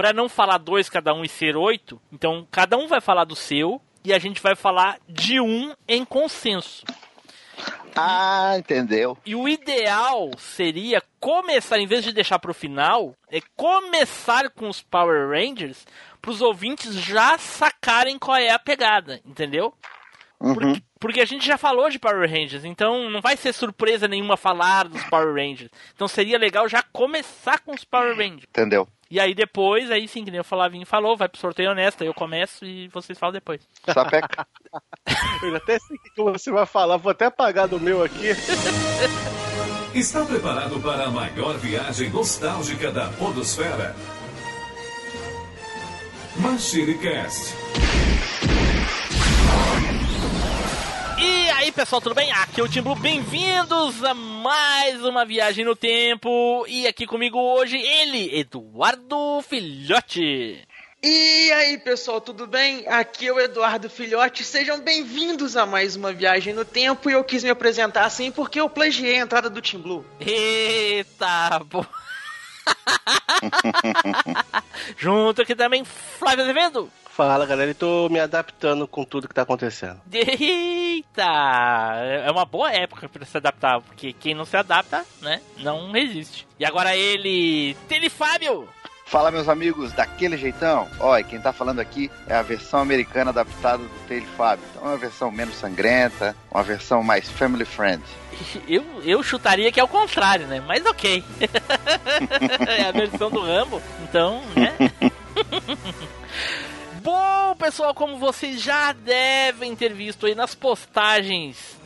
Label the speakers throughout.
Speaker 1: Pra não falar dois cada um e ser oito, então cada um vai falar do seu e a gente vai falar de um em consenso.
Speaker 2: Ah, entendeu.
Speaker 1: E o ideal seria começar, em vez de deixar pro final, é começar com os Power Rangers para os ouvintes já sacarem qual é a pegada, entendeu?
Speaker 2: Uhum.
Speaker 1: Porque, porque a gente já falou de Power Rangers, então não vai ser surpresa nenhuma falar dos Power Rangers. Então seria legal já começar com os Power Rangers.
Speaker 2: Entendeu.
Speaker 1: E aí depois, aí sim, que nem o Flavinho falou, vai pro sorteio honesto, aí eu começo e vocês falam depois.
Speaker 2: Sapeca.
Speaker 3: Eu até sei o que você vai falar, vou até apagar do meu aqui.
Speaker 4: Está preparado para a maior viagem nostálgica da Podosfera? MachineCast.
Speaker 1: E aí pessoal, tudo bem? Aqui é o Tim Blue, bem-vindos a mais uma viagem no tempo. E aqui comigo hoje ele, Eduardo Filhote.
Speaker 5: E aí, pessoal, tudo bem? Aqui é o Eduardo Filhote. Sejam bem-vindos a mais uma viagem no tempo. E eu quis me apresentar assim porque eu plagiei a entrada do Team Blue.
Speaker 1: Eita, pô. Junto aqui também, Flávio Azevedo.
Speaker 3: Fala, galera, eu tô me adaptando com tudo que tá acontecendo.
Speaker 1: Eita! É uma boa época pra se adaptar, porque quem não se adapta, né, não resiste. E agora ele, Telefábio.
Speaker 2: Fala, meus amigos, daquele jeitão. E quem tá falando aqui é a versão americana adaptada do Tail Fábio. Então é uma versão menos sangrenta, uma versão mais family friend.
Speaker 1: Eu, eu chutaria que é o contrário, né? Mas ok. é a versão do Rambo, então, né? Bom, pessoal, como vocês já devem ter visto aí nas postagens,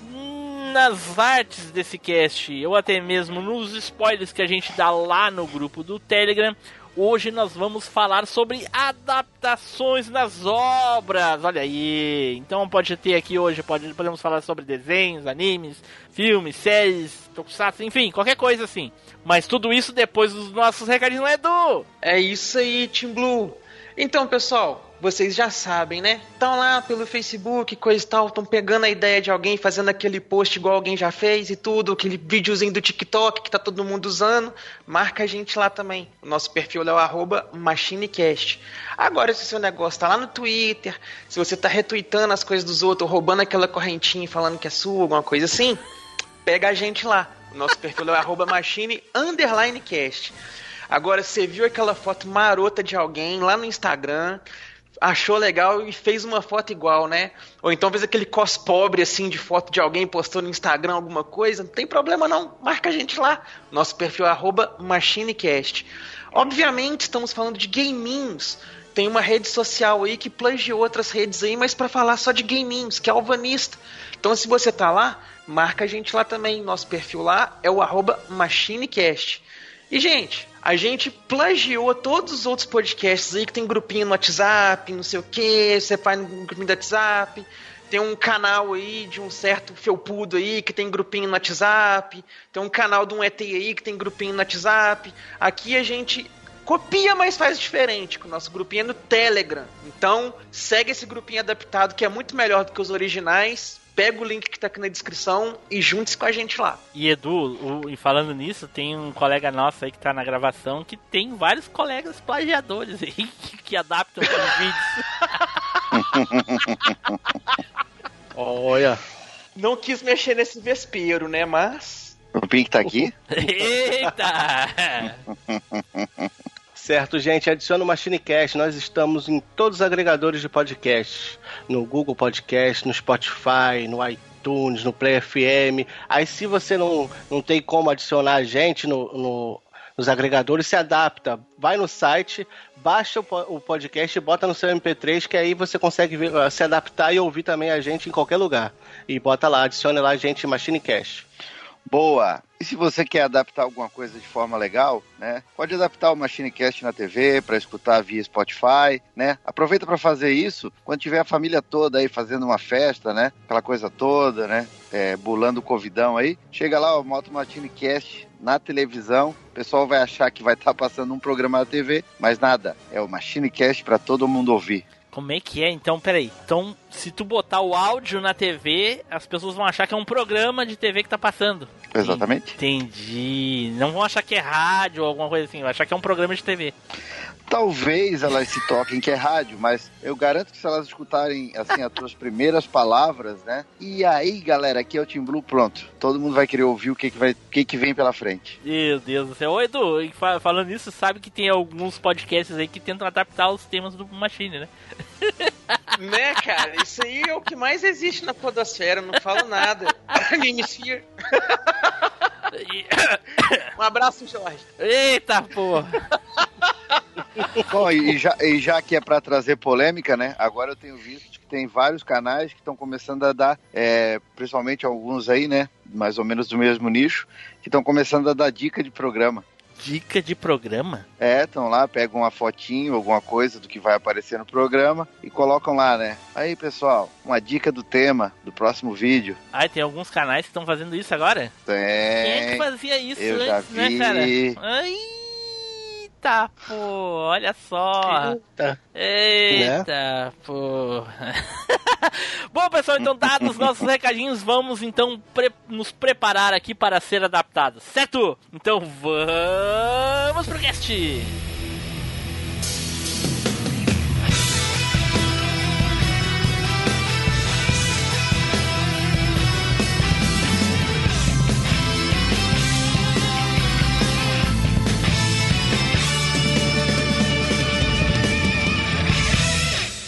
Speaker 1: nas artes desse cast, ou até mesmo nos spoilers que a gente dá lá no grupo do Telegram, hoje nós vamos falar sobre adaptações nas obras. Olha aí. Então pode ter aqui hoje, pode, podemos falar sobre desenhos, animes, filmes, séries, tokusatsu, enfim, qualquer coisa assim. Mas tudo isso depois dos nossos recadinhos, Edu.
Speaker 5: É isso aí, Team Blue. Então, pessoal, vocês já sabem, né? Estão lá pelo Facebook, coisa e tal, estão pegando a ideia de alguém, fazendo aquele post igual alguém já fez e tudo, aquele videozinho do TikTok que tá todo mundo usando. Marca a gente lá também. O nosso perfil é o arroba MachineCast. Agora, se o seu negócio tá lá no Twitter, se você tá retweetando as coisas dos outros, roubando aquela correntinha falando que é sua, alguma coisa assim, pega a gente lá. O nosso perfil é o arroba Machine underline cast. Agora, você viu aquela foto marota de alguém lá no Instagram, achou legal e fez uma foto igual, né? Ou então fez aquele cos pobre assim de foto de alguém postou no Instagram alguma coisa, não tem problema não, marca a gente lá. Nosso perfil é MachineCast. Obviamente estamos falando de gaminhos. Tem uma rede social aí que plagiou outras redes aí, mas para falar só de gaminhos, que é Alvanista. Então se você tá lá, marca a gente lá também. Nosso perfil lá é o MachineCast. E, gente, a gente plagiou todos os outros podcasts aí que tem grupinho no WhatsApp, não sei o que, você faz no grupinho do WhatsApp. Tem um canal aí de um certo felpudo aí que tem grupinho no WhatsApp. Tem um canal de um ET aí que tem grupinho no WhatsApp. Aqui a gente copia, mas faz diferente, que o nosso grupinho é no Telegram. Então, segue esse grupinho adaptado que é muito melhor do que os originais pega o link que tá aqui na descrição e junte-se com a gente lá.
Speaker 1: E Edu, o, e falando nisso, tem um colega nosso aí que tá na gravação que tem vários colegas plagiadores aí que, que adaptam os vídeos.
Speaker 3: Olha.
Speaker 5: Não quis mexer nesse vespeiro, né? Mas.
Speaker 2: O Pink tá aqui?
Speaker 1: Eita!
Speaker 3: Certo, gente, adiciona o MachineCast. Nós estamos em todos os agregadores de podcast. No Google Podcast, no Spotify, no iTunes, no Play FM. Aí se você não, não tem como adicionar a gente no, no nos agregadores, se adapta. Vai no site, baixa o podcast e bota no seu MP3, que aí você consegue ver, se adaptar e ouvir também a gente em qualquer lugar. E bota lá, adicione lá a gente em MachineCast.
Speaker 2: Boa! E se você quer adaptar alguma coisa de forma legal, né? Pode adaptar o MachineCast na TV para escutar via Spotify, né? Aproveita para fazer isso quando tiver a família toda aí fazendo uma festa, né? Aquela coisa toda, né? É, bulando o covidão aí. Chega lá, o Moto MachineCast na televisão. O pessoal vai achar que vai estar tá passando um programa na TV, mas nada. É o MachineCast para todo mundo ouvir.
Speaker 1: Como é que é? Então, peraí. Então, se tu botar o áudio na TV, as pessoas vão achar que é um programa de TV que tá passando.
Speaker 2: Exatamente.
Speaker 1: Entendi. Não vão achar que é rádio ou alguma coisa assim, vão achar que é um programa de TV.
Speaker 2: Talvez elas se toquem que é rádio, mas eu garanto que se elas escutarem assim as tuas primeiras palavras, né? E aí, galera, aqui é o Team Blue, pronto. Todo mundo vai querer ouvir o que que vai, o que que vem pela frente.
Speaker 1: Meu Deus do céu. Ô, Edu, fa- falando isso, sabe que tem alguns podcasts aí que tentam adaptar os temas do Machine, né?
Speaker 5: Né, cara? Isso aí é o que mais existe na podosfera, não falo nada. Animesphere. Um abraço, Jorge.
Speaker 1: Eita porra!
Speaker 2: Bom, e já, e já que é para trazer polêmica, né? Agora eu tenho visto que tem vários canais que estão começando a dar, é, principalmente alguns aí, né? Mais ou menos do mesmo nicho, que estão começando a dar dica de programa.
Speaker 1: Dica de programa?
Speaker 2: É, estão lá, pegam uma fotinho, alguma coisa do que vai aparecer no programa e colocam lá, né? Aí, pessoal, uma dica do tema do próximo vídeo.
Speaker 1: Ai, tem alguns canais que estão fazendo isso agora? Quem é que
Speaker 2: Tem.
Speaker 1: fazia isso
Speaker 2: eu já
Speaker 1: antes, né,
Speaker 2: vi.
Speaker 1: cara? Eita, pô, olha só.
Speaker 3: Eita.
Speaker 1: Eita, pô. Bom, pessoal, então dados os nossos recadinhos, vamos então pre- nos preparar aqui para ser adaptados, certo? Então vamos pro cast!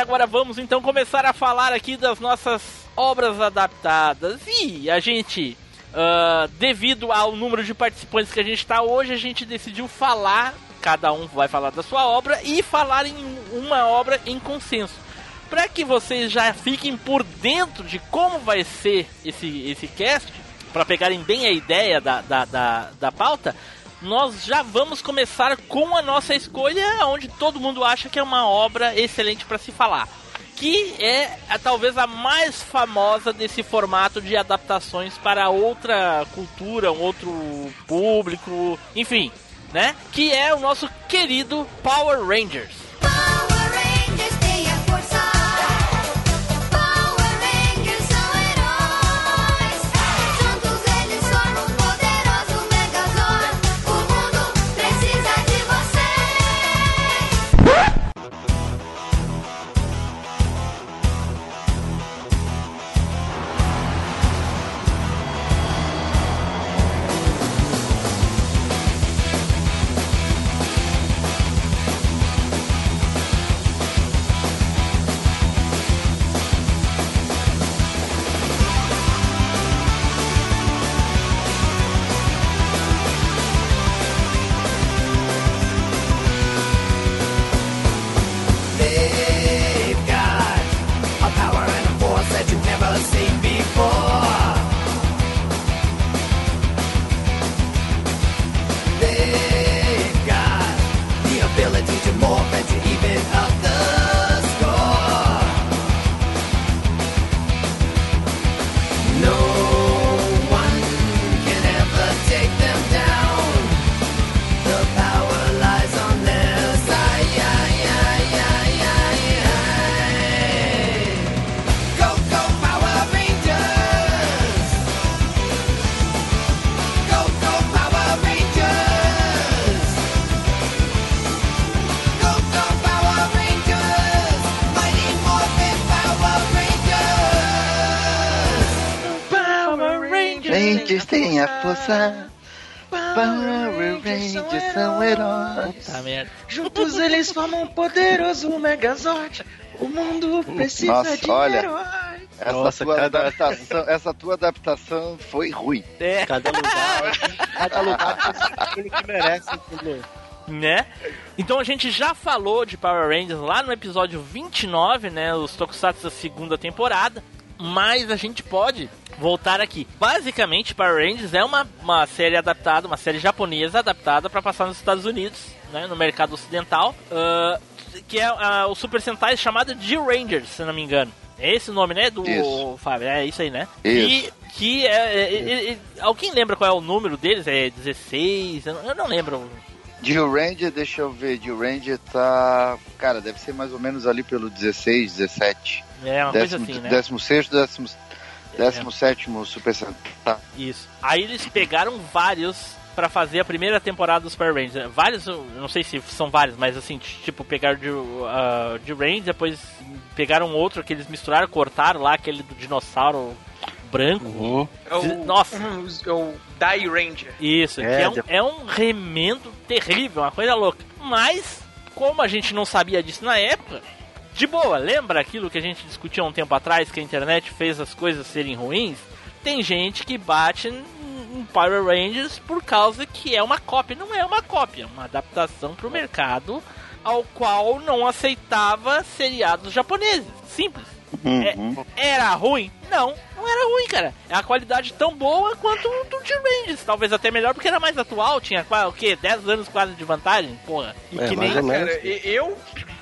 Speaker 1: Agora vamos então começar a falar aqui das nossas obras adaptadas. E a gente, ah, devido ao número de participantes que a gente está hoje, a gente decidiu falar, cada um vai falar da sua obra e falar em uma obra em consenso. Para que vocês já fiquem por dentro de como vai ser esse, esse cast, para pegarem bem a ideia da, da, da, da pauta, nós já vamos começar com a nossa escolha, onde todo mundo acha que é uma obra excelente para se falar. Que é talvez a mais famosa desse formato de adaptações para outra cultura, um outro público, enfim, né? Que é o nosso querido Power Rangers.
Speaker 6: Power Rangers. São heróis.
Speaker 1: Tá merda.
Speaker 5: Juntos eles formam um poderoso Megazord. O mundo precisa
Speaker 2: Nossa,
Speaker 5: de
Speaker 2: olha.
Speaker 5: heróis.
Speaker 2: Essa,
Speaker 3: Nossa,
Speaker 2: tua
Speaker 3: cada-
Speaker 2: adaptação, essa tua adaptação foi ruim.
Speaker 1: É,
Speaker 3: Cada lugar, cada lugar aquilo que merece, entendeu?
Speaker 1: né? Então a gente já falou de Power Rangers lá no episódio 29, né? Os Tokusatsu da segunda temporada. Mas a gente pode voltar aqui. Basicamente, Power Rangers é uma, uma série adaptada, uma série japonesa adaptada para passar nos Estados Unidos, né? No mercado ocidental. ah, que é ah, o Super Sentai chamado G-Rangers, se não me engano. É esse o nome, né? Do
Speaker 2: Isso.
Speaker 1: Fábio. É isso aí, né?
Speaker 2: Isso.
Speaker 1: E que é, é- é- é- Alguém lembra qual é o número deles? É 16? Eu não, eu não lembro.
Speaker 2: Jill Ranger, deixa eu ver, Jill Ranger tá. Cara, deve ser mais ou menos ali pelo 16, 17.
Speaker 1: É uma
Speaker 2: décimo,
Speaker 1: coisa assim, né?
Speaker 2: décimo sexto, décimo, décimo sétimo Super Sentai.
Speaker 1: Isso. Aí eles pegaram vários pra fazer a primeira temporada dos Power Rangers. Vários, eu não sei se são vários, mas assim, tipo, pegaram de, uh, de Rangers, depois pegaram outro que eles misturaram, cortaram lá, aquele do dinossauro branco.
Speaker 3: Uhum.
Speaker 5: É o,
Speaker 1: Nossa.
Speaker 5: é o Die Ranger.
Speaker 1: Isso,
Speaker 3: É,
Speaker 1: que é um, é um remendo terrível, uma coisa louca. Mas, como a gente não sabia disso na época, de boa, lembra aquilo que a gente discutiu há um tempo atrás, que a internet fez as coisas serem ruins? Tem gente que bate em Power Rangers por causa que é uma cópia. Não é uma cópia, é uma adaptação pro mercado ao qual não aceitava seriados japoneses. Simples.
Speaker 2: Uhum.
Speaker 1: É, era ruim? Não, não era ruim, cara. É a qualidade tão boa quanto o do T-Rangers. Talvez até melhor porque era mais atual, tinha o quê? 10 anos quase de vantagem? Porra. E
Speaker 3: É,
Speaker 1: que
Speaker 3: mais
Speaker 1: nem.
Speaker 5: Cara, eu,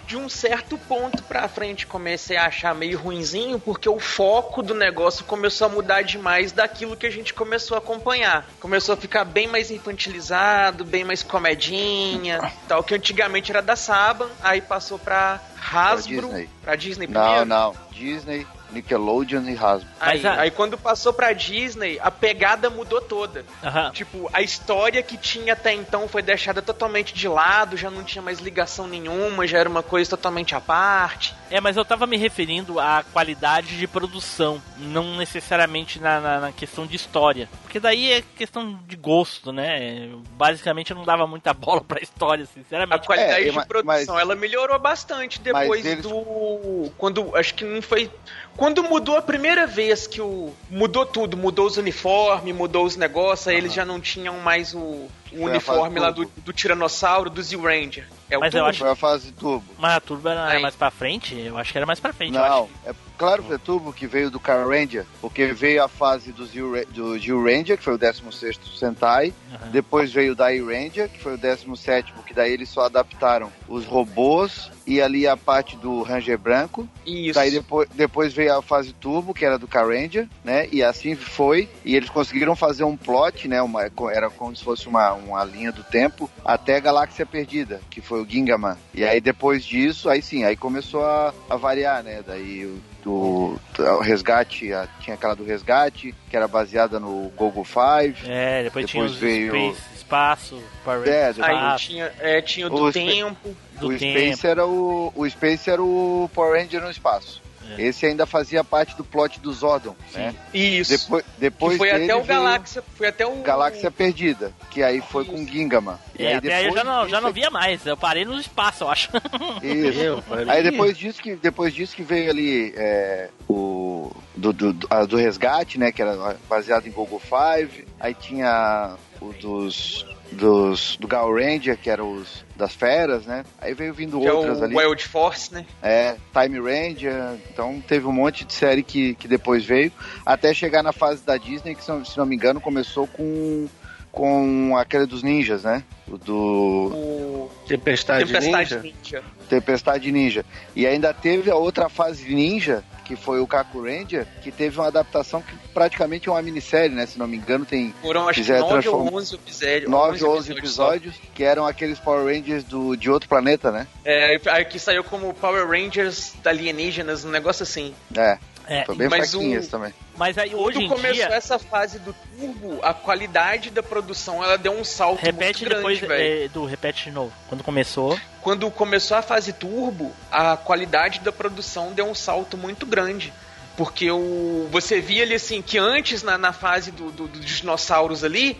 Speaker 5: de um certo ponto pra frente, comecei a achar meio ruinzinho, porque o foco do negócio começou a mudar demais daquilo que a gente começou a acompanhar. Começou a ficar bem mais infantilizado, bem mais comedinha, tal, que antigamente era da Saban, aí passou pra Hasbro,
Speaker 2: Disney.
Speaker 5: pra Disney primeiro.
Speaker 2: Não, não. Disney, Nickelodeon e Hasbro.
Speaker 5: Aí,
Speaker 1: Mas a-
Speaker 5: aí quando passou pra Disney, a pegada mudou toda.
Speaker 1: Aham.
Speaker 5: Tipo, a história que tinha até então foi deixada totalmente de lado, já não tinha mais ligação nenhuma, já era uma coisa totalmente à parte.
Speaker 1: É, mas eu tava me referindo à qualidade de produção, não necessariamente na, na- na questão de história. Porque daí é questão de gosto, né? Basicamente eu não dava muita bola pra história,
Speaker 5: A
Speaker 1: sinceramente.
Speaker 5: qualidade
Speaker 2: É,
Speaker 5: de
Speaker 2: mas-
Speaker 5: produção, ela melhorou bastante depois
Speaker 2: eles-
Speaker 5: do. Quando. Acho que não foi. Quando mudou a primeira vez que o. Mudou tudo, mudou os uniformes, mudou os negócios, aí eles já não tinham mais o, o uniforme lá do, do Tiranossauro, do Z-Ranger. É o
Speaker 1: Mas eu
Speaker 5: turbo.
Speaker 1: acho-
Speaker 2: Foi a fase turbo.
Speaker 1: Mas a Turbo era,
Speaker 5: Aí.
Speaker 1: mais pra frente? Eu acho que era mais pra frente. eu acho.
Speaker 2: Não, é claro que é turbo que veio do Car Ranger, porque veio a fase do Zil, Ra- do Zil Ranger, que foi o 16º Sentai,
Speaker 1: Aham.
Speaker 2: depois veio o Dai Ranger, que foi o 17º, que daí eles só adaptaram os robôs e ali a parte do Ranger branco.
Speaker 5: Isso.
Speaker 2: Daí depois, depois veio a fase turbo, que era do Car Ranger, né? E assim foi. E eles conseguiram fazer um plot, né? Uma, era como se fosse uma, uma linha do tempo até a Galáxia Perdida, que foi o Gingaman. E aí depois disso, aí sim, aí começou a, a variar, né? Daí o, do, o resgate, a- tinha aquela do resgate, que era baseada no Gogo 5.
Speaker 1: É, depois, tinha
Speaker 2: Depois
Speaker 1: os
Speaker 2: veio-
Speaker 1: Space, espaço, Power
Speaker 2: É,
Speaker 5: Aí tinha, é, tinha o do
Speaker 2: O Spa-
Speaker 5: tempo.
Speaker 1: do
Speaker 2: o
Speaker 1: tempo.
Speaker 2: Space era o, o Space era o Power Ranger no espaço.
Speaker 1: É.
Speaker 2: Esse ainda fazia parte do plot do Zordon, né?
Speaker 5: Isso.
Speaker 2: Depois, depois
Speaker 5: que foi até o Galáxia. Foi até o.
Speaker 2: Galáxia Perdida, que aí foi com Gingaman. E
Speaker 1: É, até aí eu já não, já não via mais. Eu parei no espaço, eu acho.
Speaker 2: Isso.
Speaker 3: Eu,
Speaker 2: Aí depois disso que, depois disso que veio ali é, o do, do, do resgate, né? Que era baseado em Google Five. Aí tinha o dos. Dos, do Gal Ranger, que era os das feras, né? Aí veio vindo
Speaker 5: que é
Speaker 2: outras
Speaker 5: o
Speaker 2: ali.
Speaker 5: Wild Force, né?
Speaker 2: É, Time Ranger. Então teve um monte de série que, que depois veio. Até chegar na fase da Disney, que se não, se não me engano começou com, com aquele dos ninjas, né? O do
Speaker 5: O
Speaker 3: Tempestade,
Speaker 5: Tempestade
Speaker 3: Ninja.
Speaker 5: Ninja.
Speaker 2: Tempestade Ninja. E ainda teve a outra fase ninja, que foi o Kaku Ranger, que teve uma adaptação que praticamente é uma minissérie, né? Se não me engano, tem
Speaker 5: Foram acho que
Speaker 2: Fizeram
Speaker 5: 9 ou
Speaker 2: transform-
Speaker 5: 11 episódios.
Speaker 2: 9 ou 11
Speaker 5: só.
Speaker 2: episódios, que eram aqueles Power Rangers do, de outro planeta, né?
Speaker 5: É, que saiu como Power Rangers alienígenas, um negócio assim.
Speaker 2: É,
Speaker 1: É,
Speaker 2: foi bem
Speaker 5: Mas
Speaker 2: fraquinho
Speaker 5: o-
Speaker 2: também.
Speaker 1: mas aí hoje
Speaker 5: Quando começou
Speaker 1: dia.
Speaker 5: essa fase do turbo, a qualidade da produção ela deu um salto
Speaker 1: Repete
Speaker 5: muito grande,
Speaker 1: depois
Speaker 5: velho.
Speaker 1: é, do repete de novo. Quando começou.
Speaker 5: Quando começou a fase turbo, a qualidade da produção deu um salto muito grande. Porque o, você via ali assim, que antes na, na fase do, do- dos dinossauros ali,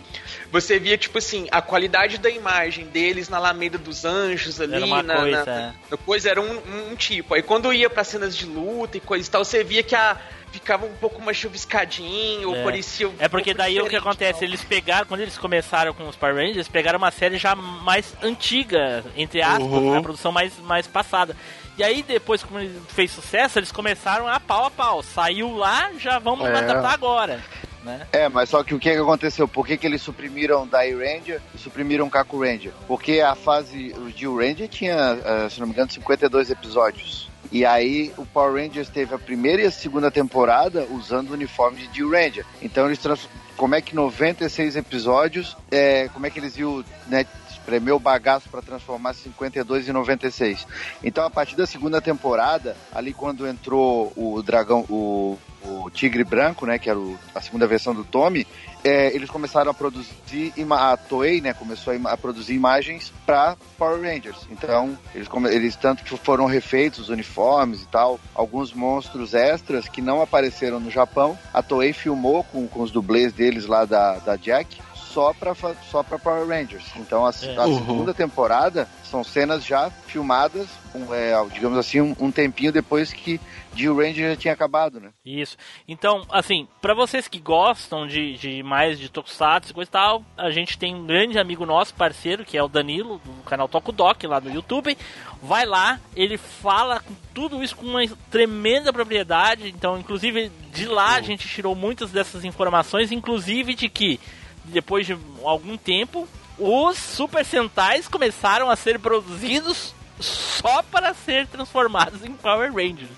Speaker 5: você via, tipo assim, a qualidade da imagem deles na Alameda dos Anjos ali,
Speaker 1: Era uma
Speaker 5: na,
Speaker 1: coisa,
Speaker 5: na- na coisa era um, um tipo. Aí quando ia pra cenas de luta e coisa e tal, você via que a. Ficava um pouco mais chuviscadinho,
Speaker 1: É.
Speaker 5: parecia. um
Speaker 1: É porque daí o que acontece? Eles pegaram, quando eles começaram com os Power Rangers, eles pegaram uma série já mais antiga, entre aspas,
Speaker 3: Uhum.
Speaker 1: a produção mais, mais passada. E aí depois, como ele fez sucesso, eles começaram a pau a pau. Saiu lá, já vamos
Speaker 3: É.
Speaker 1: adaptar agora. Né?
Speaker 2: É, mas só que o que, que aconteceu? Por que, que eles suprimiram Dai Ranger e suprimiram Kaku Ranger? Porque a fase. O Jill Ranger tinha, eh, se não me engano, 52 episódios. E aí o Power Rangers teve a primeira e a segunda temporada usando o uniforme de Jill Ranger. Então eles trans... como é que 96 episódios, é, como é que eles iam, né, espremer o bagaço para transformar 52 em 96. Então a partir da segunda temporada, ali quando entrou o dragão, o, o Tigre Branco, né, que era o- a segunda versão do Tommy, é, eles começaram a produzir, a Toei, né, começou a, a produzir imagens para Power Rangers. Então, eles, eles tanto que foram refeitos os uniformes e tal, alguns monstros extras que não apareceram no Japão, a Toei filmou com, com os dublês deles lá da, da Jack, só para só para Power Rangers. Então, a,
Speaker 1: É.
Speaker 2: a
Speaker 3: Uhum.
Speaker 2: segunda temporada são cenas já filmadas, um, é, digamos assim, um, um tempinho depois que Jill Ranger já tinha acabado, né?
Speaker 1: Isso. Então, assim, pra vocês que gostam de, de mais de Tokusatsu e coisa e tal, a gente tem um grande amigo nosso, parceiro, que é o Danilo, do canal Tokudok, lá no YouTube. Vai lá, ele fala tudo isso com uma tremenda propriedade. Então, inclusive, de lá a gente tirou muitas dessas informações, inclusive de que, depois de algum tempo, os Super Sentais começaram a ser produzidos só para ser transformados em Power Rangers.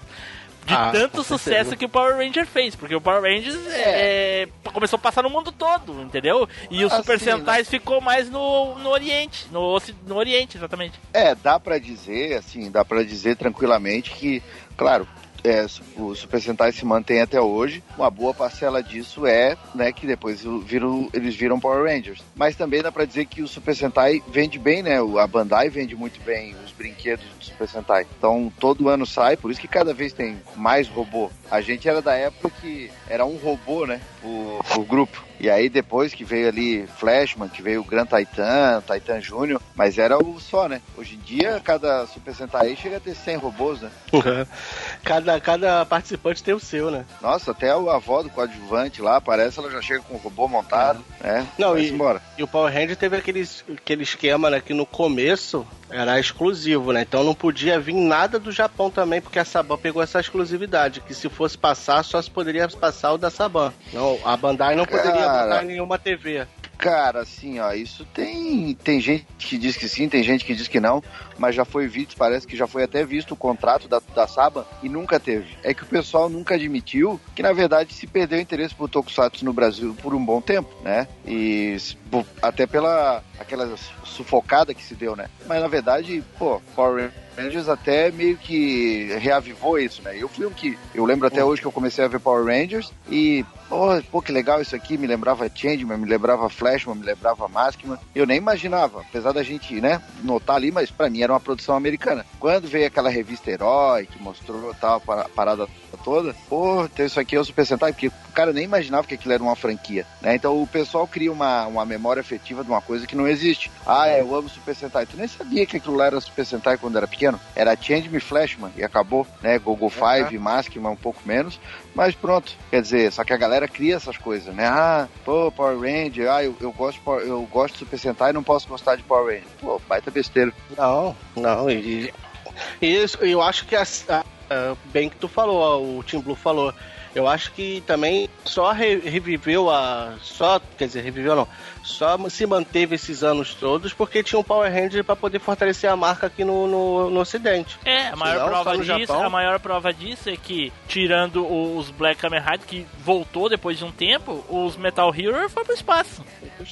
Speaker 1: De
Speaker 3: Ah,
Speaker 1: tanto sucesso que o Power Ranger fez, porque o Power Rangers é, começou a passar no mundo todo, entendeu? E os
Speaker 2: Assim,
Speaker 1: Super Sentais ficou mais no, no Oriente, no, no Oriente, exatamente.
Speaker 2: É, dá pra dizer, assim, dá pra dizer tranquilamente que, claro, é, o Super Sentai se mantém até hoje. Uma boa parcela disso é, né, que depois viram, eles viram Power Rangers. Mas também dá pra dizer que o Super Sentai vende bem, né? A Bandai vende muito bem os brinquedos do Super Sentai. Então todo ano sai, por isso que cada vez tem mais robô. A gente era da época que era um robô, né? O, o grupo. E aí depois que veio ali Flashman, que veio o Gran Titan, Titan Júnior, mas era o só, né? Hoje em dia cada Super Sentai chega a ter 100 robôs, né?
Speaker 3: cada, cada participante tem o seu, né?
Speaker 2: Nossa, até a avó do coadjuvante lá aparece, ela já chega com o robô montado, né?
Speaker 3: Não, e-
Speaker 2: embora.
Speaker 3: E o Power Ranger teve aquele, aquele esquema, né, que no começo era exclusivo, né? Então não podia vir nada do Japão também, porque a Saban pegou essa exclusividade, que se fosse passar, só se poderia passar o da Saban. Não, a Bandai não poderia
Speaker 2: Cara.
Speaker 3: em nenhuma TV.
Speaker 2: Cara, assim, ó, isso tem tem gente que diz que sim, tem gente que diz que não, mas já foi visto, parece que já foi até visto o contrato da, da Saba e nunca teve. É que o pessoal nunca admitiu que, na verdade, se perdeu o interesse por Tokusatsu no Brasil por um bom tempo, né? E até pela aquela sufocada que se deu, né? Mas, na verdade, pô, Power Rangers até meio que reavivou isso, né? Eu fui um que. Eu lembro até hoje que eu comecei a ver Power Rangers e. Oh, pô, que legal isso aqui, me lembrava Changeman, me lembrava Flashman, me lembrava Maskman. Eu nem imaginava, apesar da gente, né, notar ali, mas pra mim era uma produção americana. Quando veio aquela revista Herói, que mostrou tal, parada toda, pô, tem isso aqui é o Super Sentai, porque o cara nem imaginava que aquilo era uma franquia, né? Então o pessoal cria uma, uma memória afetiva de uma coisa que não existe. Ah, eu amo Super Sentai. Tu nem sabia que aquilo lá era Super Sentai quando era pequeno? Era Change Me Flashman e acabou, né? Gogo Five, Maskman um pouco menos, mas pronto. Quer dizer, só que a galera cria essas coisas, né? Ah, pô, Power Ranger, ah, eu, eu gosto eu gosto de Super Sentai e não posso gostar de Power Ranger. Pô, baita besteira.
Speaker 3: Não, não, e, isso, eu acho que a, a- bem que tu falou, o Team Blue falou. Eu acho que também só re- reviveu a. Só, quer dizer, reviveu não. Só se manteve esses anos todos porque tinha um Power Ranger pra poder fortalecer a marca aqui no, no, no Ocidente.
Speaker 1: É, a maior
Speaker 3: Não,
Speaker 1: prova disso,
Speaker 3: Japão.
Speaker 1: a maior prova disso é que, tirando os Black Kamen Rider, que voltou depois de um tempo, os Metal Hero foi pro espaço.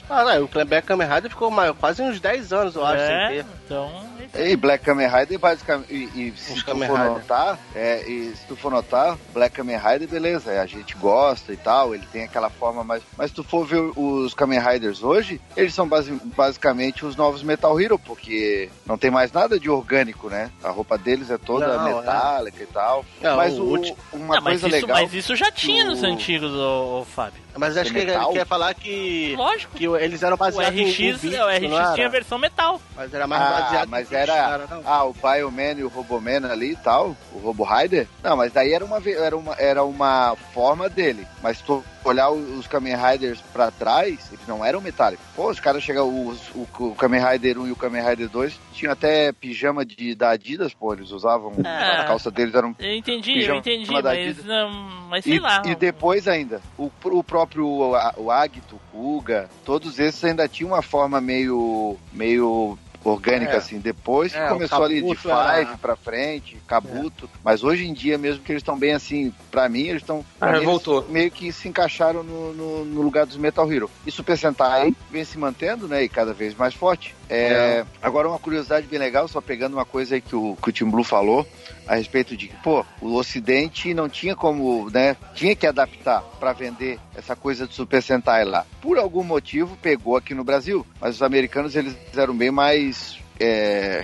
Speaker 3: Ah, não, o Black Kamen Rider ficou mais, quase uns 10 anos, eu acho,
Speaker 1: é, então,
Speaker 2: E Black Kamen Rider, basicamente, e, e se
Speaker 3: Os
Speaker 2: tu
Speaker 3: Kamen
Speaker 2: for
Speaker 3: Rider.
Speaker 2: notar, é, e se tu for notar, Black Kamen Rider, beleza, a gente gosta e tal, ele tem aquela forma mais... Mas se tu for ver os Kamen Riders hoje, eles são basi- basicamente os novos Metal Hero, porque não tem mais nada de orgânico, né? A roupa deles é toda
Speaker 3: Não, é.
Speaker 2: metálica e tal.
Speaker 3: Não,
Speaker 2: mas
Speaker 3: o
Speaker 2: o- uma
Speaker 1: Não, mas,
Speaker 2: coisa
Speaker 1: isso,
Speaker 2: legal...
Speaker 1: mas isso já tinha nos
Speaker 2: o-
Speaker 1: antigos, ô, ô, Fábio.
Speaker 3: Mas acho que ele quer falar que,
Speaker 1: Lógico.
Speaker 3: que eles eram
Speaker 1: O
Speaker 3: baseados
Speaker 1: RX,
Speaker 3: Beat,
Speaker 1: o RX
Speaker 3: não era?
Speaker 1: tinha a versão metal.
Speaker 3: Mas era mais
Speaker 2: Ah,
Speaker 3: baseado
Speaker 2: mas era-? Ah, o Bioman e o Roboman ali e tal, o Robo Rider. Não, mas daí era uma, era uma, era uma forma dele. Mas tu olhar os Kamen Riders pra trás, eles não eram metálicos. Pô, os caras chegam, os- o, o Kamen Rider 1 e o Kamen Rider 2 tinham até pijama de, da Adidas, pô, eles usavam,
Speaker 1: Ah.
Speaker 2: a calça deles era um
Speaker 1: Eu entendi, eu entendi, mas, não, mas sei
Speaker 2: e,
Speaker 1: lá.
Speaker 2: e depois ainda, o, o próprio o, o Agito, o Kuga, todos esses ainda tinham uma forma meio, meio orgânica,
Speaker 3: É.
Speaker 2: assim. Depois que
Speaker 3: É,
Speaker 2: começou ali de
Speaker 3: era-
Speaker 2: Five pra frente, Kabuto. Mas hoje em dia, mesmo que eles estão bem assim, pra mim, eles estão.
Speaker 5: Ah, voltou.
Speaker 2: Meio que se encaixaram no, no, no lugar dos Metal Hero. E Super Sentai vem se mantendo, né? E cada vez mais forte. É, Agora, uma curiosidade bem legal, só pegando uma coisa aí que o, que o Tim Blue falou a respeito de que, pô, o Ocidente não tinha como, né? Tinha que adaptar pra vender essa coisa de Super Sentai lá. Por algum motivo, pegou aqui no Brasil. Mas os americanos, eles eram bem mais é,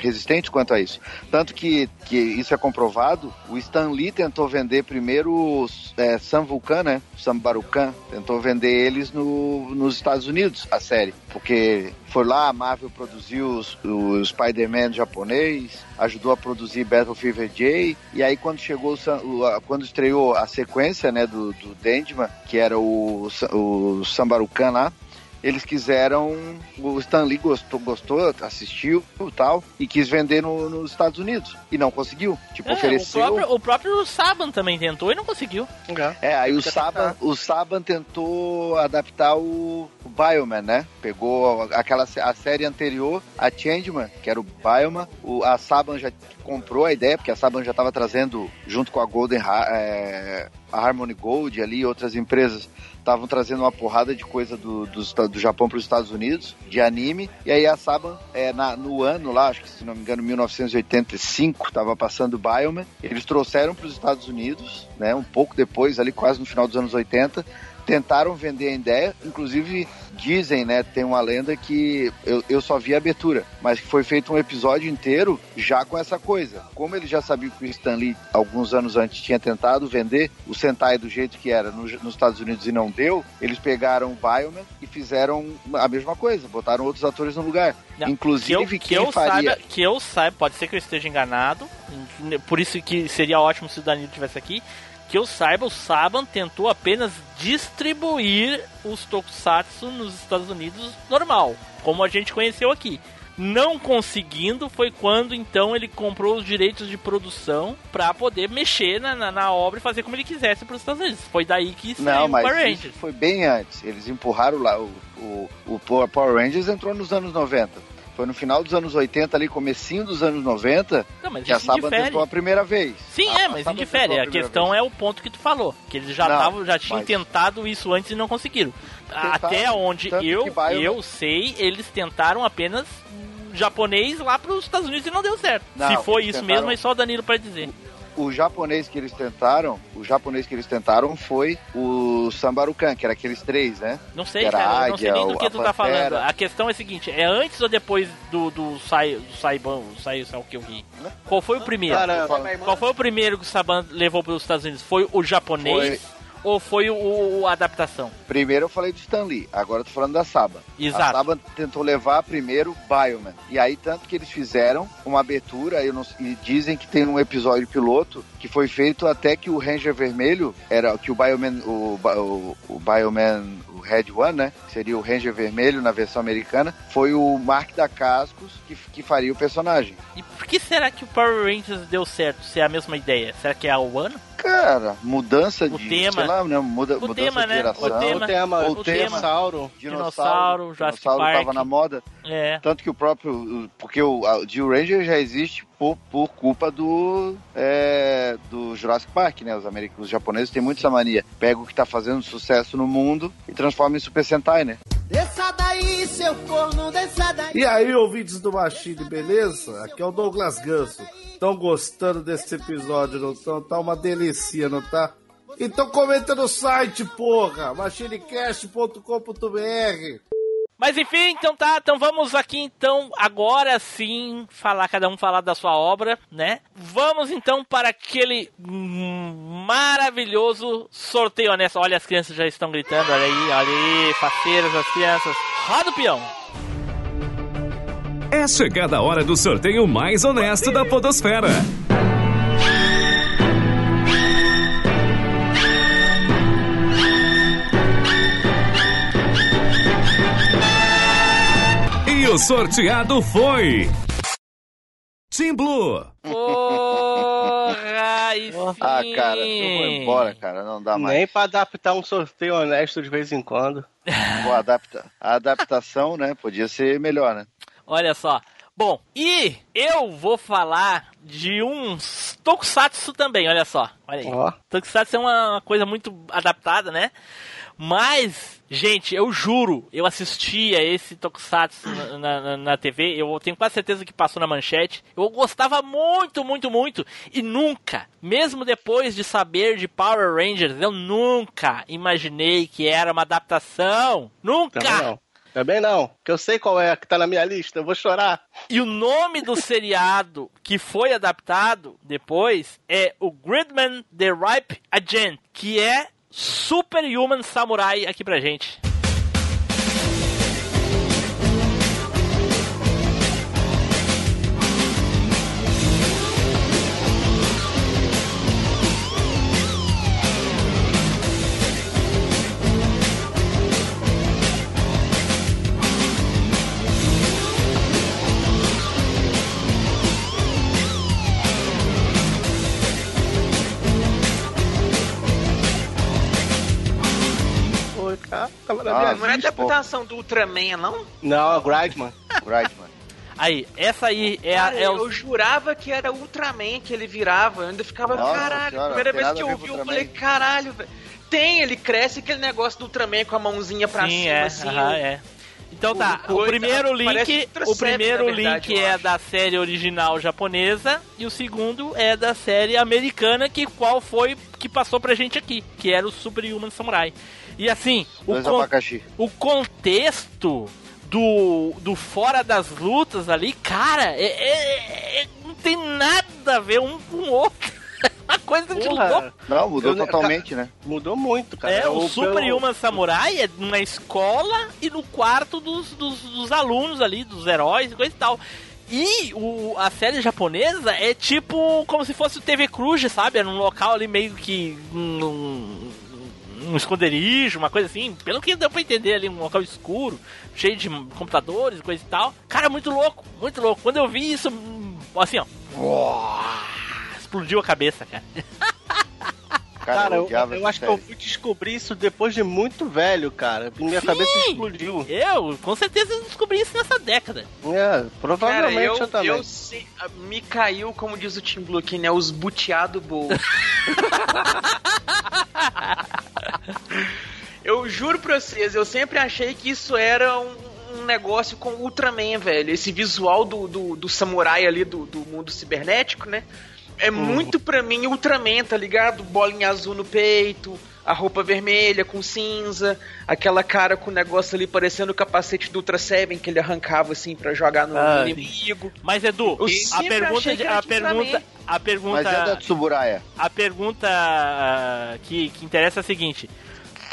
Speaker 2: quanto a isso. Tanto que, que isso é comprovado, o Stan Lee tentou vender primeiro os é, Sam Vulcan, né? Sam Barucan, tentou vender eles no, nos Estados Unidos, a série. Porque foi lá, a Marvel produziu os- o Spider-Man japonês, ajudou a produzir Battle Fever J, e aí quando chegou, o o- quando estreou a sequência, né, do, do Dandyman, que era o, o Sam Barucan lá, eles quiseram. O Stan Lee gostou, gostou assistiu e tal, e quis vender no- nos Estados Unidos. E não conseguiu. Tipo,
Speaker 1: É, o,
Speaker 2: ofereceu.
Speaker 1: próprio, o próprio Saban também tentou e não conseguiu.
Speaker 3: É.
Speaker 2: É, aí o Saban, o Saban tentou adaptar o, o Bioman, né? Pegou aquela a série anterior, a Changeman, que era o Bioman. O, a Saban já comprou a ideia, porque a Saban já estava trazendo, junto com a Golden é, a Harmony Gold ali e outras empresas, estavam trazendo uma porrada de coisa do, do, do Japão para os Estados Unidos, de anime. E aí a Saban, é, na, no ano lá, acho que se não me engano, 1985, estava passando o Bioman. Eles trouxeram para os Estados Unidos, né? Um pouco depois, ali quase no final dos anos 80. Tentaram vender a ideia, inclusive dizem, né? Tem uma lenda que eu, eu só vi a abertura, mas que foi feito um episódio inteiro já com essa coisa. Como ele já sabia que o Stan Lee, alguns anos antes, tinha tentado vender o Sentai do jeito que era no- nos Estados Unidos e não deu, eles pegaram o Bioman e fizeram a mesma coisa, botaram outros atores no lugar.
Speaker 1: Não,
Speaker 2: Inclusive,
Speaker 1: que eu, que
Speaker 2: quem
Speaker 1: eu
Speaker 2: faria.
Speaker 1: saiba, que eu saiba, pode ser que eu esteja enganado, por isso que seria ótimo se o Danilo estivesse aqui. Que eu saiba, o Saban tentou apenas distribuir os Tokusatsu nos Estados Unidos normal, como a gente conheceu aqui. Não conseguindo foi quando então ele comprou os direitos de produção pra poder mexer na, na, na obra e fazer como ele quisesse para os Estados Unidos. Foi daí que saiu
Speaker 2: Não,
Speaker 1: o
Speaker 2: mas
Speaker 1: Power
Speaker 2: isso
Speaker 1: Rangers.
Speaker 2: foi bem antes. Eles empurraram lá. O, o, o Power Rangers entrou nos anos 90. Foi no final dos anos 80, ali, comecinho dos anos 90,
Speaker 1: Não, mas
Speaker 2: que a
Speaker 1: indifere.
Speaker 2: tentou a primeira vez.
Speaker 1: Sim,
Speaker 2: A-
Speaker 1: é,
Speaker 2: a
Speaker 1: mas indifere. A
Speaker 2: primeira
Speaker 1: questão
Speaker 2: vez.
Speaker 1: é o ponto que tu falou. Que eles já,
Speaker 2: Não,
Speaker 1: tavam, já tinham
Speaker 2: mas-
Speaker 1: tentado isso antes e não conseguiram. Até onde eu, eu sei, eles tentaram apenas japonês lá para os Estados Unidos e não deu certo.
Speaker 2: Não,
Speaker 1: Se foi isso
Speaker 2: tentaram-
Speaker 1: mesmo, é só o Danilo para dizer.
Speaker 2: O japonês que eles tentaram, o japonês que eles tentaram foi o Sambarukan, que era aqueles três, né?
Speaker 1: Não sei, cara,
Speaker 2: a
Speaker 1: eu não sei
Speaker 2: águia,
Speaker 1: nem do
Speaker 2: o-
Speaker 1: que tu tá falando. A questão é a seguinte, é antes ou depois do, do, Sai, do Saiban, o Sai, lá o que eu ri? Qual foi o primeiro?
Speaker 3: Cara,
Speaker 1: Qual foi o primeiro que o Saban levou para os Estados Unidos? Foi o japonês ou foi o, a adaptação?
Speaker 2: Primeiro eu falei do Stan Lee, agora eu tô falando da Saba.
Speaker 1: Exato.
Speaker 2: A Saba tentou levar primeiro Bioman. E aí, tanto que eles fizeram uma abertura eu não- e dizem que tem um episódio piloto que foi feito até que o Ranger Vermelho era que o Bioman, o, o, o Bioman, o Red One, né? que Seria o Ranger Vermelho na versão americana. Foi o Mark da Cascos que, que faria o personagem.
Speaker 1: E por que será que o Power Rangers deu certo? Se é a mesma ideia? Será que é o ano?
Speaker 2: Cara, mudança
Speaker 1: O
Speaker 2: de.
Speaker 1: tema.
Speaker 2: Sei lá, né? Muda,
Speaker 1: O
Speaker 2: mudança
Speaker 1: tema,
Speaker 2: de
Speaker 1: né?
Speaker 2: geração.
Speaker 1: O tema.
Speaker 3: o tema,
Speaker 2: O
Speaker 3: o
Speaker 2: tema.
Speaker 3: dinossauro.
Speaker 1: Dinossauro, Jurassic
Speaker 2: dinossauro
Speaker 1: Park.
Speaker 2: tava na moda.
Speaker 1: É.
Speaker 2: Tanto que o próprio. Porque o, a- o Jill Ranger já existe por, por culpa do. é, do Jurassic Park, né? Os americanos, os japoneses têm muito essa mania. Pega o que tá fazendo sucesso no mundo e transforma em Super Sentai, né?
Speaker 7: Desça daí, e seu corno dessa daí.
Speaker 8: E aí, ouvintes do Machine, beleza? Aqui é o Douglas Ganso. Estão gostando desse episódio, não estão? Tá uma delícia, não tá? Então comenta no site, porra! machinecast.com.br
Speaker 1: Mas enfim, então tá, então vamos aqui então, agora sim, falar, cada um falar da sua obra, né? Vamos então para aquele maravilhoso sorteio honesto. Olha, as crianças já estão gritando, olha aí, olha aí, faceiras as crianças. Roda o peão!
Speaker 4: É chegada a hora do sorteio mais honesto da Podosfera. O sorteado foi. Team Blue.
Speaker 1: Porra, sim!
Speaker 2: Ah, cara, eu vou embora, cara. Não dá mais.
Speaker 3: Nem pra adaptar um sorteio honesto de vez em quando.
Speaker 2: Pô, adapta... A adaptação, né? Podia ser melhor, né?
Speaker 1: Olha só. Bom, e eu vou falar de uns tokusatsu também, olha só. Olha aí.
Speaker 3: Ó.
Speaker 1: Tokusatsu é uma coisa muito adaptada, né? Mas, gente, eu juro, eu assistia esse Tokusatsu na, na, na TV, eu tenho quase certeza que passou na manchete. Eu gostava muito, muito, muito. E nunca, mesmo depois de saber de Power Rangers, eu nunca imaginei que era uma adaptação. Nunca!
Speaker 3: Também não. Também não. Que eu sei qual é a que tá na minha lista. Eu vou chorar.
Speaker 1: E o nome do seriado que foi adaptado depois é o Gridman The Ripe Agent, que é Superhuman Samurai aqui pra gente.
Speaker 3: Tava na
Speaker 2: Ah,
Speaker 3: minha...
Speaker 5: Não é
Speaker 2: pô.
Speaker 5: adaptação do Ultraman, não?
Speaker 3: Não, é o Grindman.
Speaker 2: Brightman.
Speaker 1: Aí, essa aí é, a,
Speaker 5: Cara,
Speaker 1: é o
Speaker 5: eu jurava que era Ultraman que ele virava. Eu ainda ficava,
Speaker 2: Nossa
Speaker 5: caralho.
Speaker 2: senhora,
Speaker 5: primeira vez que
Speaker 2: a
Speaker 5: eu ouvi, eu falei, caralho, velho. Tem, ele cresce aquele negócio do Ultraman com a mãozinha pra
Speaker 1: Sim,
Speaker 5: cima,
Speaker 1: é,
Speaker 5: assim.
Speaker 1: aham, é. Então
Speaker 5: o
Speaker 1: tá, o
Speaker 5: coisa-
Speaker 1: primeiro link, o primeiro
Speaker 5: verdade,
Speaker 1: link é
Speaker 5: acho.
Speaker 1: da série original japonesa e o segundo é da série americana que qual foi que passou pra gente aqui, que era o Superhuman Samurai. E assim, o, con-
Speaker 2: abacaxi.
Speaker 1: o contexto do, do fora das lutas ali, cara, é, é- é- não tem nada a ver um com o outro. É uma coisa de louco.
Speaker 3: Porra,
Speaker 2: Não, mudou
Speaker 3: Eu-
Speaker 2: totalmente, né?
Speaker 3: mudou muito, cara.
Speaker 1: É, o
Speaker 3: Eu-
Speaker 1: Superhuman Samurai é numa escola e no quarto dos, dos, dos alunos ali, dos heróis e coisa e tal. E o, a série japonesa é tipo como se fosse o TV Cruz, sabe? É num local ali meio que. Um, um esconderijo, uma coisa assim. Pelo que deu pra entender ali, um local escuro, cheio de computadores e coisa e tal. Cara, muito louco, muito louco. Quando eu vi isso, assim, ó. Explodiu a cabeça, cara.
Speaker 2: Cara,
Speaker 3: Cara, eu, eu
Speaker 2: essa
Speaker 3: acho que eu fui descobrir isso depois de muito velho, cara. Minha
Speaker 1: Sim.
Speaker 3: cabeça explodiu.
Speaker 1: Eu, com certeza, descobri isso nessa década.
Speaker 3: É,
Speaker 5: Cara,
Speaker 3: provavelmente
Speaker 5: eu,
Speaker 3: eu, também.
Speaker 5: eu sei- me caiu, como diz o Tim Blue aqui, né? Os buteado boa. eu juro pra vocês, eu sempre achei que isso era um, um negócio com Ultraman, velho. Esse visual do, do, do samurai ali do, do mundo cibernético, né? É muito pra mim Ultraman, tá ligado? Bolinha azul no peito, a roupa vermelha com cinza, aquela cara com o negócio ali parecendo o capacete do Ultra Seven que ele arrancava assim pra jogar no,
Speaker 3: Ah,
Speaker 5: inimigo.
Speaker 1: Mas Edu,
Speaker 5: Eu
Speaker 1: a pergunta,
Speaker 5: achei
Speaker 1: de-
Speaker 5: que era
Speaker 1: a pergunta, a pergunta,
Speaker 2: Mas é da Tsuburaya.
Speaker 1: a pergunta ah, que, que interessa é a seguinte: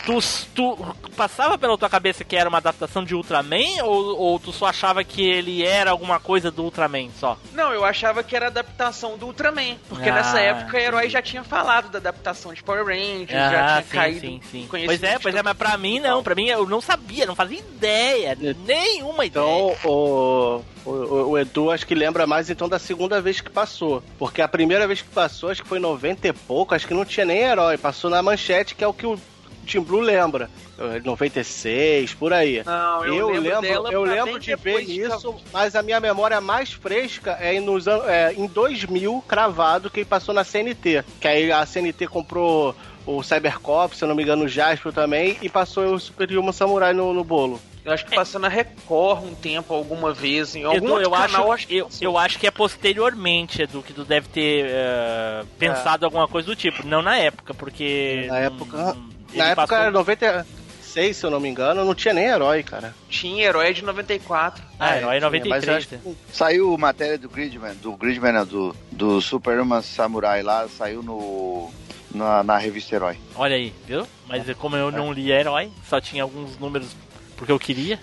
Speaker 1: tu, tu passava pela tua cabeça que era uma adaptação de Ultraman ou, ou tu só achava que ele era alguma coisa do Ultraman só?
Speaker 5: Não, eu achava que era adaptação do Ultraman, porque
Speaker 1: Ah,
Speaker 5: nessa época o herói já tinha falado da adaptação de Power Rangers, já
Speaker 1: Ah,
Speaker 5: tinha
Speaker 1: sim,
Speaker 5: caído
Speaker 1: sim, sim. Pois é, pois é, mas pra mim não, pra mim eu não sabia, não fazia ideia, nenhuma ideia.
Speaker 3: Então, o, o, o Edu acho que lembra mais então da segunda vez que passou. Porque a primeira vez que passou, acho que foi em 90 e pouco, acho que não tinha nem herói. Passou na manchete, que é o que o Tim Blue lembra. Eh, 96, por aí.
Speaker 5: Não, eu,
Speaker 3: Eu,
Speaker 5: lembro,
Speaker 3: lembro,
Speaker 5: dela
Speaker 3: eu lembro de ver isso, mas a minha memória mais fresca é, nos, é em 2000, cravado, que ele passou na CNT. Que aí a CNT comprou o Cybercop, se eu não me engano, o Jasper também, e passou o Super Human Samurai no, no bolo.
Speaker 5: Eu acho que passou na Record um tempo, alguma vez, em algum
Speaker 1: Edu, eu, acho,
Speaker 5: canal, acho que
Speaker 1: eu, eu acho que é posteriormente, Edu, que tu deve ter eh, pensado alguma coisa do tipo. Não na época, porque.
Speaker 3: Na
Speaker 1: hum,
Speaker 3: época-
Speaker 1: hum,
Speaker 3: Na época
Speaker 1: passou-
Speaker 3: era 96, se eu não me engano, não tinha nem herói, cara.
Speaker 5: Tinha Herói de 94.
Speaker 1: Ah, herói
Speaker 3: tinha,
Speaker 1: 93.
Speaker 3: mas eu acho que-
Speaker 2: Saiu matéria do Gridman, do Gridman, não, do, do Superman Samurai lá, saiu no, na, na revista Herói.
Speaker 1: Olha aí, viu? Mas como eu não li herói, só tinha alguns números porque eu queria.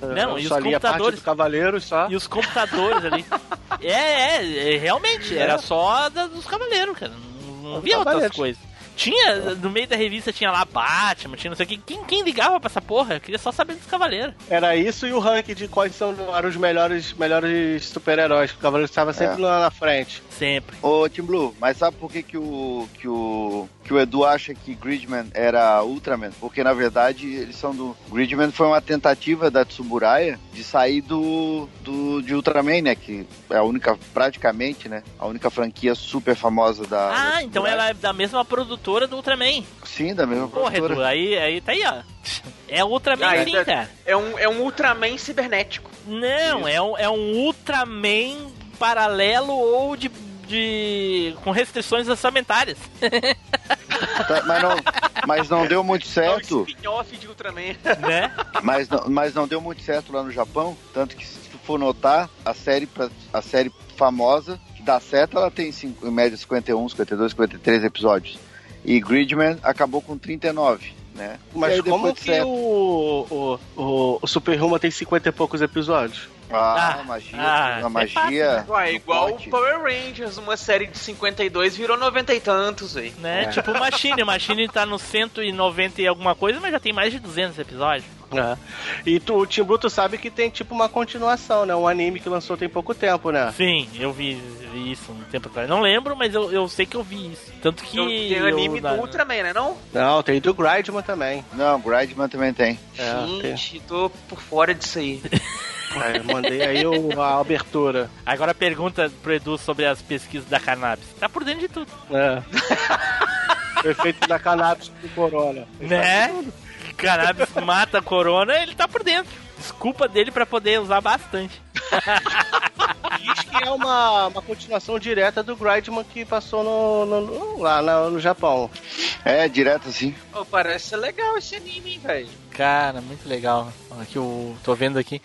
Speaker 1: Não,
Speaker 3: eu
Speaker 1: e os
Speaker 3: só li a parte
Speaker 1: computadores.
Speaker 3: do Cavaleiros só.
Speaker 1: E os computadores ali. É, é, é, realmente, era só da- dos cavaleiros, cara. Não, não via outras coisas. Tinha, no meio da revista tinha lá Batman, tinha não sei o que. Quem, quem ligava pra essa porra? Eu queria só saber dos cavaleiros.
Speaker 3: Era isso e o ranking de quais são eram os melhores, melhores super-heróis. O Cavaleiro estava sempre
Speaker 2: É.
Speaker 3: lá na frente.
Speaker 1: Sempre.
Speaker 2: Ô, Tim Blue, mas sabe por que, que, o, que, o, que o Edu acha que Gridman era Ultraman? Porque, na verdade, eles são do... Gridman foi uma tentativa da Tsuburaya de sair do, do de Ultraman, né? Que é a única, praticamente, né? A única franquia super famosa da...
Speaker 1: Ah,
Speaker 2: da
Speaker 1: então ela é da mesma produtora do Ultraman.
Speaker 2: Sim, da mesma
Speaker 1: Porra, Edu,
Speaker 2: produtora.
Speaker 1: aí, aí tá aí, ó. É Ultraman
Speaker 5: Ah,
Speaker 1: sim,
Speaker 5: então-
Speaker 1: cara.
Speaker 5: É um, é um Ultraman cibernético.
Speaker 1: Não, é um, é um Ultraman paralelo ou de, de. com restrições orçamentárias.
Speaker 2: Tá, mas, não, mas não deu muito
Speaker 5: É
Speaker 2: certo.
Speaker 5: spin-off de Ultraman.
Speaker 1: né?
Speaker 2: Mas não, mas não deu muito certo lá no Japão. Tanto que, se tu for notar, a série, pra- a série famosa, que dá certo, ela tem cinco- em média 51, 52, 53 episódios. E Gridman acabou com 39, né?
Speaker 3: Mas como que
Speaker 2: certo.
Speaker 3: o, o, o, o Super Ruma tem 50 e poucos episódios?
Speaker 2: Ah,
Speaker 1: Ah,
Speaker 2: magia,
Speaker 1: ah,
Speaker 2: a
Speaker 1: é
Speaker 2: magia.
Speaker 1: fácil?
Speaker 5: Ué, igual o Power Rangers, uma série de 52 virou 90 e tantos, velho.
Speaker 1: né? Tipo o Machine. O Machine tá no 190 e alguma coisa, mas já tem mais de 200 episódios.
Speaker 3: É. E tu, o Tim Blue, tu sabe que tem tipo uma continuação, né? Um anime que lançou tem pouco tempo, né?
Speaker 1: Sim, eu vi, vi isso um tempo atrás. Não lembro, mas eu, eu sei que eu vi isso. Tanto que.
Speaker 5: Tem
Speaker 1: eu,
Speaker 5: anime
Speaker 1: na-
Speaker 5: do Ultraman, né não?
Speaker 3: Não, tem do Gridman também.
Speaker 2: Não, Gridman também tem.
Speaker 3: É, tem.
Speaker 5: Gente, tô por fora disso aí.
Speaker 3: Aí, eu mandei aí o- a abertura.
Speaker 1: Agora pergunta pro Edu sobre as pesquisas da cannabis. Tá por dentro de tudo.
Speaker 3: É. O efeito da cannabis do corona.
Speaker 1: Né? Cannabis mata a corona, ele tá por dentro. Desculpa dele pra poder usar bastante.
Speaker 3: Diz que é uma, uma continuação direta do Gridman que passou no, no- no- lá no, no Japão.
Speaker 2: É, direto assim.
Speaker 5: Ô, parece ser legal esse anime, hein, velho.
Speaker 1: Cara, muito legal. Aqui eu tô vendo aqui.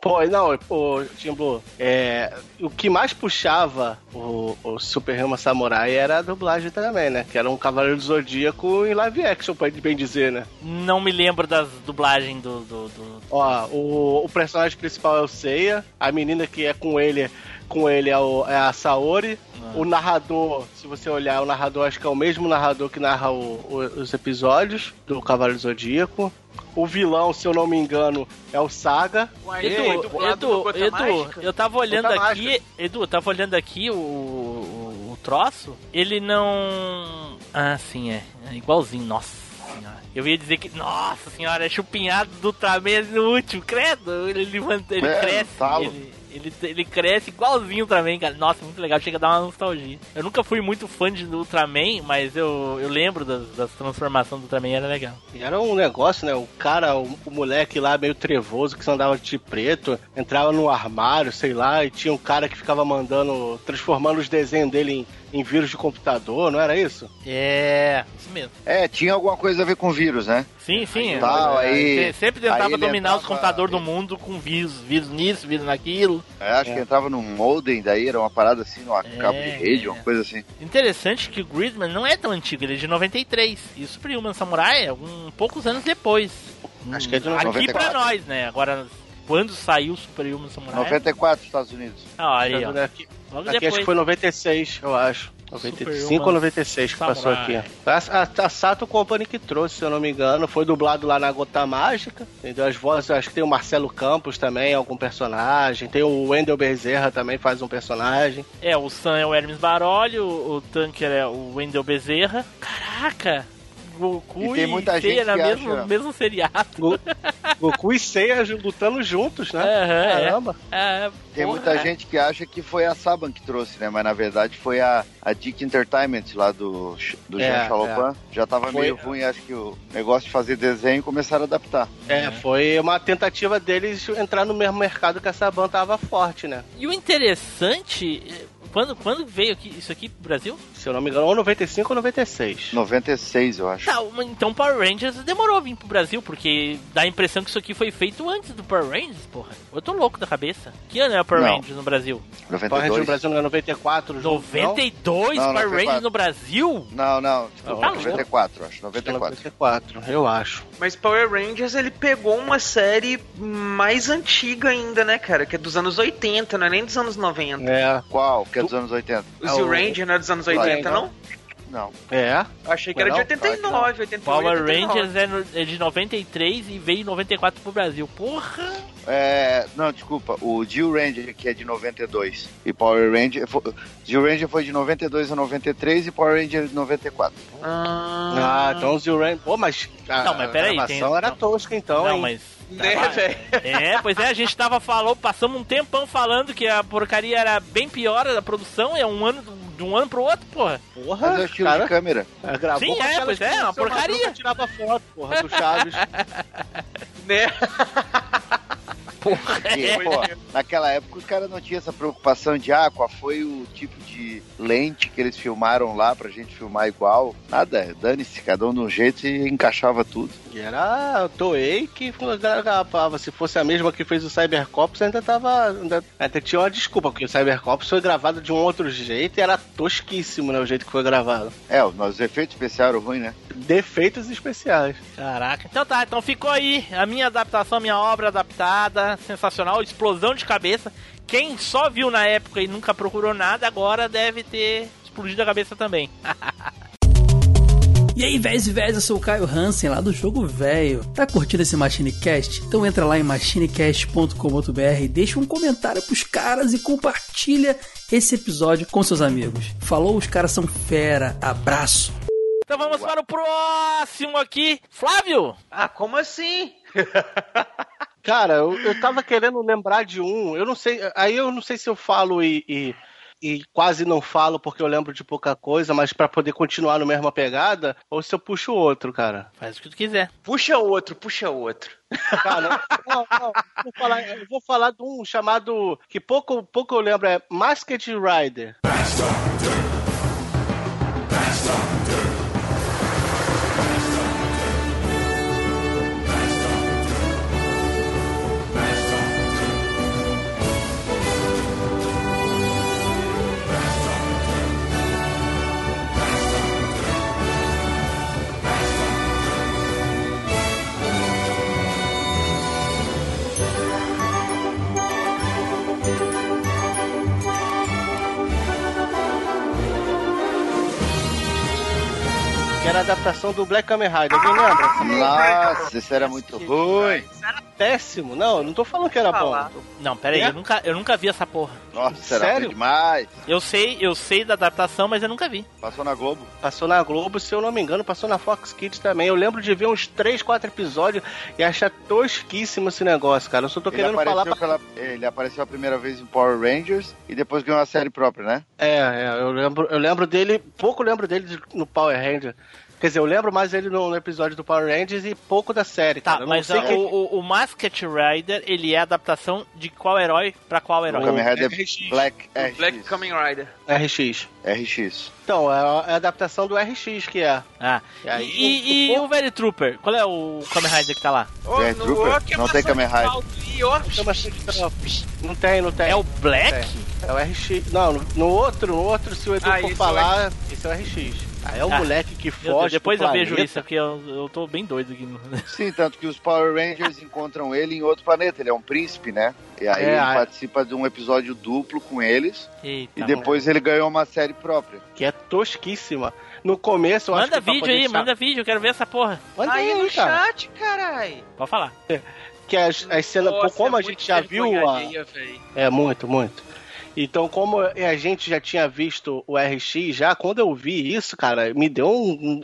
Speaker 3: Pô, não, o Tim Blue, é, o que mais puxava o, o Super Rama Samurai era a dublagem também, né? Que era um Cavaleiro do Zodíaco em live action, pode bem dizer, né?
Speaker 1: Não me lembro das dublagens do. do, do-
Speaker 3: Ó, o, o personagem principal é o Seiya, a menina que é com ele, com ele é, o- é a Saori. O narrador, se você olhar, o narrador acho que é o mesmo narrador que narra o- o- os episódios do Cavaleiro Zodíaco. O vilão, se eu não me engano, é o Saga.
Speaker 5: Uai,
Speaker 1: Edu,
Speaker 5: é
Speaker 1: Edu, Edu, eu tava olhando
Speaker 3: Gota
Speaker 1: aqui,
Speaker 3: Mágica.
Speaker 1: Edu, eu tava olhando aqui o, o, o troço, ele não... Ah, sim, é, é igualzinho, nossa senhora. Eu ia dizer que, nossa senhora, é chupinhado do Ultraman no último, credo, ele, levanta, ele
Speaker 2: É,
Speaker 1: cresce, ele, ele, ele cresce igualzinho Ultraman, cara. Nossa, muito legal, chega a dar uma nostalgia. Eu nunca fui muito fã de Ultraman, mas eu, eu lembro das, das transformações do Ultraman, era legal.
Speaker 3: Era um negócio, né? O cara, o, o moleque lá meio trevoso que só andava de preto, entrava no armário, sei lá, e tinha um cara que ficava mandando, transformando os desenhos dele em, em vírus de computador, não era isso?
Speaker 1: É, isso mesmo.
Speaker 2: É, tinha alguma coisa a ver com vírus, né?
Speaker 1: Sim, sim.
Speaker 2: Tal,
Speaker 1: é,
Speaker 2: aí-
Speaker 1: se- sempre tentava
Speaker 2: aí
Speaker 1: dominar os computadores do mundo com vírus, vírus nisso, vírus naquilo.
Speaker 2: É, acho que entrava num modem, daí era uma parada assim, numa
Speaker 1: É,
Speaker 2: cabo de rede,
Speaker 1: é.
Speaker 2: uma coisa assim.
Speaker 1: Interessante que o Gridman não é tão antigo, ele é de 93. E o Superhuman Samurai é um poucos anos depois.
Speaker 3: Acho que é de
Speaker 1: Aqui
Speaker 2: 94.
Speaker 1: pra nós, né? Agora, quando saiu o Superhuman Samurai?
Speaker 2: 94, Estados Unidos.
Speaker 1: Ah, aí, ó.
Speaker 3: Aqui,
Speaker 1: Logo
Speaker 3: aqui
Speaker 1: depois.
Speaker 3: acho que foi 96, eu acho.
Speaker 1: Super
Speaker 3: 95 ou
Speaker 1: Human
Speaker 3: 96 que passou aqui. A, a, a Sato Company que trouxe, se eu não me engano, foi dublado lá na Gota Mágica. Entendeu? As vozes, acho que tem o Marcelo Campos também, algum personagem. Tem o Wendel Bezerra também, faz um personagem.
Speaker 1: É, o Sam é o Hermes Baroli, o, o Tanker é o Wendel Bezerra. Caraca! Goku
Speaker 2: E
Speaker 1: e,
Speaker 2: tem muita
Speaker 1: Seiya
Speaker 2: gente
Speaker 1: na
Speaker 2: que
Speaker 1: mesmo, mesmo seriado.
Speaker 3: Go- Goku e Seiya lutando juntos, né?
Speaker 1: É.
Speaker 3: Caramba.
Speaker 1: É,
Speaker 2: Tem
Speaker 1: porra.
Speaker 2: muita gente que acha que foi a Saban que trouxe, né? Mas na verdade foi a, a Dick Entertainment lá do, do
Speaker 3: É,
Speaker 2: Jean Chalopan. Já tava
Speaker 3: Foi-
Speaker 2: meio ruim, acho que o negócio de fazer desenho começaram a adaptar.
Speaker 3: É, foi uma tentativa deles entrar no mesmo mercado que a Saban tava forte, né?
Speaker 1: E o interessante, quando, quando veio aqui, isso aqui pro Brasil?
Speaker 3: Se eu não me engano, ou 95 ou 96.
Speaker 2: 96, eu acho.
Speaker 1: Tá, então Power Rangers demorou a vir pro Brasil, porque dá a impressão que isso aqui foi feito antes do Power Rangers, porra. Eu tô louco da cabeça. Que ano é o Power
Speaker 2: Não.
Speaker 1: Rangers no Brasil?
Speaker 3: Power Rangers
Speaker 2: 92.
Speaker 3: no Brasil não é 94? junto,
Speaker 1: 92
Speaker 2: Não,
Speaker 1: Power
Speaker 2: 94.
Speaker 1: Rangers no Brasil?
Speaker 2: Não, não, desculpa,
Speaker 1: Tá
Speaker 2: 94, acho.
Speaker 3: não?
Speaker 2: 94.
Speaker 3: 94, eu acho.
Speaker 5: Mas Power Rangers ele pegou uma série mais antiga ainda, né, cara? Que é dos anos 80, não é nem dos anos 90.
Speaker 3: É,
Speaker 2: Qual? Que é dos anos 80?
Speaker 5: O
Speaker 3: É
Speaker 5: Zio
Speaker 3: o-
Speaker 5: Ranger não é dos anos
Speaker 2: Vai,
Speaker 5: 80,
Speaker 3: não.
Speaker 5: Não?
Speaker 3: É.
Speaker 5: Eu achei que era
Speaker 2: Não,
Speaker 5: de
Speaker 2: claro que
Speaker 5: 89, 88,
Speaker 1: Power
Speaker 5: 89.
Speaker 1: Rangers é, no- é de 93 e veio em 94 pro Brasil. Porra!
Speaker 2: É, não, desculpa. O Jill Ranger, que é de 92. E Power Ranger. Foi, Jill Ranger foi de 92 a 93 e Power Ranger de 94.
Speaker 3: Ah, então o Zio Ranger... Pô, mas a,
Speaker 1: Não, mas peraí,
Speaker 3: a
Speaker 1: tem-
Speaker 3: era
Speaker 1: não.
Speaker 3: tosca então,
Speaker 1: não,
Speaker 3: hein?
Speaker 1: mas.
Speaker 5: Né,
Speaker 1: Tava-
Speaker 5: velho?
Speaker 1: É, pois é, a gente tava falando, passamos um tempão falando que a porcaria era bem pior da produção, é um ano de um ano pro outro, porra.
Speaker 3: Porra,
Speaker 2: Mas é o estilo
Speaker 3: cara,
Speaker 2: de câmera.
Speaker 3: gravou
Speaker 1: Sim, é, pois é, uma porcaria.
Speaker 3: Tirava foto, porra, do Chaves.
Speaker 5: Né?
Speaker 1: Porra,
Speaker 2: E,
Speaker 1: é.
Speaker 2: pô, naquela época os caras não tinham essa preocupação de ah, qual foi o tipo de lente que eles filmaram lá pra gente filmar igual. Nada, dane-se, cada um de um jeito e encaixava tudo.
Speaker 3: E era a Toei que gravava. Se fosse a mesma que fez o Cybercops, ainda tava. Ainda, ainda tinha uma desculpa, porque o Cybercops foi gravado de um outro jeito e era tosquíssimo, né? O jeito que foi gravado.
Speaker 2: É, os efeitos especiais eram ruins, né?
Speaker 3: Defeitos especiais.
Speaker 1: Caraca, então tá, então ficou aí a minha adaptação, a minha obra adaptada, sensacional, explosão de cabeça. Quem só viu na época e nunca procurou nada, agora deve ter explodido a cabeça também.
Speaker 9: E aí, véis e véis, eu sou o Caio Hansen, lá do Jogo Velho. Tá curtindo esse MachineCast? Então entra lá em machinecast.com.br, deixa um comentário pros caras e compartilha esse episódio com seus amigos. Falou, os caras são fera. Abraço.
Speaker 1: Então vamos para o próximo aqui, Flávio.
Speaker 5: Ah, como assim?
Speaker 3: Cara, eu, eu tava querendo lembrar de um. Eu não sei. Aí eu não sei se eu falo e. e- e quase não falo porque eu lembro de pouca coisa, mas pra poder continuar no mesma pegada, ou se eu puxo outro, cara.
Speaker 1: Faz o que tu quiser.
Speaker 5: Puxa outro, puxa outro.
Speaker 3: Cara, não, não, eu vou falar, eu vou falar de um chamado que pouco, pouco eu lembro, é Masked Rider. Era a adaptação do Black Kamen Rider, alguém lembra?
Speaker 2: Nossa, isso era muito ruim.
Speaker 3: Péssimo, não, eu não tô falando que era
Speaker 5: Falar.
Speaker 3: bom.
Speaker 1: Não, pera aí,
Speaker 3: É?
Speaker 1: eu, nunca, eu nunca vi essa porra.
Speaker 2: Nossa, era
Speaker 3: Sério?
Speaker 2: ruim demais.
Speaker 1: Eu sei, eu sei da adaptação, mas eu nunca vi.
Speaker 2: Passou na Globo.
Speaker 3: Passou na Globo, se eu não me engano, passou na Fox Kids também. Eu lembro de ver uns 3, 4 episódios e achar tosquíssimo esse negócio, cara. Eu só tô
Speaker 2: Ele
Speaker 3: querendo falar
Speaker 2: apareceu,
Speaker 3: pra...
Speaker 2: pela, ele apareceu a primeira vez em Power Rangers e depois ganhou uma série própria, né?
Speaker 3: É, é, eu lembro, eu lembro dele, pouco lembro dele de- no Power Ranger. Quer dizer, eu lembro mais ele no, no episódio do Power Rangers e pouco da série,
Speaker 1: Tá,
Speaker 3: cara. Eu não
Speaker 1: mas
Speaker 3: sei
Speaker 1: a-
Speaker 3: quem-
Speaker 1: o, o, o Masked Rider, ele é a adaptação de qual herói pra qual
Speaker 2: O
Speaker 1: herói?
Speaker 2: Kamen Rider
Speaker 3: RX.
Speaker 2: Black
Speaker 5: O
Speaker 2: RX.
Speaker 5: Black Kamen Rider.
Speaker 3: RX.
Speaker 2: RX.
Speaker 3: Então, é a, é a adaptação do RX que é.
Speaker 1: Ah,
Speaker 3: E aí,
Speaker 1: e, e
Speaker 3: o-
Speaker 1: o Very Trooper? Qual é o Kamen Rider que tá lá?
Speaker 2: Red
Speaker 5: no-
Speaker 2: Trooper?
Speaker 5: que
Speaker 2: Não tem Kamen
Speaker 5: de
Speaker 2: Rider.
Speaker 3: Não tem, não tem.
Speaker 1: É o Black?
Speaker 3: É o RX. Não, no, no outro, no outro, se o Edu
Speaker 5: Ah,
Speaker 3: for
Speaker 5: esse é o
Speaker 3: falar, esse é o RX. Ah, é o
Speaker 1: Ah,
Speaker 3: moleque que foge.
Speaker 1: depois
Speaker 3: do
Speaker 1: eu vejo isso, porque eu, eu tô bem doido aqui. no-
Speaker 2: Sim, tanto que os Power Rangers encontram ele em outro planeta. Ele é um príncipe, né? E aí
Speaker 3: É,
Speaker 2: ele
Speaker 3: a-
Speaker 2: participa de um episódio duplo com eles.
Speaker 1: Eita,
Speaker 2: e depois ele ganhou uma série própria.
Speaker 3: Que é tosquíssima. No começo, eu acho
Speaker 1: Manda
Speaker 3: que pra
Speaker 1: vídeo aí, manda vídeo, eu quero ver essa porra.
Speaker 3: Manda
Speaker 5: Aí no
Speaker 3: cara.
Speaker 5: chat, carai.
Speaker 1: Pode falar.
Speaker 3: Que as, as cenas,
Speaker 5: Nossa,
Speaker 3: como
Speaker 5: é
Speaker 3: a gente
Speaker 5: muito
Speaker 3: já viu a. É, muito, muito. Então, como a gente já tinha visto o RX já, quando eu vi isso, cara, me deu um,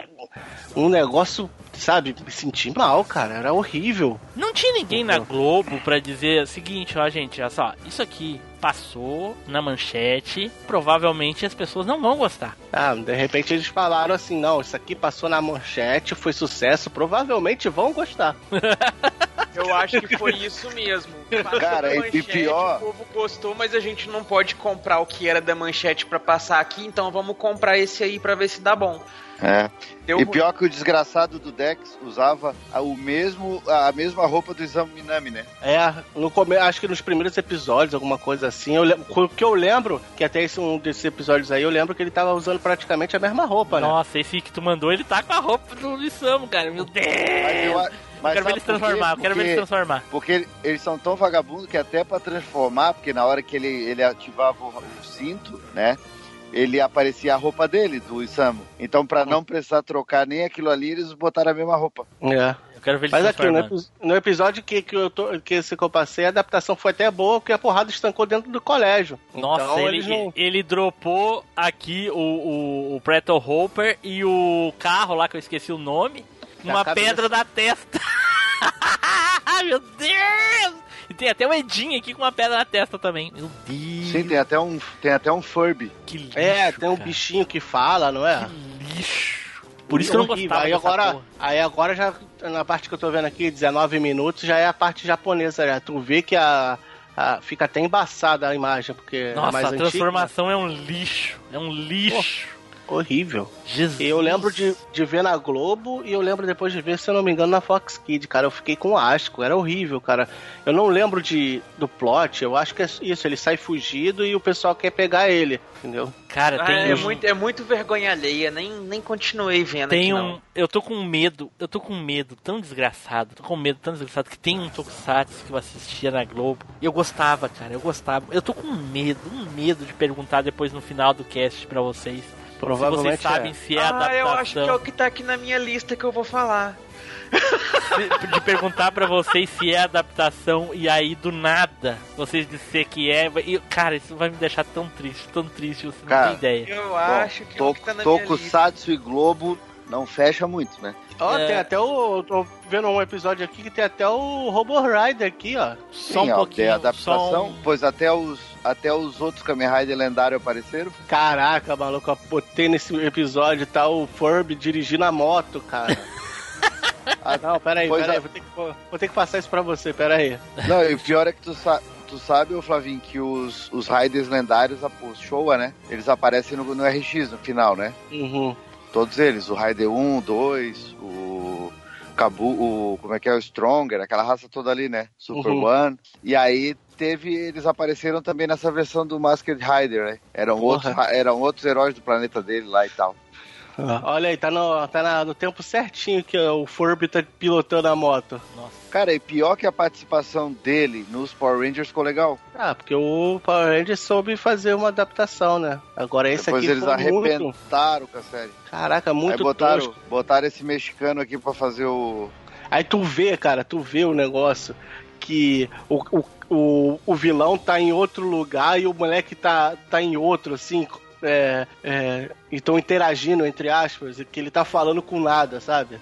Speaker 3: um- negócio, sabe, me senti mal, cara. Era horrível.
Speaker 1: Não tinha ninguém na Globo pra dizer o seguinte, ó, gente, olha só, isso aqui passou na manchete, provavelmente as pessoas não vão gostar.
Speaker 3: Ah, de repente eles falaram assim: não, isso aqui passou na manchete, foi sucesso, provavelmente vão gostar.
Speaker 5: Eu acho que foi isso mesmo. Passou
Speaker 2: Cara,
Speaker 5: na
Speaker 2: e-
Speaker 5: manchete,
Speaker 2: pior-
Speaker 5: O povo gostou, mas a gente não pode comprar o que era da manchete pra passar aqui, então vamos comprar esse aí pra ver se dá bom.
Speaker 2: É.
Speaker 5: Deu
Speaker 2: E pior que o desgraçado do Dex usava a- o mesmo, a mesma roupa do Exame Minami, né?
Speaker 3: É, no come... acho que nos primeiros episódios, alguma coisa assim. Eu lem- O que eu lembro, que até esse um desses episódios aí, eu lembro que ele tava usando praticamente a mesma roupa, né?
Speaker 1: Nossa, esse que tu mandou, ele tá com a roupa do Lissamo, cara. Meu Deus!
Speaker 2: Mas eu, mas
Speaker 1: quero ver
Speaker 2: sabe
Speaker 1: ele se
Speaker 2: por quê?
Speaker 1: transformar, eu quero ver ele se
Speaker 2: Porque-
Speaker 1: transformar.
Speaker 2: Porque eles são tão vagabundos que até pra transformar, porque na hora que ele, ele ativava o, o cinto, né? Ele aparecia a roupa dele, do Isamu. Então, pra não precisar trocar nem aquilo ali, eles botaram a mesma roupa.
Speaker 3: É.
Speaker 1: Eu quero ver ele
Speaker 3: Mas
Speaker 1: se
Speaker 3: aqui, no, no episódio que, que, eu tô, que esse que eu passei, a adaptação foi até boa, porque a porrada estancou dentro do colégio.
Speaker 1: Nossa,
Speaker 3: então,
Speaker 1: ele,
Speaker 3: não...
Speaker 1: ele dropou aqui o, o, o Preto Hopper e o carro lá, que eu esqueci o nome,
Speaker 3: Na
Speaker 1: uma
Speaker 3: cabeça.
Speaker 1: pedra da testa. Meu Deus! E tem até o Edinho aqui com uma pedra na testa também. Meu Deus!
Speaker 2: Sim, tem até um, tem até um Furby.
Speaker 1: Que lixo,
Speaker 3: É, tem um
Speaker 1: cara.
Speaker 3: bichinho que fala, não é?
Speaker 1: Que lixo. Por isso que eu não gostava
Speaker 3: aí agora,
Speaker 1: porra.
Speaker 3: aí agora já, na parte que eu tô vendo aqui, 19 minutos, já é a parte japonesa, já. Tu vê que a, a- fica até embaçada a imagem, porque é
Speaker 1: Nossa,
Speaker 3: mais
Speaker 1: a
Speaker 3: antiga.
Speaker 1: transformação é um lixo. É um lixo.
Speaker 3: Horrível.
Speaker 1: Jesus.
Speaker 3: Eu lembro de, de ver na Globo e eu lembro depois de ver, se eu não me engano, na Fox Kid, cara. Eu fiquei com asco, era horrível, cara. Eu não lembro de, do plot, eu acho que é isso, ele sai fugido e o pessoal quer pegar ele, entendeu?
Speaker 1: Cara,
Speaker 5: Ah,
Speaker 1: tem
Speaker 5: é,
Speaker 1: um...
Speaker 5: muito, é muito vergonha alheia, nem, nem continuei vendo
Speaker 1: Tem
Speaker 5: aqui,
Speaker 1: um.
Speaker 5: não.
Speaker 1: Eu tô com medo, eu tô com medo tão desgraçado, tô com medo tão desgraçado que tem um Tokusatsu que eu assistia na Globo. E eu gostava, cara, eu gostava. Eu tô com medo, um medo de perguntar depois no final do cast pra vocês. Se vocês
Speaker 3: Provavelmente
Speaker 1: sabem
Speaker 3: é.
Speaker 1: se é
Speaker 5: ah,
Speaker 1: adaptação.
Speaker 5: eu acho que é o que tá aqui na minha lista que eu vou falar.
Speaker 1: se- de perguntar pra vocês se é adaptação e aí do nada vocês disser que é. E, cara, isso vai me deixar tão triste, tão triste, você não
Speaker 2: Cara,
Speaker 1: tem ideia.
Speaker 5: Eu acho que é o
Speaker 2: Bom,
Speaker 5: que tá na minha lista.
Speaker 2: Tokusatsu e Globo não fecha muito, né?
Speaker 3: Ó,
Speaker 1: É.
Speaker 3: tem até o. Tô vendo um episódio aqui que tem até o Robo Rider aqui, ó.
Speaker 1: Só
Speaker 2: Sim,
Speaker 1: um
Speaker 2: ó,
Speaker 1: pouquinho.
Speaker 2: tem adaptação,
Speaker 1: só um-
Speaker 2: pois até os, até os outros Kamen Rider lendários apareceram.
Speaker 3: Caraca, maluco, eu botei nesse episódio, tá o Furby dirigindo a moto, cara. ah, não, peraí, peraí,
Speaker 2: é.
Speaker 3: vou ter, que, vou ter que passar isso pra você, peraí.
Speaker 2: Não, e o pior é que tu, sa tu sabe, ô Flavinho, que os, os Riders lendários, a- os Showa, né? Eles aparecem no, no RX no final, né?
Speaker 3: Uhum.
Speaker 2: Todos eles, o Rider 1, 2, o Kabu, o como é que é o Stronger, aquela raça toda ali, né? Super
Speaker 3: Uhum.
Speaker 2: One. E aí teve, eles apareceram também nessa versão do Masked Rider, né? Eram outros, ra- eram outros heróis do planeta dele lá e tal.
Speaker 3: Olha aí, tá, no, tá na- no tempo certinho que o Furby tá pilotando a moto.
Speaker 2: Cara, e pior que a participação dele nos Power Rangers ficou legal.
Speaker 3: Ah, porque o Power Rangers soube fazer uma adaptação, né? Agora esse
Speaker 2: Depois
Speaker 3: aqui
Speaker 2: eles
Speaker 3: foi muito...
Speaker 2: arrebentaram com a série.
Speaker 3: Caraca,
Speaker 2: Aí
Speaker 3: muito
Speaker 2: botaram,
Speaker 3: tosco.
Speaker 2: botaram esse mexicano aqui pra fazer o.
Speaker 3: Aí tu vê, cara, tu vê o negócio que o, o, o, o vilão tá em outro lugar e o moleque tá, tá em outro, assim, é, é, e tão interagindo, entre aspas, e que ele tá falando com nada, sabe?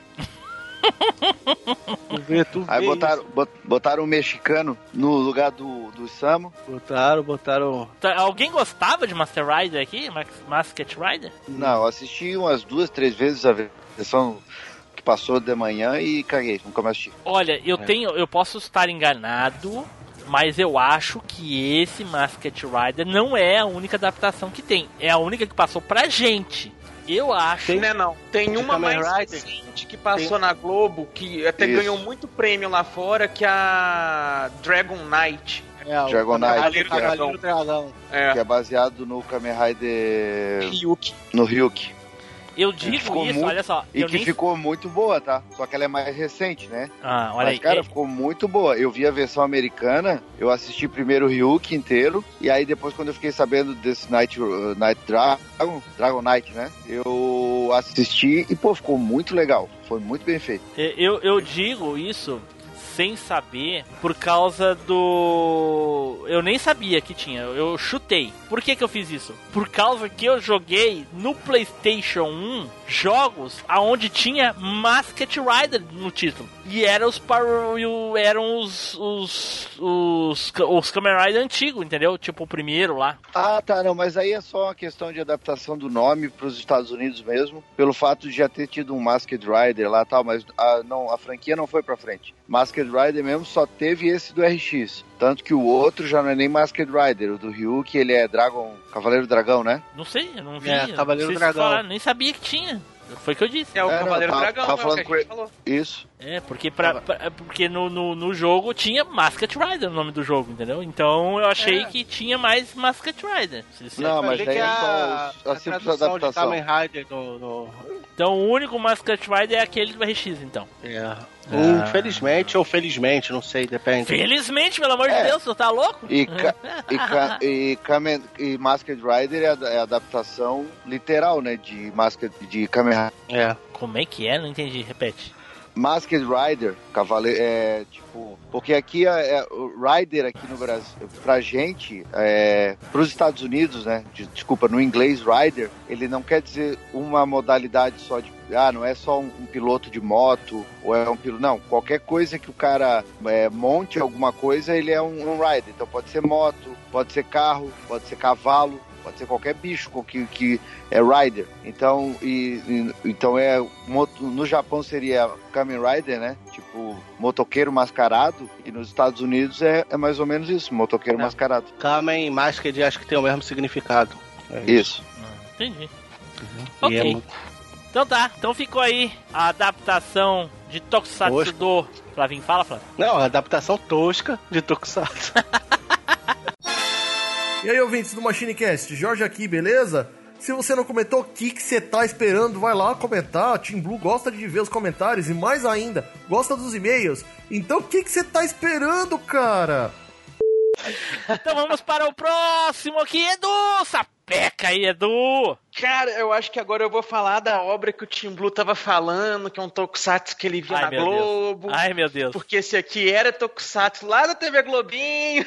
Speaker 3: tu vê, tu
Speaker 2: Aí
Speaker 3: vê
Speaker 2: botaram,
Speaker 3: isso.
Speaker 2: botaram um mexicano no lugar do, do Samo.
Speaker 3: Botaram, botaram...
Speaker 1: Tá, Alguém gostava de Master Rider aqui? Mas- Masked Rider?
Speaker 2: Não, eu assisti umas duas, três vezes a versão passou de manhã e caguei, nunca mais assisti.
Speaker 1: Olha, eu
Speaker 3: É.
Speaker 1: tenho. Eu posso estar enganado, mas eu acho que esse Masked Rider não é a única adaptação que tem. É a única que passou pra gente. Eu acho.
Speaker 5: Tem, né, não. Tem
Speaker 3: De
Speaker 5: uma
Speaker 3: Kamen
Speaker 5: mais
Speaker 3: Rider?
Speaker 5: recente que passou na Globo, que até
Speaker 2: Isso.
Speaker 5: ganhou muito prêmio lá fora, que é a Dragon Knight.
Speaker 3: É,
Speaker 2: Dragon Knight, que é-.
Speaker 5: É.
Speaker 2: Que é baseado no Kamen Rider.
Speaker 5: Ryuki.
Speaker 2: no Ryuk.
Speaker 1: Eu digo isso,
Speaker 2: muito-
Speaker 1: olha só.
Speaker 2: E que
Speaker 1: nem...
Speaker 2: ficou muito boa, tá? Só que ela é mais recente, né?
Speaker 1: Ah, olha
Speaker 2: Mas,
Speaker 1: aí.
Speaker 2: cara, ficou muito boa. Eu vi a versão americana, eu assisti primeiro o Ryuk inteiro, e aí depois, quando eu fiquei sabendo desse Night, uh, Night Dragon, Dragon Knight, né? Eu assisti e, pô, ficou muito legal. Foi muito bem feito.
Speaker 1: eu, eu digo isso sem saber por causa do. Eu nem sabia que tinha, eu chutei. Por que, que eu fiz isso? Por causa que eu joguei no PlayStation 1 jogos aonde tinha Masked Rider no título. E eram os eram os os os, os Kamen Rider antigos, entendeu? Tipo o primeiro lá.
Speaker 2: Ah, tá, não, mas aí é só uma questão de adaptação do nome para os Estados Unidos mesmo, pelo fato de já ter tido um Masked Rider lá tal, mas a, não, a franquia não foi pra frente. Masked Rider mesmo só teve esse do RX. Tanto que o outro já não é nem Masked Rider, o do Ryu, que ele é Dragon, Cavaleiro Dragão, né?
Speaker 1: Não sei, eu não vi.
Speaker 3: É,
Speaker 1: não
Speaker 3: Cavaleiro
Speaker 1: se
Speaker 3: Dragão.
Speaker 1: falaram, nem sabia que tinha. Foi o que eu disse.
Speaker 5: É o
Speaker 2: É, não,
Speaker 5: Cavaleiro
Speaker 2: tá-
Speaker 5: Dragão,
Speaker 2: tá
Speaker 5: é o que
Speaker 2: falando
Speaker 5: a
Speaker 2: com
Speaker 5: gente
Speaker 2: ele.
Speaker 5: falou.
Speaker 2: Isso.
Speaker 1: É, porque pra, pra- porque no, no, no jogo tinha Masked Rider no nome do jogo, entendeu? Então eu achei
Speaker 5: É.
Speaker 1: que tinha mais Masked Rider.
Speaker 2: Não, mas daí
Speaker 3: que
Speaker 2: é
Speaker 3: a,
Speaker 2: só
Speaker 3: a
Speaker 2: simples adaptação.
Speaker 3: Kamen Rider no, no-
Speaker 1: Então o único Masked Rider é aquele do RX, então.
Speaker 3: é. Infelizmente ou felizmente, não sei, depende.
Speaker 1: Felizmente, pelo amor de
Speaker 2: É.
Speaker 1: Deus, você tá louco?
Speaker 2: E, ca, e, ca, e, Kamen, e Masked Rider é a, é a adaptação literal, né? De Masked de Kamen Rider.
Speaker 3: É.
Speaker 1: Como é que é? Não entendi, repete.
Speaker 2: Masked Rider, cavaleiro, é tipo. Porque aqui é, é- o Rider aqui no Brasil, pra gente, é, pros Estados Unidos, né? de- desculpa, no inglês Rider, ele não quer dizer uma modalidade só de. Ah, não é só um, um piloto de moto, ou é um piloto. Não, qualquer coisa que o cara é, monte alguma coisa, ele é um, um Rider. Então pode ser moto, pode ser carro, pode ser cavalo. Pode ser qualquer bicho que, que é Rider. Então, e, e- então é moto- no Japão seria Kamen Rider, né? Tipo motoqueiro mascarado. E nos Estados Unidos é, é mais ou menos isso, motoqueiro
Speaker 3: É.
Speaker 2: mascarado.
Speaker 3: Kamen e Masked acho que tem o mesmo significado. É
Speaker 2: Isso.
Speaker 1: Ah, entendi. Ok.
Speaker 3: é muito-
Speaker 1: Então tá, então ficou aí a adaptação de Tokusatsu do. Flavinho, fala, Flavinho.
Speaker 3: Não, a adaptação tosca de Tokusatsu.
Speaker 10: E aí, ouvintes do MachineCast, Jorge aqui, beleza? Se você não comentou, o que que você tá esperando? Vai lá comentar. Team Blue gosta de ver os comentários e mais ainda, gosta dos e-mails. Então o que que você tá esperando, cara?
Speaker 1: Então vamos para o próximo aqui, Edu! Sapeca aí, Edu!
Speaker 5: Cara, eu acho que agora eu vou falar da obra que o Tim Blue tava falando, que é um Tokusatsu que ele via
Speaker 1: Ai,
Speaker 5: na
Speaker 1: meu Deus.
Speaker 5: Globo.
Speaker 1: Ai, meu Deus.
Speaker 5: Porque esse aqui era Tokusatsu lá da TV Globinho,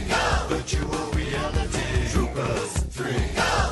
Speaker 4: one. Four,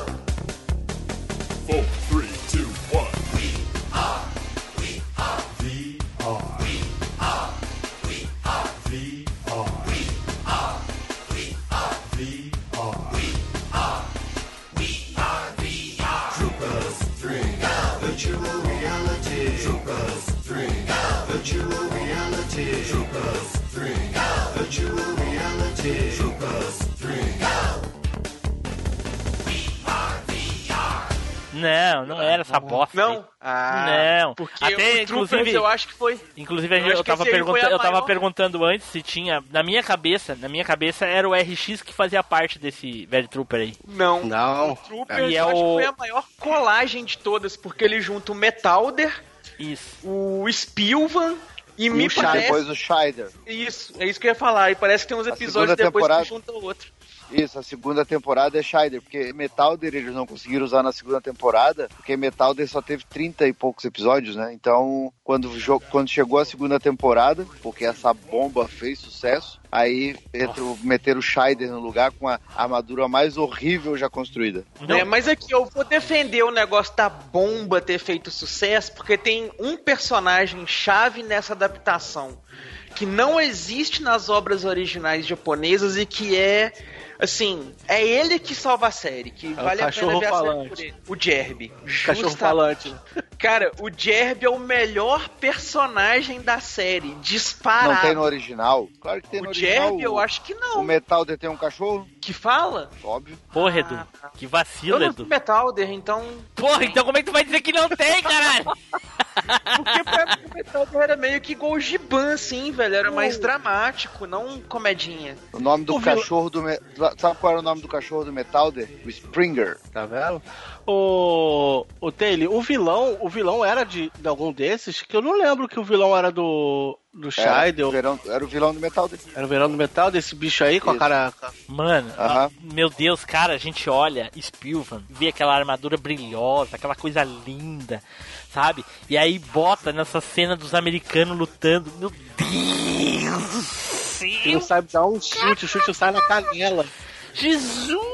Speaker 1: Não, não era essa bosta.
Speaker 5: Não? Ah,
Speaker 1: Não.
Speaker 5: Porque
Speaker 1: Até,
Speaker 5: o Troopers
Speaker 1: inclusive-
Speaker 5: eu acho que foi.
Speaker 1: Inclusive,
Speaker 5: Eu
Speaker 1: eu, tava pergunta- eu tava perguntando antes se tinha. Na minha cabeça, na minha cabeça era o RX que fazia parte desse velho Trooper aí.
Speaker 5: Não.
Speaker 3: Não.
Speaker 5: Troopers
Speaker 1: E é
Speaker 5: eu acho que
Speaker 1: o-
Speaker 5: foi a maior colagem de todas, porque ele junta o Metalder,
Speaker 1: Isso.
Speaker 5: o Spilvan e,
Speaker 2: E
Speaker 5: me
Speaker 2: o
Speaker 5: parece.
Speaker 2: depois o Shider.
Speaker 5: Isso, é isso que eu ia falar. E parece que tem uns episódios depois
Speaker 2: temporada-
Speaker 5: que junta o outro.
Speaker 2: Isso, a segunda temporada é Shider, porque Metalder eles não conseguiram usar na segunda temporada, porque Metalder só teve 30 e poucos episódios, né? Então, quando, quando chegou a segunda temporada, porque essa bomba fez sucesso, aí entrou, meteram o Shider no lugar com a armadura mais horrível já construída.
Speaker 5: É, mas aqui eu vou defender o negócio da bomba ter feito sucesso, porque tem um personagem chave nessa adaptação que não existe nas obras originais japonesas e que é assim, é ele que salva a série, que
Speaker 3: o
Speaker 5: vale a pena ver a série por ele. O Jerby.
Speaker 3: Cachorro falante.
Speaker 5: Cara, o Jerby é o melhor personagem da série, disparado.
Speaker 2: Não tem no original? Claro que tem no
Speaker 5: o
Speaker 2: original.
Speaker 5: Jerby eu acho que
Speaker 2: O
Speaker 5: não.
Speaker 2: Metalder tem um cachorro?
Speaker 5: Que fala?
Speaker 2: Óbvio.
Speaker 1: Porra, Edu. Que
Speaker 5: Eu
Speaker 1: vacilo,
Speaker 5: não vi
Speaker 1: Edu.
Speaker 5: Metalder, então
Speaker 1: Porra, então como é que tu vai dizer que não tem, caralho?
Speaker 5: Porque pra mim, Era meio que igual o Giban, assim, velho. Era mais dramático, não comedinha.
Speaker 2: O nome do
Speaker 3: O
Speaker 2: cachorro do. Me... Sabe qual era o nome do cachorro do Metalder? O Springer.
Speaker 3: Tá vendo? O, o Taylor, o vilão, o vilão era de, de algum desses, que eu não lembro que o vilão era do, do
Speaker 2: Era,
Speaker 3: Scheidel.
Speaker 2: o verão- era o vilão do Metalder.
Speaker 3: Era o verão do metal desse bicho aí com a
Speaker 2: Isso.
Speaker 3: cara.
Speaker 1: Mano,
Speaker 2: Aham.
Speaker 1: ah, meu Deus, cara, a gente olha Spilvan, vê aquela armadura brilhosa, aquela coisa linda, sabe? E aí bota nessa cena dos americanos lutando. Meu Deus do
Speaker 3: Ele
Speaker 1: céu!
Speaker 3: sabe dar um chute, o chute sai na canela.
Speaker 1: Jesus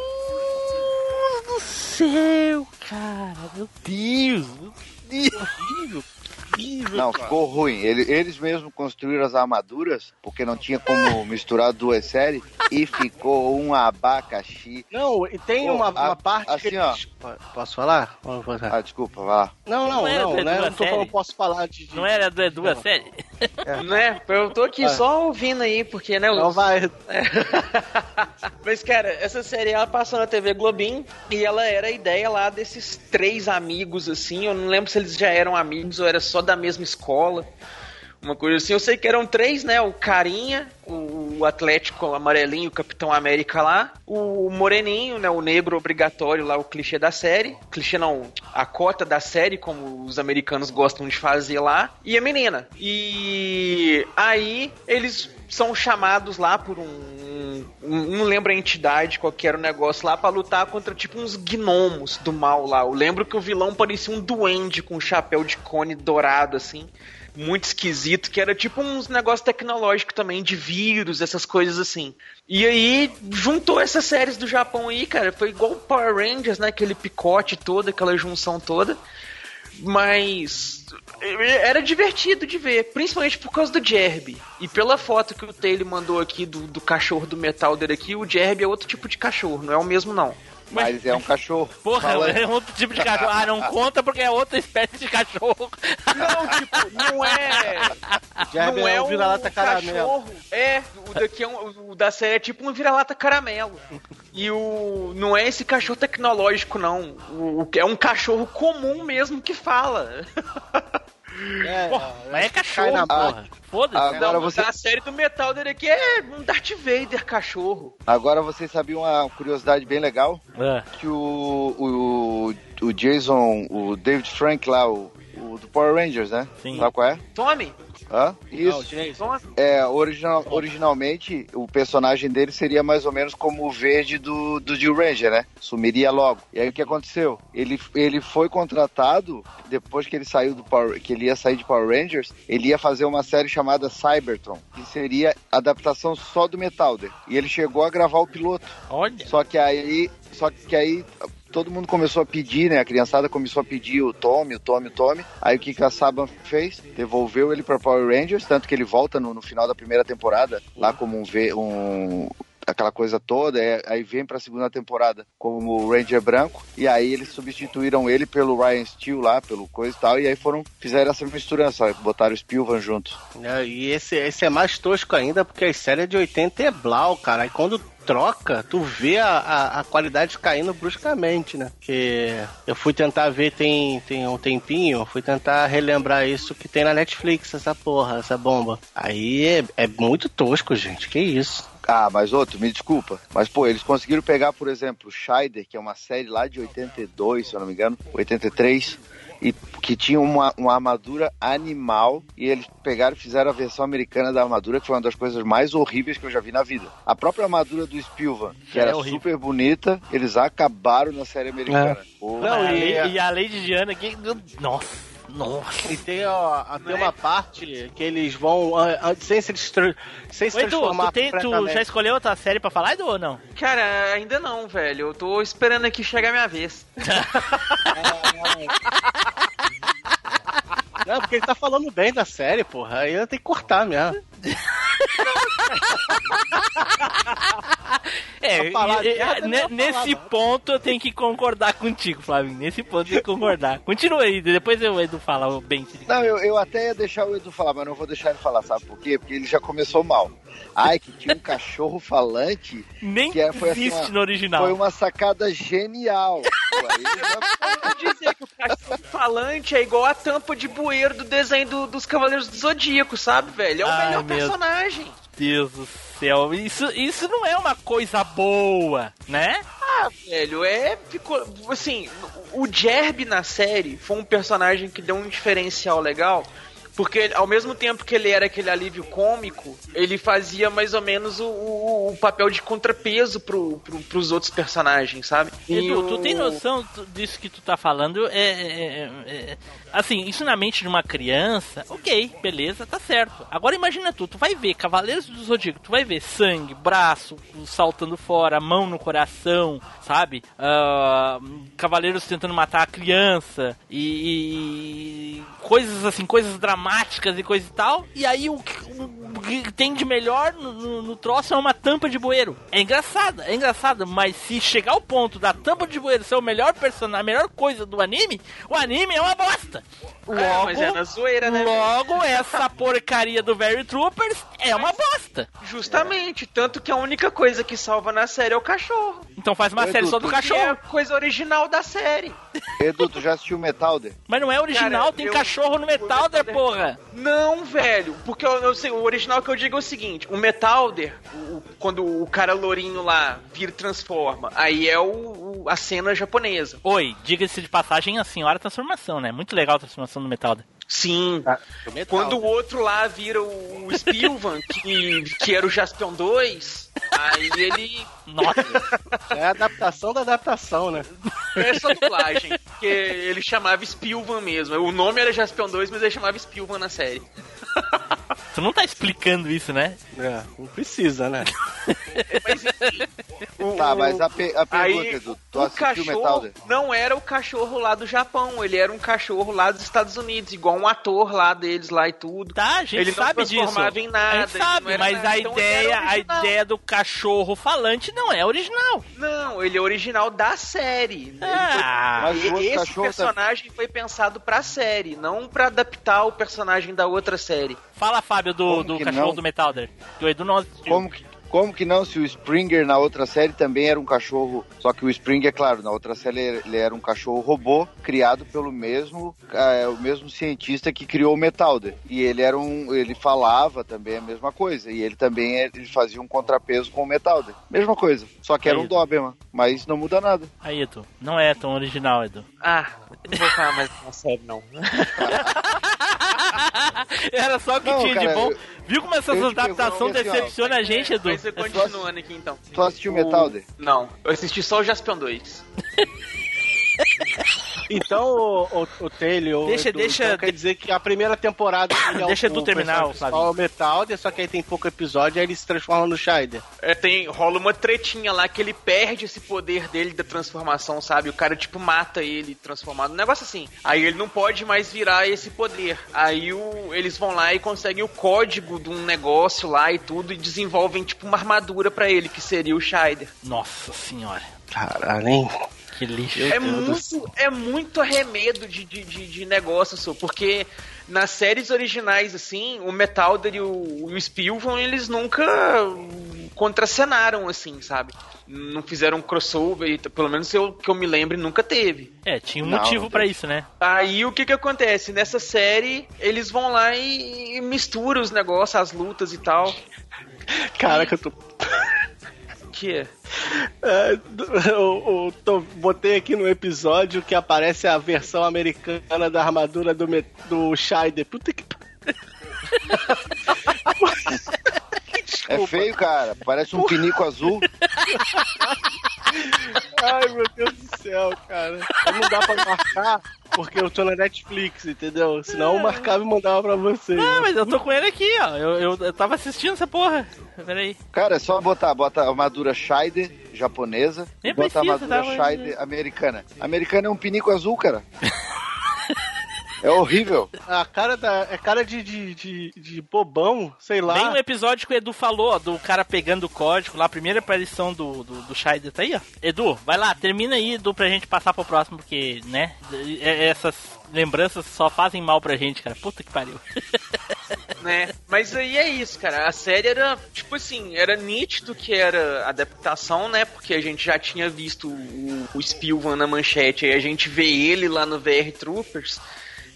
Speaker 1: céu, cara! Meu Deus! Meu Deus!
Speaker 3: Horrível, horrível.
Speaker 2: Não,
Speaker 3: cara.
Speaker 2: ficou ruim. Ele- eles mesmos construíram as armaduras, porque não tinha como misturar duas séries, e ficou um abacaxi.
Speaker 3: Não, e tem
Speaker 2: Pô,
Speaker 3: uma,
Speaker 2: a-
Speaker 3: uma parte
Speaker 2: assim,
Speaker 3: que
Speaker 2: ó.
Speaker 3: eles- Posso falar?
Speaker 2: Ah, desculpa, vai lá.
Speaker 3: Não, não,
Speaker 1: Não era
Speaker 3: não,
Speaker 1: a
Speaker 3: não falando, posso falar de. de-
Speaker 1: Não era do Edu a série?
Speaker 5: Né? Eu tô aqui
Speaker 3: Ah.
Speaker 5: só ouvindo aí, porque, né?
Speaker 3: Não
Speaker 5: os-
Speaker 3: vai.
Speaker 5: Mas, cara, essa série ela passou na TV Globinho e ela era a ideia lá desses três amigos, assim. Eu não lembro se eles já eram amigos ou era só da mesma escola. Uma coisa assim. Eu sei que eram três, né? O Carinha, o, Atlético Amarelinho, o Capitão América lá. O Moreninho, né? O negro obrigatório lá, o clichê da série. Clichê não, a cota da série, como os americanos gostam de fazer lá. E a menina. E aí eles são chamados lá por um. Um- Não lembro a entidade, qual era o negócio lá, pra lutar contra tipo uns gnomos do mal lá. Eu lembro que o vilão parecia um duende com um chapéu de cone dourado, assim. Muito esquisito, que era tipo uns negócios tecnológicos também, de vírus, essas coisas assim. E aí, juntou essas séries do Japão aí, cara. Foi igual o Power Rangers, né? Aquele picote todo, aquela junção toda. Mas era divertido de ver, principalmente por causa do Jerby. E pela foto que o Taylor mandou aqui do, do cachorro do Metalder aqui, o Jerby é outro tipo de cachorro, não é o mesmo não.
Speaker 2: Mas é um cachorro.
Speaker 1: Porra,
Speaker 2: Falando-
Speaker 1: é outro tipo de cachorro. Ah, não conta porque é outra espécie de cachorro.
Speaker 5: Não, tipo, não é.
Speaker 3: Jerby
Speaker 5: não
Speaker 3: é
Speaker 5: é
Speaker 3: um vira-lata caramelo.
Speaker 5: cachorro. É, o daqui é um, o da série é tipo um vira-lata caramelo. E o não é esse cachorro tecnológico não. O, o- é um cachorro comum mesmo que fala.
Speaker 3: É,
Speaker 1: Porra, mas é
Speaker 3: cai
Speaker 1: cachorro,
Speaker 3: na
Speaker 1: porra. Foda-se.
Speaker 2: Agora
Speaker 5: não,
Speaker 2: você-
Speaker 5: da série do Metalder aqui é um Darth Vader cachorro.
Speaker 2: Agora vocês sabiam uma curiosidade bem legal?
Speaker 1: Ah,
Speaker 2: Que o, o, o Jason, o David Frank lá, o, o do Power Rangers, né?
Speaker 1: Sim.
Speaker 2: Sabe qual é?
Speaker 5: Tome,
Speaker 2: Hã? Isso. É, original, originalmente, o personagem dele seria mais ou menos como o verde do, do Jill Ranger, né? Sumiria logo. E aí o que aconteceu? Ele, ele foi contratado, depois que ele saiu do Power, que ele ia sair de Power Rangers, ele ia fazer uma série chamada Cybertron, que seria adaptação só do Metalder. E ele chegou a gravar o piloto.
Speaker 1: olha.
Speaker 2: Só que aí, só que aí todo mundo começou a pedir, né? A criançada começou a pedir o Tommy, o Tommy, o Tommy. Aí o que, que a Saban fez? Devolveu ele para Power Rangers, tanto que ele volta no, no final da primeira temporada, lá como um, um aquela coisa toda, é, aí vem pra segunda temporada como Ranger branco, e aí eles substituíram ele pelo Ryan Steele lá, pelo coisa e tal, e aí foram, fizeram essa misturança, botaram o Spilvan junto.
Speaker 3: É, E esse, esse é mais tosco ainda, porque a série é de 80 é blau, cara. Aí quando troca, tu vê a, a, a qualidade caindo bruscamente, né? Que eu fui tentar ver tem, tem um tempinho, fui tentar relembrar isso que tem na Netflix, essa porra, essa bomba. Aí é, é muito tosco, gente. Que isso?
Speaker 2: Ah, mas outro, me desculpa. Mas, pô, eles conseguiram pegar, por exemplo, Scheider, que é uma série lá de 82, se eu não me engano, 83, e que tinha uma, uma armadura animal, e eles pegaram e fizeram a versão americana da armadura, que foi uma das coisas mais horríveis que eu já vi na vida. A própria armadura do Spilvan, que
Speaker 1: É
Speaker 2: era
Speaker 1: horrível.
Speaker 2: super bonita, eles acabaram na série americana. Pô,
Speaker 3: Não, e-
Speaker 1: e a Lady Diana aqui. Nossa, nossa.
Speaker 3: E tem, ó, tem uma parte que eles vão, ah, ah, sem se, destru- sem se
Speaker 1: Oi, Edu,
Speaker 3: transformar
Speaker 1: tu, tem, tu já escolheu outra série pra falar, Edu, ou não?
Speaker 5: Cara, ainda não, velho. Eu tô esperando aqui chegar a minha vez.
Speaker 3: Não, porque ele tá falando bem da série, porra. Aí eu tenho que cortar mesmo.
Speaker 1: É,
Speaker 3: não vou
Speaker 1: nesse
Speaker 3: falar, não.
Speaker 1: ponto eu tenho que concordar contigo, Flavinho. Nesse ponto eu tenho que concordar. Continua aí, depois eu, Edu, fala o bem.
Speaker 2: Não, eu, eu até ia deixar o Edu falar, mas não vou deixar ele falar, sabe por quê? Porque ele já começou mal. Ai, que tinha um cachorro falante
Speaker 1: Nem
Speaker 2: que é- foi assim,
Speaker 1: existe
Speaker 2: uma-
Speaker 1: no original.
Speaker 2: Foi uma sacada genial. Aí
Speaker 5: dizer que o cachorro falante é igual a tampa de bueiro do desenho do- dos Cavaleiros do Zodíaco, sabe, velho? É o
Speaker 1: Ai,
Speaker 5: melhor
Speaker 1: meu
Speaker 5: personagem.
Speaker 1: Deus do céu, isso, isso não é uma coisa boa, né?
Speaker 5: Ah, velho, é. Ficou. Assim, o Jerby na série foi um personagem que deu um diferencial legal. Porque ao mesmo tempo que ele era aquele alívio cômico, ele fazia mais ou menos o, o- o papel de contrapeso pro, pro, pros outros personagens, sabe? E
Speaker 1: Edu, tu
Speaker 5: o-
Speaker 1: tem noção tu- disso que tu tá falando? É, é- é- é- assim, isso na mente de uma criança, ok, beleza, tá certo. Agora imagina tu, tu vai ver Cavaleiros do Zodíaco, tu vai ver sangue, braço saltando fora, mão no coração, sabe? Ah, cavaleiros tentando matar a criança e, e coisas assim, coisas dramáticas e coisa e tal. E aí o, o que tem de melhor no, no, no troço é uma tampa de bueiro. É engraçado, é engraçado, mas se chegar ao ponto da tampa de bueiro ser o melhor personagem, a melhor coisa do anime, o anime é uma bosta. Logo,
Speaker 5: É, mas é na zoeira, né?
Speaker 1: logo essa porcaria do Very Troopers é uma bosta.
Speaker 5: Justamente, tanto que a única coisa que salva na série é o cachorro.
Speaker 1: Então faz uma
Speaker 2: Edu,
Speaker 1: série só do
Speaker 5: Que é a
Speaker 1: cachorro.
Speaker 5: coisa original da série.
Speaker 2: Edu, tu já assistiu Metalder?
Speaker 1: Mas não é original,
Speaker 5: Cara,
Speaker 1: tem
Speaker 5: eu-
Speaker 1: cachorro no Metalder, porra.
Speaker 5: Não, velho, porque eu, eu sei, o original que eu digo é o seguinte: o Metalder, o- quando o cara lourinho lá vira e transforma, aí é o, o- a cena japonesa.
Speaker 1: Oi, diga-se de passagem, a senhora transformação, né? Muito legal a transformação do Metalder.
Speaker 5: Sim.
Speaker 3: Do metal.
Speaker 5: Quando o outro lá vira o Spilvan, que, que era o Jaspion 2, aí ele.
Speaker 1: Nossa,
Speaker 3: É a adaptação da adaptação, né?
Speaker 5: Essa dublagem. Que ele chamava Spilvan mesmo. O nome era Jaspion 2, mas ele chamava Spilvan na série.
Speaker 1: tu não tá explicando isso, né?
Speaker 3: É, não precisa, né?
Speaker 5: Mas enfim. o-
Speaker 2: Tá, mas a, pe- a pergunta,
Speaker 5: Aí,
Speaker 2: Edu, tu
Speaker 5: o cachorro
Speaker 2: Metalder?
Speaker 5: não era o cachorro lá do Japão, ele era um cachorro lá dos Estados Unidos, igual um ator lá deles lá e tudo.
Speaker 1: Tá, a gente
Speaker 5: Ele não
Speaker 1: sabe disso.
Speaker 5: transformava em nada,
Speaker 1: a gente
Speaker 5: ele
Speaker 1: sabe,
Speaker 5: não
Speaker 1: mas
Speaker 5: nada,
Speaker 1: a
Speaker 5: então ele
Speaker 1: ideia, a ideia do cachorro falante não é original.
Speaker 5: Não, ele é original da série. Ele
Speaker 1: Ah,
Speaker 2: Mas
Speaker 5: foi-
Speaker 2: outro
Speaker 5: Esse
Speaker 2: tá-
Speaker 5: personagem foi pensado pra série, não pra adaptar o personagem da outra série.
Speaker 1: fala, Fábio, do,
Speaker 2: Como
Speaker 1: do cachorro
Speaker 2: não?
Speaker 1: do Metalder. Do Edu não.
Speaker 2: Como que, como que não, se o Springer na outra série também era um cachorro, só que o Springer, é claro, na outra série ele- era um cachorro robô criado pelo mesmo, é, o mesmo cientista que criou o Metalder. E ele era um, ele falava também a mesma coisa, e ele também é- ele fazia um contrapeso com o Metalder. Mesma coisa, só que era
Speaker 1: Aí.
Speaker 2: um Doberman, mas não muda nada.
Speaker 1: Aí, Edu, não é tão original, Edu.
Speaker 5: Ah, não vou falar mais na série, não.
Speaker 1: Era só o que
Speaker 2: Não,
Speaker 1: tinha
Speaker 2: cara,
Speaker 1: de bom.
Speaker 2: eu-
Speaker 1: Viu como essas
Speaker 2: te
Speaker 1: adaptações
Speaker 2: pergunto assim,
Speaker 1: a gente, Edu?
Speaker 5: Mas continuando aqui então.
Speaker 2: Tu assistiu
Speaker 5: O-
Speaker 2: Metalder?
Speaker 5: Não, eu assisti só o Jaspion 2.
Speaker 3: Então, o, o, o Taylor.
Speaker 1: Deixa-
Speaker 3: Edu,
Speaker 1: deixa-
Speaker 3: então quer dizer que a primeira temporada. Ele é
Speaker 1: Deixa
Speaker 3: o,
Speaker 1: Edu
Speaker 3: o
Speaker 1: terminar,
Speaker 3: personagem principal
Speaker 1: Flavinho.
Speaker 3: é o Metalder, só que aí tem pouco episódio, aí ele se transforma no Shider.
Speaker 5: É, tem, rola uma tretinha lá que ele perde esse poder dele da transformação, sabe? O cara, tipo, mata ele transformado. Um negócio assim. Aí ele não pode mais virar esse poder. Aí o, eles vão lá e conseguem o código de um negócio lá e tudo e desenvolvem, tipo, uma armadura pra ele, que seria o Shider.
Speaker 1: Nossa senhora,
Speaker 3: Caralho, hein?
Speaker 1: Que lixo.
Speaker 5: É muito, é muito arremedo de, de, de, de negócio, só, porque nas séries originais, assim, o Metalder e o, e o Spilvan, eles nunca contracenaram, assim, sabe? Não fizeram um crossover, pelo menos eu, que eu me lembre, nunca teve.
Speaker 1: É, tinha um
Speaker 2: Não,
Speaker 1: motivo
Speaker 2: tem.
Speaker 1: isso, né?
Speaker 5: Aí o que que acontece? Nessa série, eles vão lá e, e misturam os negócios, as lutas e tal.
Speaker 3: Caraca, eu tô.
Speaker 5: É?
Speaker 3: É, eu, eu botei aqui no episódio que aparece a versão americana da armadura do, do Shider. Puta que.
Speaker 2: É feio, cara. Parece um pinico azul.
Speaker 3: Ai, meu Deus do céu, cara. Não dá pra marcar porque eu tô na Netflix, entendeu? Senão eu marcava e mandava pra vocês.
Speaker 1: Ah, mas eu tô com ele aqui, ó. Eu, eu, eu tava assistindo essa porra. Peraí.
Speaker 2: Cara, é só botar, bota a armadura Shider japonesa
Speaker 1: Nem
Speaker 2: e bota a
Speaker 1: precisa,
Speaker 2: armadura
Speaker 1: tá?
Speaker 2: Shider americana. Americana é um pinico azul, cara. é horrível.
Speaker 3: A cara da. É cara de, de, de, de bobão, sei lá.
Speaker 1: Tem um episódio que o Edu falou, ó, do cara pegando o código lá, a primeira aparição do, do, do Shider tá aí, ó. Edu, vai lá, termina aí, Edu, pra gente passar pro próximo, porque, né, é- essas lembranças só fazem mal pra gente, cara. Puta que pariu.
Speaker 5: né? Mas aí é isso, cara. A série era, tipo assim, era nítido que era adaptação, né? Porque a gente já tinha visto o, o Spilvan na manchete, aí a gente vê ele lá no VR Troopers.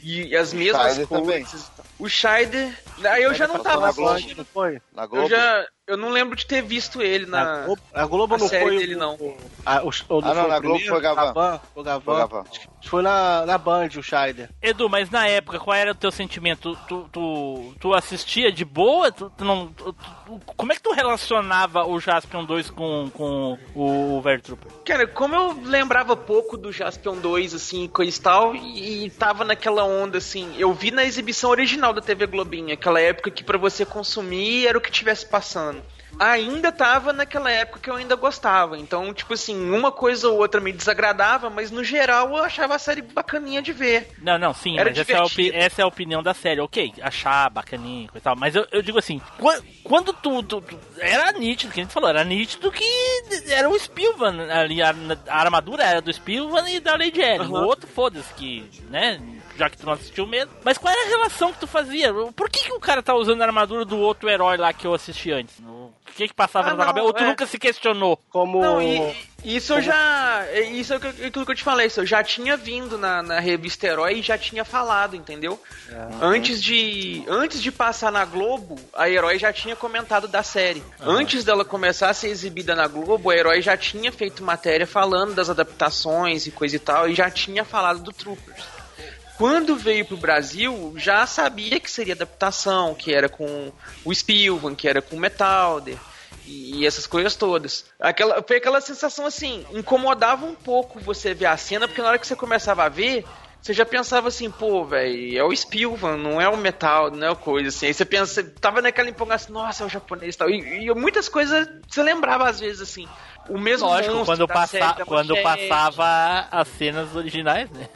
Speaker 5: E as mesmas
Speaker 2: Scheider também.
Speaker 5: coisas. O Scheider. Aí eu já não tava assistindo.
Speaker 2: Na Globo?
Speaker 5: Eu já. Eu não lembro de ter visto ele
Speaker 3: Na. Globo, a Globo
Speaker 5: a
Speaker 3: não
Speaker 5: série
Speaker 3: foi
Speaker 5: dele,
Speaker 3: o-
Speaker 5: não.
Speaker 3: A, o, o,
Speaker 2: Ah, não,
Speaker 3: foi
Speaker 2: na
Speaker 3: o
Speaker 2: Globo
Speaker 3: primeiro?
Speaker 2: foi Gavan.
Speaker 3: Gavan, Foi Gavan.
Speaker 2: Foi Gavan.
Speaker 3: Foi na, na Band, o Scheider.
Speaker 1: Edu, mas na época, qual era o teu sentimento? Tu, tu, tu assistia de boa? Tu, tu não, tu- tu- como é que tu relacionava o Jaspion 2 com, com o Trooper?
Speaker 5: Cara, como eu lembrava pouco do Jaspion 2, assim, coisa e tal, e, e tava naquela onda, assim, eu vi na exibição original da TV Globinha, aquela época que pra você consumir era o que tivesse passando. Ainda tava naquela época que eu ainda gostava, então, tipo assim, uma coisa ou outra me desagradava, mas no geral eu achava a série bacaninha de ver.
Speaker 1: Não, não, sim,
Speaker 5: Era
Speaker 1: mas essa é, essa é a opinião da série. Ok, achar bacaninha e tal. Mas eu, eu digo assim, quan- quando tu, tu- tu- Era nítido, que a gente falou, era nítido que era o Spilvan ali, a, a armadura era do Spilvan e da Lady Ellen.
Speaker 5: Aham.
Speaker 1: O outro, foda-se, que, né, já que tu não assistiu mesmo. Mas qual era a relação que tu fazia? Por que, que o cara tá usando a armadura do outro herói lá que eu assisti antes? O que que passava
Speaker 5: Ah,
Speaker 1: na
Speaker 5: não,
Speaker 1: cabeça? Ou tu
Speaker 5: é.
Speaker 1: nunca se questionou?
Speaker 3: Como.
Speaker 5: Não, e, e isso eu já. é Isso é o que- aquilo que eu te falei, isso eu já tinha vindo na, na revista Herói e já tinha falado, entendeu? Antes de. Antes de passar na Globo, a Herói já tinha comentado da série. Antes dela começar a ser exibida na Globo, a Herói já tinha feito matéria falando das adaptações e coisa e tal, e já tinha falado do Troopers. Quando veio pro Brasil, já sabia que seria adaptação, que era com o Spilvan, que era com o Metalder e essas coisas todas. Aquela, foi aquela sensação assim, incomodava um pouco você ver a cena, porque na hora que você começava a ver, você já pensava assim, pô, velho, é o Spilvan, não é o metal, não é o coisa assim. Aí você pensa, tava naquela empolgação, nossa, é o japonês e tal. E, e muitas coisas você lembrava às vezes assim. O mesmo
Speaker 1: Lógico,
Speaker 5: monstro
Speaker 1: quando,
Speaker 5: da
Speaker 1: passa,
Speaker 5: série da
Speaker 1: quando passava as cenas originais, né?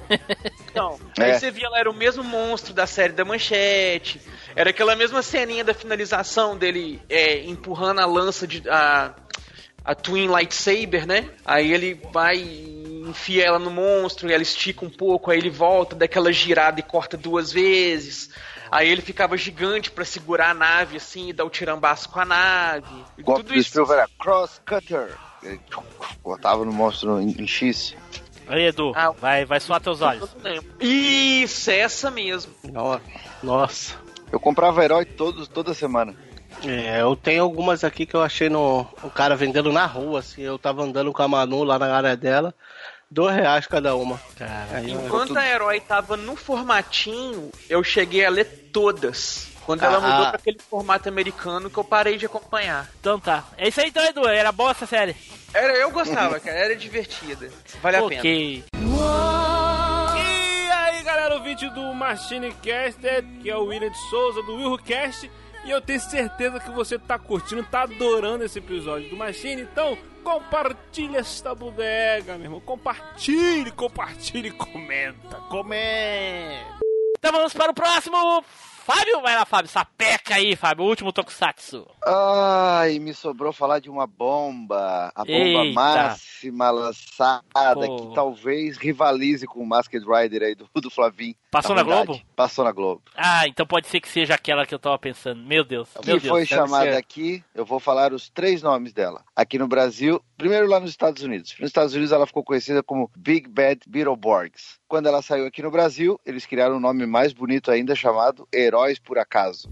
Speaker 5: Então,
Speaker 2: É.
Speaker 5: aí você via lá, era o mesmo monstro da série da Manchete. Era aquela mesma ceninha da finalização dele é, empurrando a lança de. A, a Twin Lightsaber, né? Aí ele vai e enfia ela no monstro, e ela estica um pouco, aí ele volta, daquela girada e corta duas vezes. Aí ele ficava gigante pra segurar a nave, assim, e dar o tirambaço com a nave. E
Speaker 2: golpe
Speaker 5: tudo
Speaker 2: do
Speaker 5: isso.
Speaker 2: Era Cross Cutter. Ele cortava no monstro em, em X.
Speaker 1: Aí, Edu,
Speaker 5: Ah,
Speaker 1: vai, vai suar teus olhos.
Speaker 5: Isso, essa mesmo.
Speaker 3: No- Nossa.
Speaker 2: Eu comprava herói todos, toda semana.
Speaker 3: É, eu tenho algumas aqui que eu achei no o cara vendendo na rua, assim. Eu tava andando com a Manu lá na área dela. Dois reais cada uma. Eu-
Speaker 5: Enquanto a herói tava no formatinho, eu cheguei a ler todas. Quando ela
Speaker 3: Ah,
Speaker 5: mudou
Speaker 3: ah.
Speaker 5: pra aquele formato americano que eu parei de acompanhar.
Speaker 1: Então tá. É isso aí então, Edu. Era boa essa série.
Speaker 5: Era, eu gostava, cara, era divertida. Vale a pena.
Speaker 1: ok.
Speaker 11: E aí, galera, ouvinte do Machine Caster, que é o William de Souza, do WilhoCast. E eu tenho certeza que você tá curtindo, tá adorando esse episódio do Machine. Então, compartilha esta bodega, meu irmão. Compartilhe, compartilhe, comenta, comenta.
Speaker 1: Então vamos para o próximo. Fábio, vai lá, Fábio. Sapeca aí, Fábio. O último Tokusatsu.
Speaker 2: Ai, me sobrou falar de uma bomba. A bomba
Speaker 1: Eita.
Speaker 2: máxima lançada,
Speaker 1: Pô.
Speaker 2: que talvez rivalize com o Masked Rider aí do, do Flavinho.
Speaker 1: Passou na
Speaker 2: Ruindade.
Speaker 1: Globo?
Speaker 2: Passou na Globo.
Speaker 1: Ah, então pode ser que seja aquela que eu tava pensando. Meu Deus.
Speaker 2: Que
Speaker 1: Meu Deus.
Speaker 2: foi chamada
Speaker 3: ser.
Speaker 2: aqui, eu vou falar os três nomes dela. Aqui no Brasil, primeiro lá nos Estados Unidos. Nos Estados Unidos ela ficou conhecida como Big Bad Beetleborgs. Quando ela saiu aqui no Brasil, eles criaram um nome mais bonito ainda chamado Heróis por Acaso.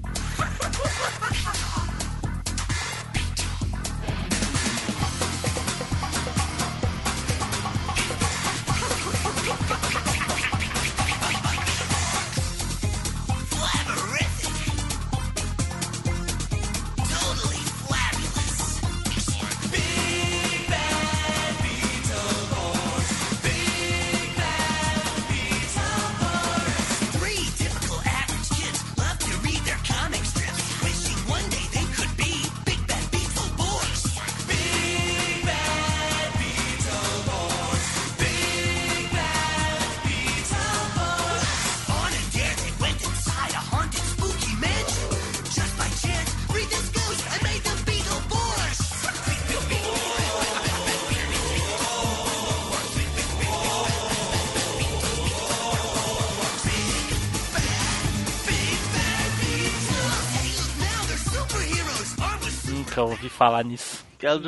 Speaker 1: Falar nisso.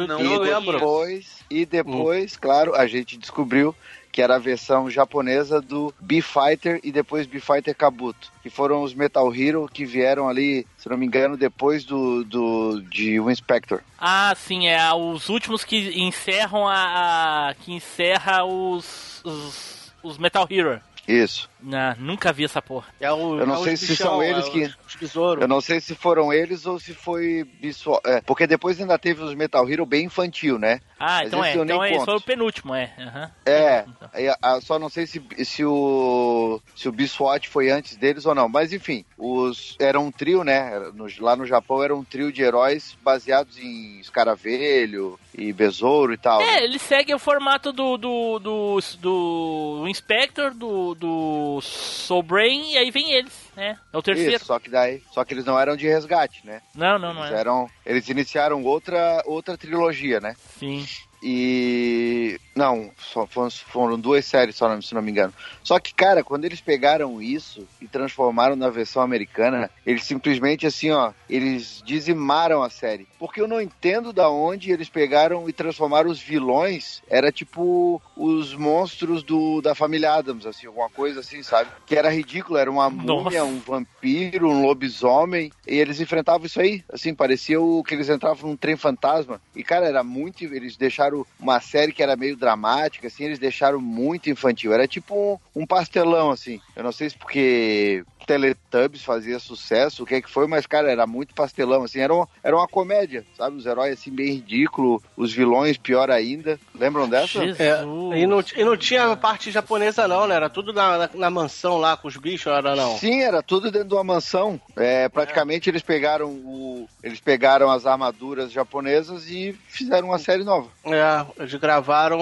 Speaker 5: Não
Speaker 2: e
Speaker 3: lembro.
Speaker 2: depois, e depois, claro, a gente descobriu que era a versão japonesa do B-Fighter e depois B-Fighter Kabuto, que foram os Metal Hero que vieram ali, se não me engano, depois do, do de o Inspector.
Speaker 1: Ah, sim, é os últimos que encerram a. a- que encerra os. os, os Metal Hero.
Speaker 2: Isso.
Speaker 1: Não, nunca vi essa porra.
Speaker 3: É o,
Speaker 2: Eu não
Speaker 3: é
Speaker 2: sei se
Speaker 3: bichão,
Speaker 2: são eles
Speaker 3: é
Speaker 2: que-
Speaker 3: Os, os besouros.
Speaker 2: Eu não sei se foram eles ou se foi Biswa- é, porque depois ainda teve os Metal Hero bem infantil, né?
Speaker 1: Ah,
Speaker 2: Mas
Speaker 1: então é. Então é, foi o penúltimo, é. aham.
Speaker 2: É,
Speaker 1: Então.
Speaker 2: só não sei se, se o se o Biswat foi antes deles ou não, mas enfim, os era um trio, né? No- lá no Japão era um trio de heróis baseados em escaravelho e besouro e tal.
Speaker 1: É, ele segue o formato do do, do, do Inspector, do, do Soul Brain, e aí vem eles, né? É o terceiro.
Speaker 2: Isso, só que daí, só que eles não eram de resgate, né?
Speaker 1: Não, não, não
Speaker 2: Eles
Speaker 1: é.
Speaker 2: eram, eles iniciaram outra outra trilogia, né?
Speaker 1: Sim.
Speaker 2: E. Não, só foram, foram duas séries só, se não me engano. Só que, cara, quando eles pegaram isso e transformaram na versão americana, eles simplesmente assim, ó, eles dizimaram a série. Porque eu não entendo da onde eles pegaram e transformaram os vilões. Era tipo os monstros do, da família Adams, assim, alguma coisa assim, sabe? Que era ridículo, era uma múmia,
Speaker 1: Nossa.
Speaker 2: um vampiro, um lobisomem. E eles enfrentavam isso aí. Assim, parecia o que eles entravam num trem fantasma. E, cara, era muito. Eles deixaram uma série que era meio dramática, assim, eles deixaram muito infantil. Era tipo um, um pastelão, assim. Eu não sei se porque Teletubbies fazia sucesso, o que é que foi, mas, cara, era muito pastelão, assim. Era, um, era uma comédia, sabe? Os heróis, assim, bem ridículo, os vilões, pior ainda. Lembram dessa?
Speaker 1: Jesus.
Speaker 3: É, e, não, e não tinha a parte japonesa, não, né? Era tudo na, na, na mansão lá com os bichos, era não?
Speaker 2: Sim, era tudo dentro de uma mansão. É, praticamente eles pegaram o, eles pegaram as armaduras japonesas e fizeram uma série nova.
Speaker 3: É, eles gravaram.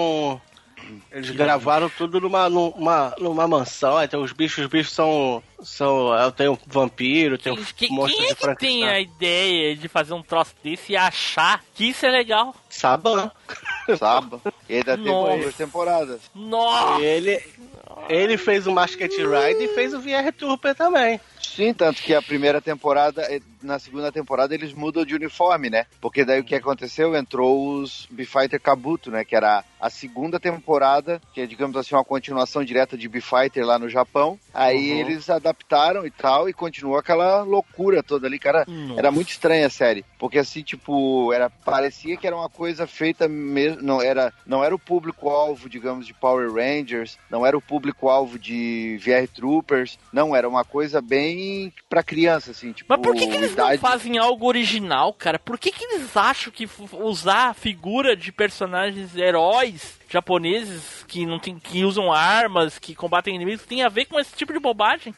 Speaker 3: Eles gravaram tudo numa, numa, numa mansão. Aí tem os bichos, os bichos são. são é, tem um vampiro, tem um
Speaker 1: Que-
Speaker 3: monstro
Speaker 1: quem é
Speaker 3: de
Speaker 1: que tem a ideia de fazer um troço desse e achar que isso é legal?
Speaker 3: Saban.
Speaker 2: Sabe? E ainda
Speaker 1: Nossa.
Speaker 2: duas temporadas.
Speaker 1: Nossa!
Speaker 3: Ele, ele fez o Masked Ride e fez o VR Trooper também.
Speaker 2: Sim, tanto que a primeira temporada, eh, na segunda temporada eles mudam de uniforme, né? Porque daí o que aconteceu? Entrou os B-Fighter Kabuto, né? Que era a segunda temporada, que é, digamos assim, uma continuação direta de B-Fighter lá no Japão. Aí
Speaker 3: Uhum.
Speaker 2: eles adaptaram e tal, e continuou aquela loucura toda ali, cara.
Speaker 1: Nossa.
Speaker 2: Era muito estranha a série, porque assim, tipo, era parecia que era uma coisa feita mesmo, não era, não era o público-alvo, digamos, de Power Rangers, não era o público-alvo de VR Troopers, não, era uma coisa bem pra criança, assim, tipo,
Speaker 1: Mas por que, que eles não
Speaker 2: idade-
Speaker 1: fazem algo original, cara? Por que, que eles acham que usar a figura de personagens heróis japoneses que não tem, que usam armas, que combatem inimigos, tem a ver com esse tipo de bobagem?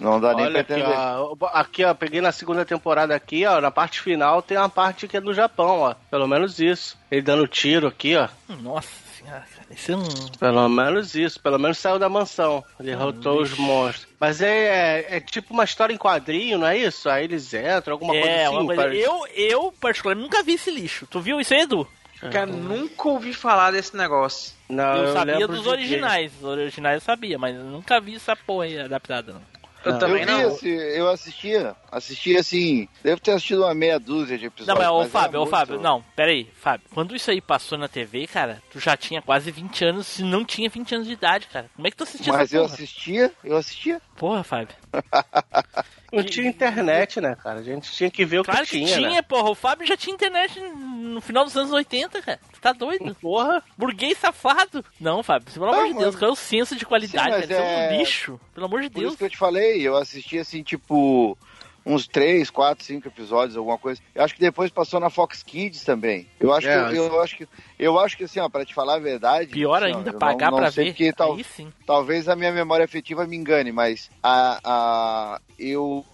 Speaker 2: Não dá nem pra
Speaker 3: Olha aqui,
Speaker 2: entender.
Speaker 3: ó. Aqui, ó, peguei na segunda temporada aqui, ó. Na parte final tem uma parte que é do Japão, ó. Pelo menos isso. Ele dando tiro aqui, ó.
Speaker 1: Nossa senhora, cara, isso um.
Speaker 3: Pelo menos isso. Pelo menos saiu da mansão. Derrotou os monstros. Mas é, é, é tipo uma história em quadrinho, não é isso? Aí eles entram, alguma coisa
Speaker 1: É,
Speaker 3: assim.
Speaker 1: uma coisa.
Speaker 3: parece-
Speaker 1: Eu, eu, particularmente, nunca vi esse lixo. Tu viu isso aí, Edu?
Speaker 5: Cara, nunca ouvi falar desse negócio.
Speaker 3: Não,
Speaker 1: eu, sabia
Speaker 3: lembro
Speaker 1: dos originais. Os originais eu sabia, mas eu nunca vi essa porra aí adaptada, não.
Speaker 5: Eu
Speaker 3: Não.
Speaker 5: também
Speaker 2: eu vi
Speaker 5: não.
Speaker 2: esse, eu assistia, assistia assim, devo ter assistido uma meia dúzia de
Speaker 1: Não,
Speaker 2: episódios.
Speaker 1: mas, ô Fábio, ô
Speaker 2: muito-
Speaker 1: Fábio, não, pera aí, Fábio. Quando isso aí passou na TV, cara, tu já tinha quase 20 anos, se não tinha 20 anos de idade, cara. Como é que tu assistia
Speaker 2: Mas
Speaker 1: essa
Speaker 2: eu
Speaker 1: porra?
Speaker 2: assistia, eu assistia.
Speaker 1: Porra, Fábio.
Speaker 3: Não tinha internet, né, cara? A gente tinha que ver o
Speaker 1: Claro
Speaker 3: que
Speaker 1: que
Speaker 3: tinha,
Speaker 1: tinha,
Speaker 3: né?
Speaker 1: porra. O Fábio já tinha internet no final dos anos 80, cara. Tu tá doido?
Speaker 3: Porra.
Speaker 1: Burguês safado. Não, Fábio, pelo amor
Speaker 2: Não,
Speaker 1: de Deus, qual é o senso de qualidade,
Speaker 2: Sim,
Speaker 1: cara? Isso é um
Speaker 2: é-
Speaker 1: lixo. Pelo amor de
Speaker 2: Por
Speaker 1: Deus.
Speaker 2: isso que eu te falei, eu assisti assim, tipo, uns 3, 4, 5 episódios, alguma coisa. Eu acho que depois passou na Fox Kids também. Eu acho
Speaker 3: É,
Speaker 2: que eu, acho que eu acho que assim, ó, para te falar a verdade,
Speaker 1: Pior
Speaker 2: assim, ó,
Speaker 1: ainda,
Speaker 2: eu
Speaker 1: pagar
Speaker 2: sei
Speaker 1: ver.
Speaker 2: porque tal-
Speaker 1: Aí sim.
Speaker 2: talvez a minha memória afetiva me engane, mas a, a eu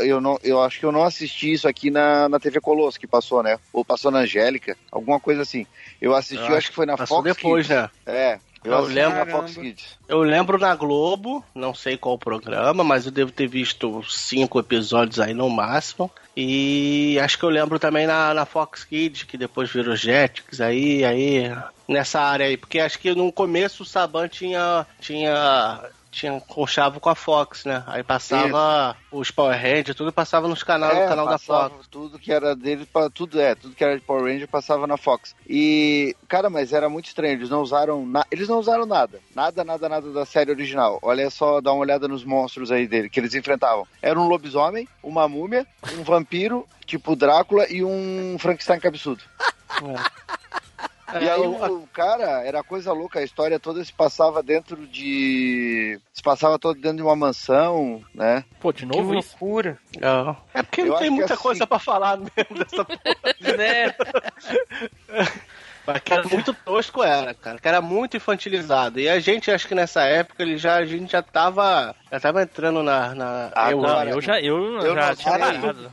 Speaker 2: eu não eu acho que eu não assisti isso aqui na, na TV Colosso que passou, né? Ou passou na Angélica, alguma coisa assim. Eu assisti,
Speaker 3: Eu
Speaker 2: eu
Speaker 3: acho
Speaker 2: que foi na
Speaker 3: Passou
Speaker 2: Fox
Speaker 3: depois,
Speaker 2: Kids.
Speaker 3: né?
Speaker 2: É, eu,
Speaker 3: lembro-
Speaker 2: na Fox
Speaker 5: Caramba.
Speaker 2: Kids.
Speaker 3: Eu lembro na Globo, não sei qual programa, mas eu devo ter visto cinco episódios aí no máximo. E acho que eu lembro também na, na Fox Kids, que depois virou Jetix, aí, aí, nessa área aí. Porque acho que no começo o Saban tinha, tinha tinha conchavo com a Fox, né? Aí passava os Power Rangers, tudo passava nos canais, no canal da
Speaker 2: É,
Speaker 3: Fox.
Speaker 2: Tudo que era dele, tudo é, tudo que era de Power Ranger passava na Fox. E, cara, mas era muito estranho, eles não usaram, na- eles não usaram nada, nada, nada, nada da série original. Olha só, dá uma olhada nos monstros aí dele que eles enfrentavam. Era um lobisomem, uma múmia, um vampiro, tipo Drácula e um Frankenstein cabeçudo. E
Speaker 3: É,
Speaker 2: aí
Speaker 3: o-
Speaker 2: o cara, era coisa louca, a história toda se passava dentro de. Se passava todo dentro de uma mansão, né?
Speaker 1: Pô, de
Speaker 5: Que
Speaker 1: novo isso?
Speaker 5: loucura.
Speaker 3: É porque
Speaker 2: Eu
Speaker 3: não
Speaker 2: acho
Speaker 3: tem
Speaker 2: que
Speaker 3: muita
Speaker 2: assim-
Speaker 3: coisa pra falar mesmo dessa porra.
Speaker 5: Né?
Speaker 3: Mas que era muito tosco, era, cara. Que era muito infantilizado. E a gente, acho que nessa época, ele já, a gente já tava. Já tava entrando na. na
Speaker 2: Agora,
Speaker 1: Não, eu já, eu,
Speaker 2: eu
Speaker 1: já
Speaker 2: não
Speaker 1: tinha parado.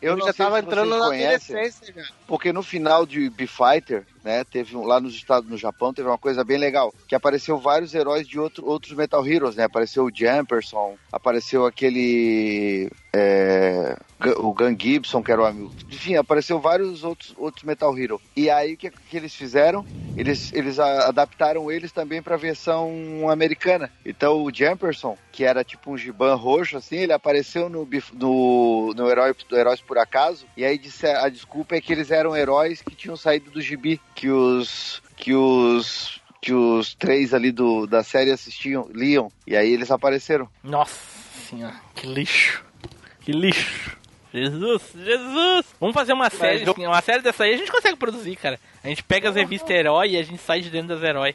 Speaker 2: Eu
Speaker 3: já tava entrando
Speaker 2: vocês
Speaker 3: na
Speaker 2: conhecem.
Speaker 3: adolescência já.
Speaker 2: Porque no final de B-Fighter, né, teve um, lá nos Estados no Japão, teve uma coisa bem legal, que apareceu vários heróis de outro, outros Metal Heroes, né? Apareceu o Jumperson, apareceu aquele é, o Gun Gibson, que era o amigo. Enfim, apareceu vários outros, outros Metal Hero. E aí o que, que eles fizeram? Eles, eles a- adaptaram eles também para a versão americana. Então o Jumperson, que era tipo um gibã roxo, assim, ele apareceu no, no, no herói, do Heróis por Acaso. E aí disse, a desculpa é que eles eram heróis que tinham saído do gibi, que os. que os. que os três ali do, da série assistiam, liam. E aí eles apareceram.
Speaker 1: Nossa senhora, que lixo. Que lixo. Jesus, Jesus. Vamos fazer uma série,
Speaker 3: eu-
Speaker 1: assim, uma série dessa aí a gente consegue produzir, cara. A gente pega as revistas herói e a gente sai de dentro das herói.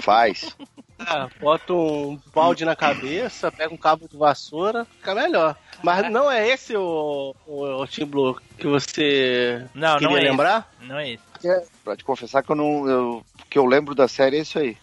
Speaker 2: Faz.
Speaker 3: Ah, bota um balde na cabeça, pega um cabo de vassoura, fica melhor. Mas não é esse o, o, o Team Blue que você
Speaker 1: Não,
Speaker 3: queria
Speaker 1: não é
Speaker 3: lembrar?
Speaker 1: esse. Não é esse.
Speaker 2: Pra te confessar que eu não. Eu, que eu lembro da série é isso aí.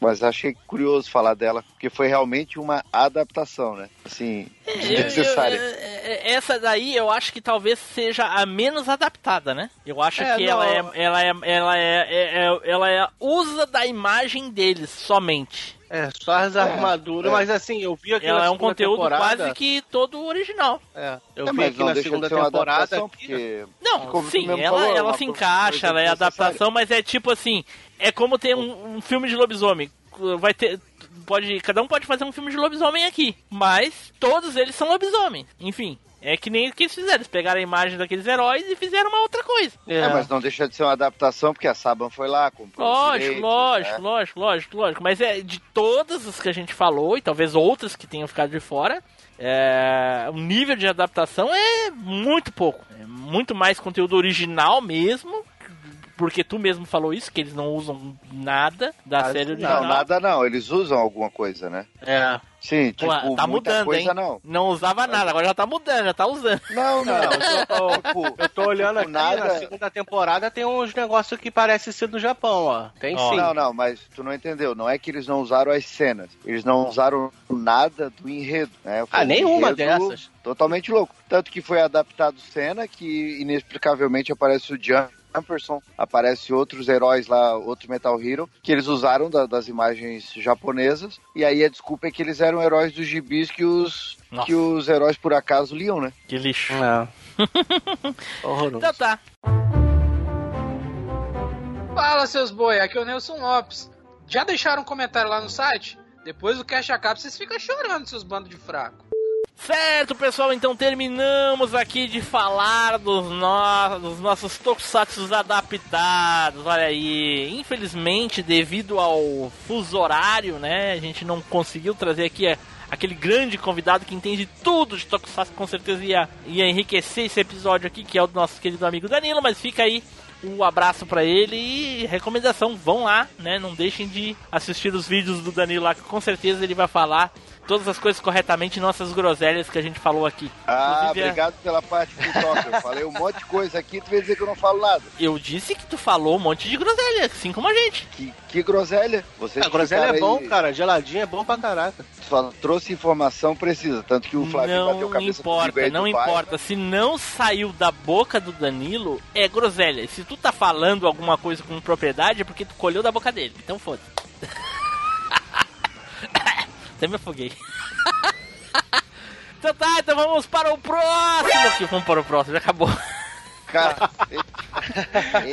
Speaker 2: Mas achei curioso falar dela, porque foi realmente uma adaptação, né? Assim, desnecessária.
Speaker 1: Eu- eu- é- essa daí eu acho que talvez seja a menos adaptada, né? Eu acho
Speaker 3: É,
Speaker 1: que
Speaker 3: não.
Speaker 1: ela é, ela é, ela é, é- é- ela é usa da imagem deles somente.
Speaker 3: É, só as armaduras,
Speaker 2: é.
Speaker 3: mas assim, eu vi aqui
Speaker 1: Ela
Speaker 3: na
Speaker 1: é um conteúdo
Speaker 3: temporada,
Speaker 1: quase que todo original.
Speaker 3: É, eu
Speaker 2: É,
Speaker 3: vi aqui na segunda temporada.
Speaker 2: adaptação,
Speaker 3: que-
Speaker 2: porque.
Speaker 1: Não, sim, ela,
Speaker 2: falou,
Speaker 1: ela se encaixa, ela é adaptação, mas é tipo assim, é como ter um, um filme de lobisomem. Vai ter. Pode, cada um pode fazer um filme de lobisomem aqui, mas todos eles são lobisomens. Enfim, é que nem o que eles fizeram. Eles pegaram a imagem daqueles heróis e fizeram uma outra coisa.
Speaker 3: É,
Speaker 2: É, mas não deixa de ser uma adaptação, porque a Saban foi lá, comprou. os
Speaker 1: Lógico,
Speaker 2: direitos,
Speaker 1: lógico,
Speaker 2: né?
Speaker 1: lógico, lógico, lógico. Mas é de todas as que a gente falou, e talvez outras que tenham ficado de fora, é, o nível de adaptação é muito pouco. É muito mais conteúdo original mesmo. Porque tu mesmo falou isso, que eles não usam nada da
Speaker 3: Ah,
Speaker 1: série original.
Speaker 2: Não, nada não, eles usam alguma coisa, né?
Speaker 3: é.
Speaker 2: Sim, tipo,
Speaker 1: Pô, tá
Speaker 2: muita
Speaker 1: mudando,
Speaker 2: coisa
Speaker 1: hein?
Speaker 2: não.
Speaker 1: Não usava nada, agora já tá mudando, já tá usando.
Speaker 2: Não, não. tipo,
Speaker 3: Eu tô olhando aqui,
Speaker 2: nada-
Speaker 3: na segunda temporada tem uns negócios que parecem ser do Japão, ó. Tem
Speaker 1: Ó.
Speaker 3: sim.
Speaker 2: Não, não, mas tu não entendeu. Não é que eles não usaram as cenas. Eles não usaram nada do enredo. Né? Foi
Speaker 3: Ah,
Speaker 2: um
Speaker 3: nenhuma dessas.
Speaker 2: Totalmente louco. Tanto que foi adaptado cena que inexplicavelmente aparece o Jumperson, aparece outros heróis lá, outro Metal Hero, que eles usaram da- das imagens japonesas. E aí a desculpa é que eles eram heróis dos gibis que os,
Speaker 1: Nossa.
Speaker 2: que os heróis por acaso liam, né?
Speaker 1: Que lixo.
Speaker 3: É. Horroroso.
Speaker 1: Então tá.
Speaker 12: Fala, seus boi, aqui é o Nelson Lopes. Já deixaram um comentário lá no site? Depois do Cash Acaba, vocês ficam chorando, seus bandos de fraco.
Speaker 1: Certo, pessoal, então terminamos aqui de falar dos, no... dos nossos tokusatsu adaptados. Olha aí, infelizmente, devido ao fuso horário, né, a gente não conseguiu trazer aqui é, aquele grande convidado que entende tudo de tokusatsu, com certeza ia, ia enriquecer esse episódio aqui, que é o do nosso querido amigo Danilo, mas fica aí um abraço pra ele e recomendação, vão lá, né? Não deixem de assistir os vídeos do Danilo lá, que com certeza ele vai falar todas as coisas corretamente, nossas groselhas que a gente falou aqui.
Speaker 2: Ah,
Speaker 1: Inclusive, é-
Speaker 2: obrigado pela parte do toque. Eu falei um monte de coisa aqui, tu vai dizer que eu não falo nada.
Speaker 1: Eu disse que tu falou um monte de groselha, assim como a gente.
Speaker 2: Que, que groselha. Vocês
Speaker 3: A groselha é bom,
Speaker 2: aí-
Speaker 3: cara. Geladinho é bom pra caraca.
Speaker 2: Só trouxe informação precisa, tanto que o bateu
Speaker 1: Não
Speaker 2: cabeça comigo
Speaker 1: importa, não
Speaker 2: pai.
Speaker 1: importa. Se não saiu da boca do Danilo, é groselha. E se tu tá falando alguma coisa com propriedade, é porque tu colheu da boca dele. Então foda. Até me afoguei. então tá, então vamos para o próximo. Que vamos para o próximo, já acabou.
Speaker 2: Cara,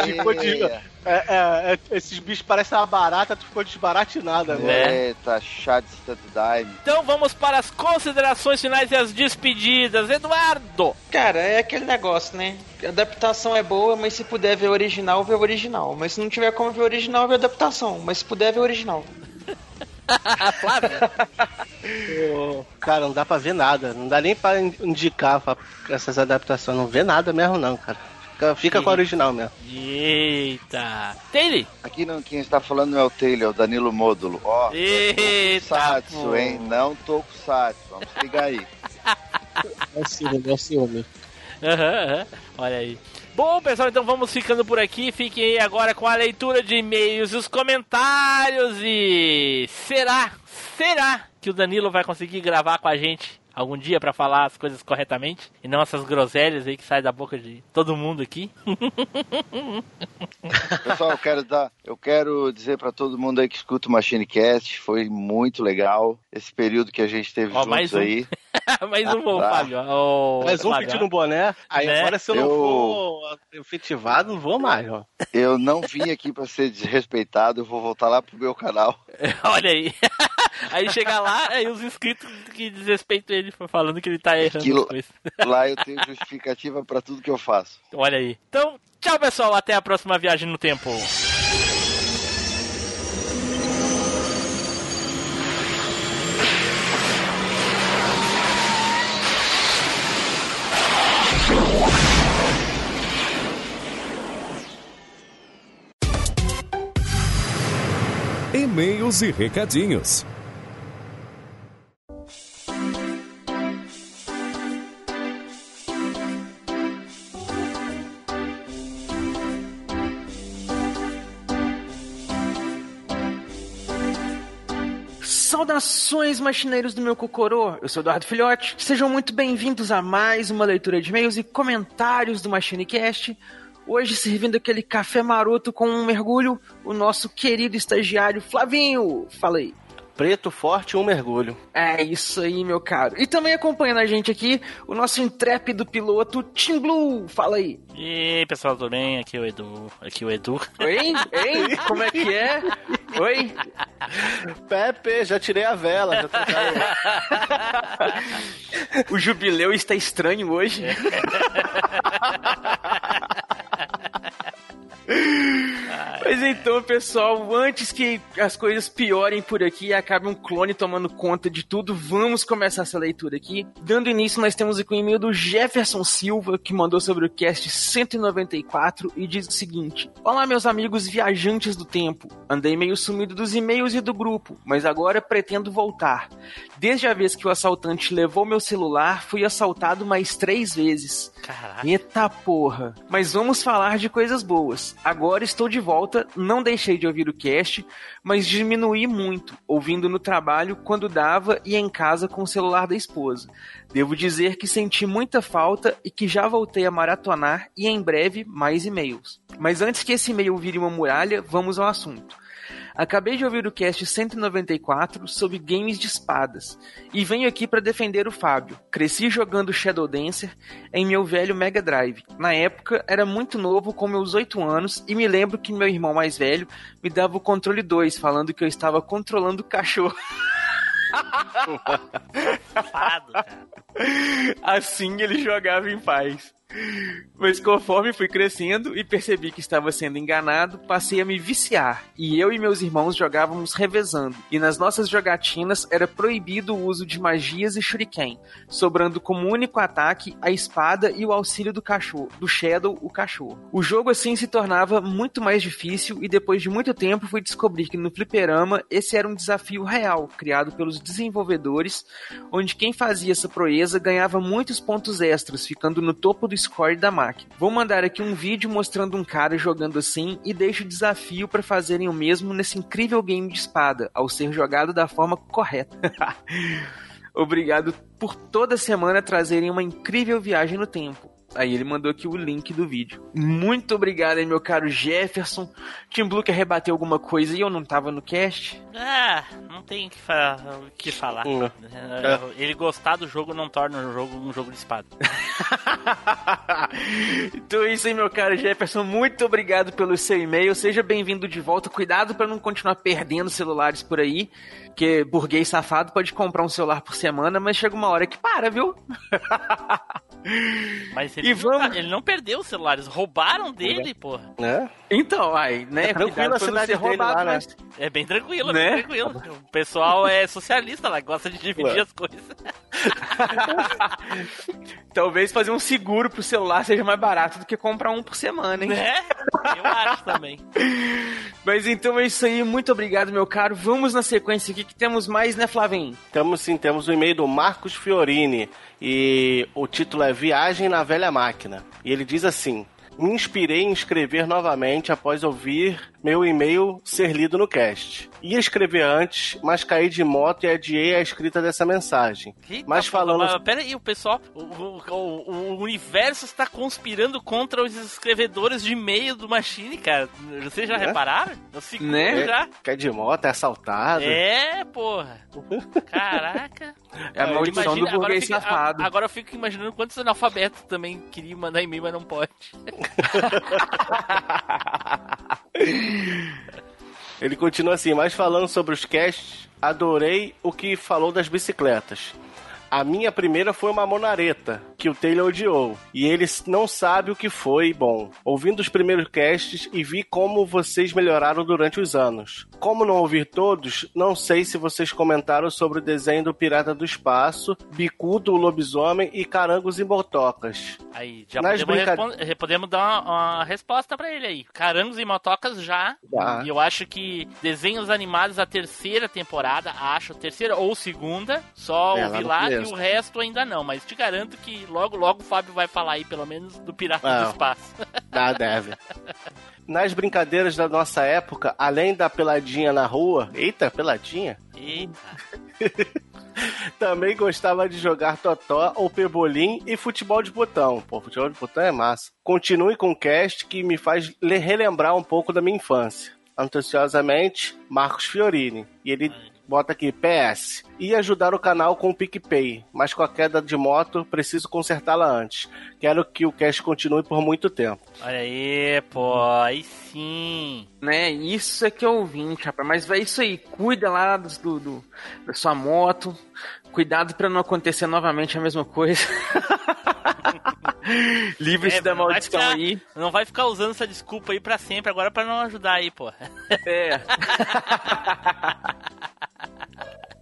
Speaker 3: Ficou de-
Speaker 2: Eia.
Speaker 3: É, é, é, esses bichos parecem uma barata, tu ficou desbaratinado agora.
Speaker 1: É.
Speaker 2: Eita, chá de tanto daime.
Speaker 1: Então vamos para as considerações finais e as despedidas. Eduardo!
Speaker 5: Cara, é aquele negócio, né? A adaptação é boa, mas se puder ver o original, vê o original. Mas se não tiver como ver o original, vê a adaptação. Mas se puder ver o original.
Speaker 1: Flávia?
Speaker 3: Cara, não dá pra ver nada. Não dá nem pra in- indicar pra essas adaptações. Não vê nada mesmo, não, cara. Fica, fica com a original mesmo.
Speaker 1: Eita! Taylor?
Speaker 2: Aqui não, quem está falando não é o Taylor, é o Danilo Módulo. Ó,
Speaker 1: Eita!
Speaker 2: Satsu, hein? Não tô com Satsu. Vamos ligar aí.
Speaker 13: É o ciúme, é ciúme.
Speaker 1: Aham. Olha aí. Bom, pessoal, então vamos ficando por aqui. Fiquem aí agora com a leitura de e-mails e os comentários. E será, será que o Danilo vai conseguir gravar com a gente algum dia pra falar as coisas corretamente? E não essas groselhas aí que saem da boca de todo mundo aqui?
Speaker 2: Pessoal, eu quero dar, eu quero dizer pra todo mundo aí que escuta o Machine Cast, foi muito legal esse período que a gente teve
Speaker 1: Ó,
Speaker 2: juntos
Speaker 1: mais um.
Speaker 2: aí.
Speaker 1: Mais um, ô,
Speaker 2: Tá.
Speaker 1: Fábio. Ô,
Speaker 3: Mais um
Speaker 1: Flávio,
Speaker 3: pedindo boné. Aí
Speaker 1: Né?
Speaker 3: agora se eu não
Speaker 2: Eu-
Speaker 3: for efetivado, não vou mais, ó.
Speaker 2: Eu não vim aqui pra ser desrespeitado, eu vou voltar lá pro meu canal.
Speaker 1: Olha aí. Aí chega lá, aí os inscritos que desrespeitam ele falando que ele tá errando coisas.
Speaker 2: Lá eu tenho justificativa pra tudo que eu faço.
Speaker 1: Olha aí. Então, tchau pessoal, até a próxima viagem no tempo.
Speaker 4: E-mails e recadinhos.
Speaker 5: Saudações, machineiros do meu Cocorô! Eu sou Eduardo Filhote. Sejam muito bem-vindos a mais uma leitura de e-mails e comentários do MachineCast. Hoje, servindo aquele café maroto com um mergulho, o nosso querido estagiário Flavinho. Fala aí.
Speaker 3: Preto forte, um mergulho.
Speaker 5: É isso aí, meu caro. E também acompanhando a gente aqui, o nosso intrépido piloto Tim Blue. Fala aí.
Speaker 1: E aí, pessoal, tudo bem? Aqui é o Edu. Aqui é o Edu.
Speaker 5: Oi? Hein? Como é que é? Oi?
Speaker 3: Pepe, já tirei a vela. Já trocaram...
Speaker 5: O jubileu está estranho hoje. Mas então, pessoal, antes que as coisas piorem por aqui e acabe um clone tomando conta de tudo, vamos começar essa leitura aqui. Dando início, nós temos aqui o e-mail do Jefferson Silva, que mandou sobre o cast 194 e diz o seguinte: Olá, meus amigos viajantes do tempo. Andei meio sumido dos e-mails e do grupo, mas agora pretendo voltar. Desde a vez que o assaltante levou meu celular, fui assaltado mais três vezes.
Speaker 1: Caraca.
Speaker 5: Eita porra! Mas vamos falar de coisas boas. Agora estou de volta, não deixei de ouvir o cast, mas diminuí muito, ouvindo no trabalho quando dava e em casa com o celular da esposa. Devo dizer que senti muita falta e que já voltei a maratonar e em breve mais e-mails. Mas antes que esse e-mail vire uma muralha, vamos ao assunto. Acabei de ouvir o cast 194 sobre games de espadas e venho aqui para defender o Fábio. Cresci jogando Shadow Dancer em meu velho Mega Drive. Na época era muito novo, com meus 8 anos, e me lembro que meu irmão mais velho me dava o controle 2, falando que eu estava controlando o cachorro.
Speaker 1: Safado, cara.
Speaker 5: Assim ele jogava em paz. Mas conforme fui crescendo e percebi que estava sendo enganado, passei a me viciar. E eu e meus irmãos jogávamos revezando. E nas nossas jogatinas era proibido o uso de magias e shuriken, sobrando como único ataque a espada e o auxílio do cachorro, do Shadow, o cachorro. O jogo assim se tornava muito mais difícil e depois de muito tempo fui descobrir que no fliperama esse era um desafio real, criado pelos desenvolvedores, onde quem fazia essa proeza ganhava muitos pontos extras, ficando no topo do score da máquina. Vou mandar aqui um vídeo mostrando um cara jogando assim e deixo o desafio para fazerem o mesmo nesse incrível game de espada, ao ser jogado da forma correta. Obrigado por toda semana trazerem uma incrível viagem no tempo. Aí ele mandou aqui o link do vídeo. Muito obrigado aí, meu caro Jefferson. Tim Blue quer rebater alguma coisa e eu não tava no cast?
Speaker 1: Ah, não tem o que, fa- que falar. É, Ele gostar do jogo não torna o jogo um jogo de espada.
Speaker 5: Então é isso aí, meu caro Jefferson. Muito obrigado pelo seu e-mail. Seja bem-vindo de volta. Cuidado para não continuar perdendo celulares por aí. Que burguês safado pode comprar um celular por semana, mas chega uma hora que para, viu?
Speaker 1: Mas ele,
Speaker 5: E
Speaker 1: não,
Speaker 5: vamos-
Speaker 1: tá- ele não perdeu os celulares, roubaram dele, porra.
Speaker 3: Né?
Speaker 5: Então, aí, né?
Speaker 3: É tranquilo a
Speaker 5: não
Speaker 3: cidade
Speaker 5: ser
Speaker 3: dele
Speaker 5: roubado,
Speaker 3: lá, né?
Speaker 1: É bem tranquilo,
Speaker 5: Né?
Speaker 1: bem tranquilo. O pessoal é socialista lá, gosta de dividir
Speaker 5: Ué.
Speaker 1: as coisas.
Speaker 5: Talvez fazer um seguro pro celular seja mais barato do que comprar um por semana, hein?
Speaker 1: Né? Eu acho também.
Speaker 5: Mas então é isso aí. Muito obrigado, meu caro. Vamos na sequência aqui que temos mais, né, Flavinho?
Speaker 3: Temos sim, temos o e-mail do Marcos Fiorini e o título é Viagem na Velha Máquina. E ele diz assim: Me inspirei em escrever novamente após ouvir meu e-mail ser lido no cast. Ia escrever antes, mas caí de moto e adiei a escrita dessa mensagem.
Speaker 1: Eita,
Speaker 3: mas
Speaker 1: porra,
Speaker 3: falando.
Speaker 1: Mas, pera aí, o pessoal. O, o- o- universo está conspirando contra os escrevedores de e-mail do Machine, cara. Vocês já
Speaker 3: Né?
Speaker 1: repararam? Eu seguro
Speaker 5: Né?
Speaker 1: já.
Speaker 3: Cai de moto, é assaltado.
Speaker 1: É, porra. Caraca.
Speaker 5: É a maldição do
Speaker 1: agora
Speaker 5: burguês
Speaker 1: fico-
Speaker 5: safado.
Speaker 1: a- Agora eu fico imaginando quantos analfabetos também queriam mandar e-mail, mas não pode.
Speaker 3: Ele continua assim, mas falando sobre os casts, adorei o que falou das bicicletas. A minha primeira foi uma monareta, que o Taylor odiou, e ele não sabe o que foi bom. Ouvindo os primeiros casts e vi como vocês melhoraram durante os anos. Como não ouvir todos, não sei se vocês comentaram sobre o desenho do Pirata do Espaço, Bicudo, o Lobisomem e Carangos em Botocas.
Speaker 1: Aí, já
Speaker 3: Nas
Speaker 1: podemos,
Speaker 3: brinca-
Speaker 1: respon- podemos dar uma, uma resposta pra ele aí. Carangos e motocas já.
Speaker 3: Já.
Speaker 1: E eu acho que desenhos animados a terceira temporada, acho, terceira ou segunda, só
Speaker 3: É,
Speaker 1: ouvi lá e o resto ainda não. Mas te garanto que logo, logo o Fábio vai falar aí, pelo menos, do Pirata
Speaker 3: Ah.
Speaker 1: do Espaço.
Speaker 3: Ah, deve. Nas brincadeiras da nossa época, além da peladinha na rua, eita, peladinha,
Speaker 1: Eita.
Speaker 3: também gostava de jogar totó ou pebolim e futebol de botão. Pô, futebol de botão é massa. Continue com o cast que me faz le- relembrar um pouco da minha infância. Ansiosamente, Marcos Fiorini. E ele bota aqui, PS. Ia ajudar o canal com o PicPay, mas com a queda de moto, preciso consertá-la antes. Quero que o cast continue por muito tempo.
Speaker 1: Olha aí, pô, aí sim.
Speaker 5: Né? Isso é que é ouvinte, rapaz. Mas é isso aí. Cuida lá do, do- da sua moto. Cuidado pra não acontecer novamente a mesma coisa. Livre-se
Speaker 1: É,
Speaker 5: da maldição
Speaker 1: ficar-
Speaker 5: aí.
Speaker 1: Não vai ficar usando essa desculpa aí pra sempre agora pra não ajudar aí, pô.
Speaker 5: É.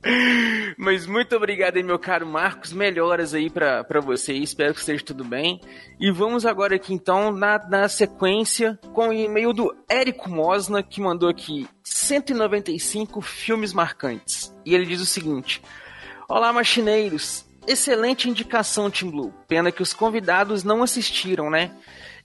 Speaker 5: Mas muito obrigado aí, meu caro Marcos. Melhoras aí pra você. Espero que esteja tudo bem. E vamos agora aqui então na, na sequência com o e-mail do Érico Mosna, que mandou aqui 195 filmes marcantes. E ele diz o seguinte: Olá, machineiros. Excelente indicação, Tim Blue. Pena que os convidados não assistiram, né?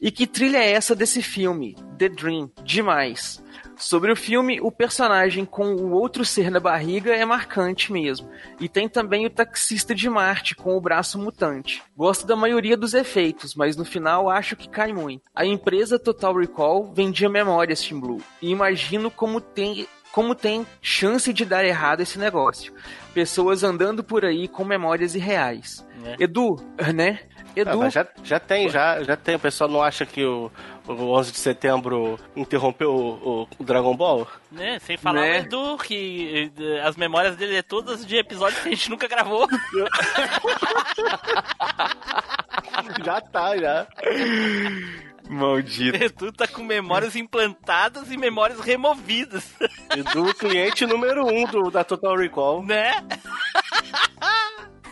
Speaker 5: E que trilha é essa desse filme? The Dream. Demais. Sobre o filme, o personagem com o outro ser na barriga é marcante mesmo. E tem também o taxista de Marte com o braço mutante. Gosto da maioria dos efeitos, mas no final acho que cai muito. A empresa Total Recall vendia memórias Team Blue. E imagino como tem como tem chance de dar errado esse negócio. Pessoas andando por aí com memórias irreais.
Speaker 1: É.
Speaker 5: Edu, né?
Speaker 3: Ah,
Speaker 5: Edu,
Speaker 3: mas já, já tem, já, já tem. O pessoal não acha que o, o 11 de setembro interrompeu o, o- o Dragon Ball?
Speaker 1: Né? Sem falar
Speaker 3: Né?
Speaker 1: o Edu, que eh, as memórias dele é todas de episódios que a gente nunca gravou.
Speaker 3: já tá, já.
Speaker 5: Maldito.
Speaker 1: Edu tá com memórias implantadas e memórias removidas.
Speaker 3: Edu, cliente número um do, da Total Recall.
Speaker 1: Né?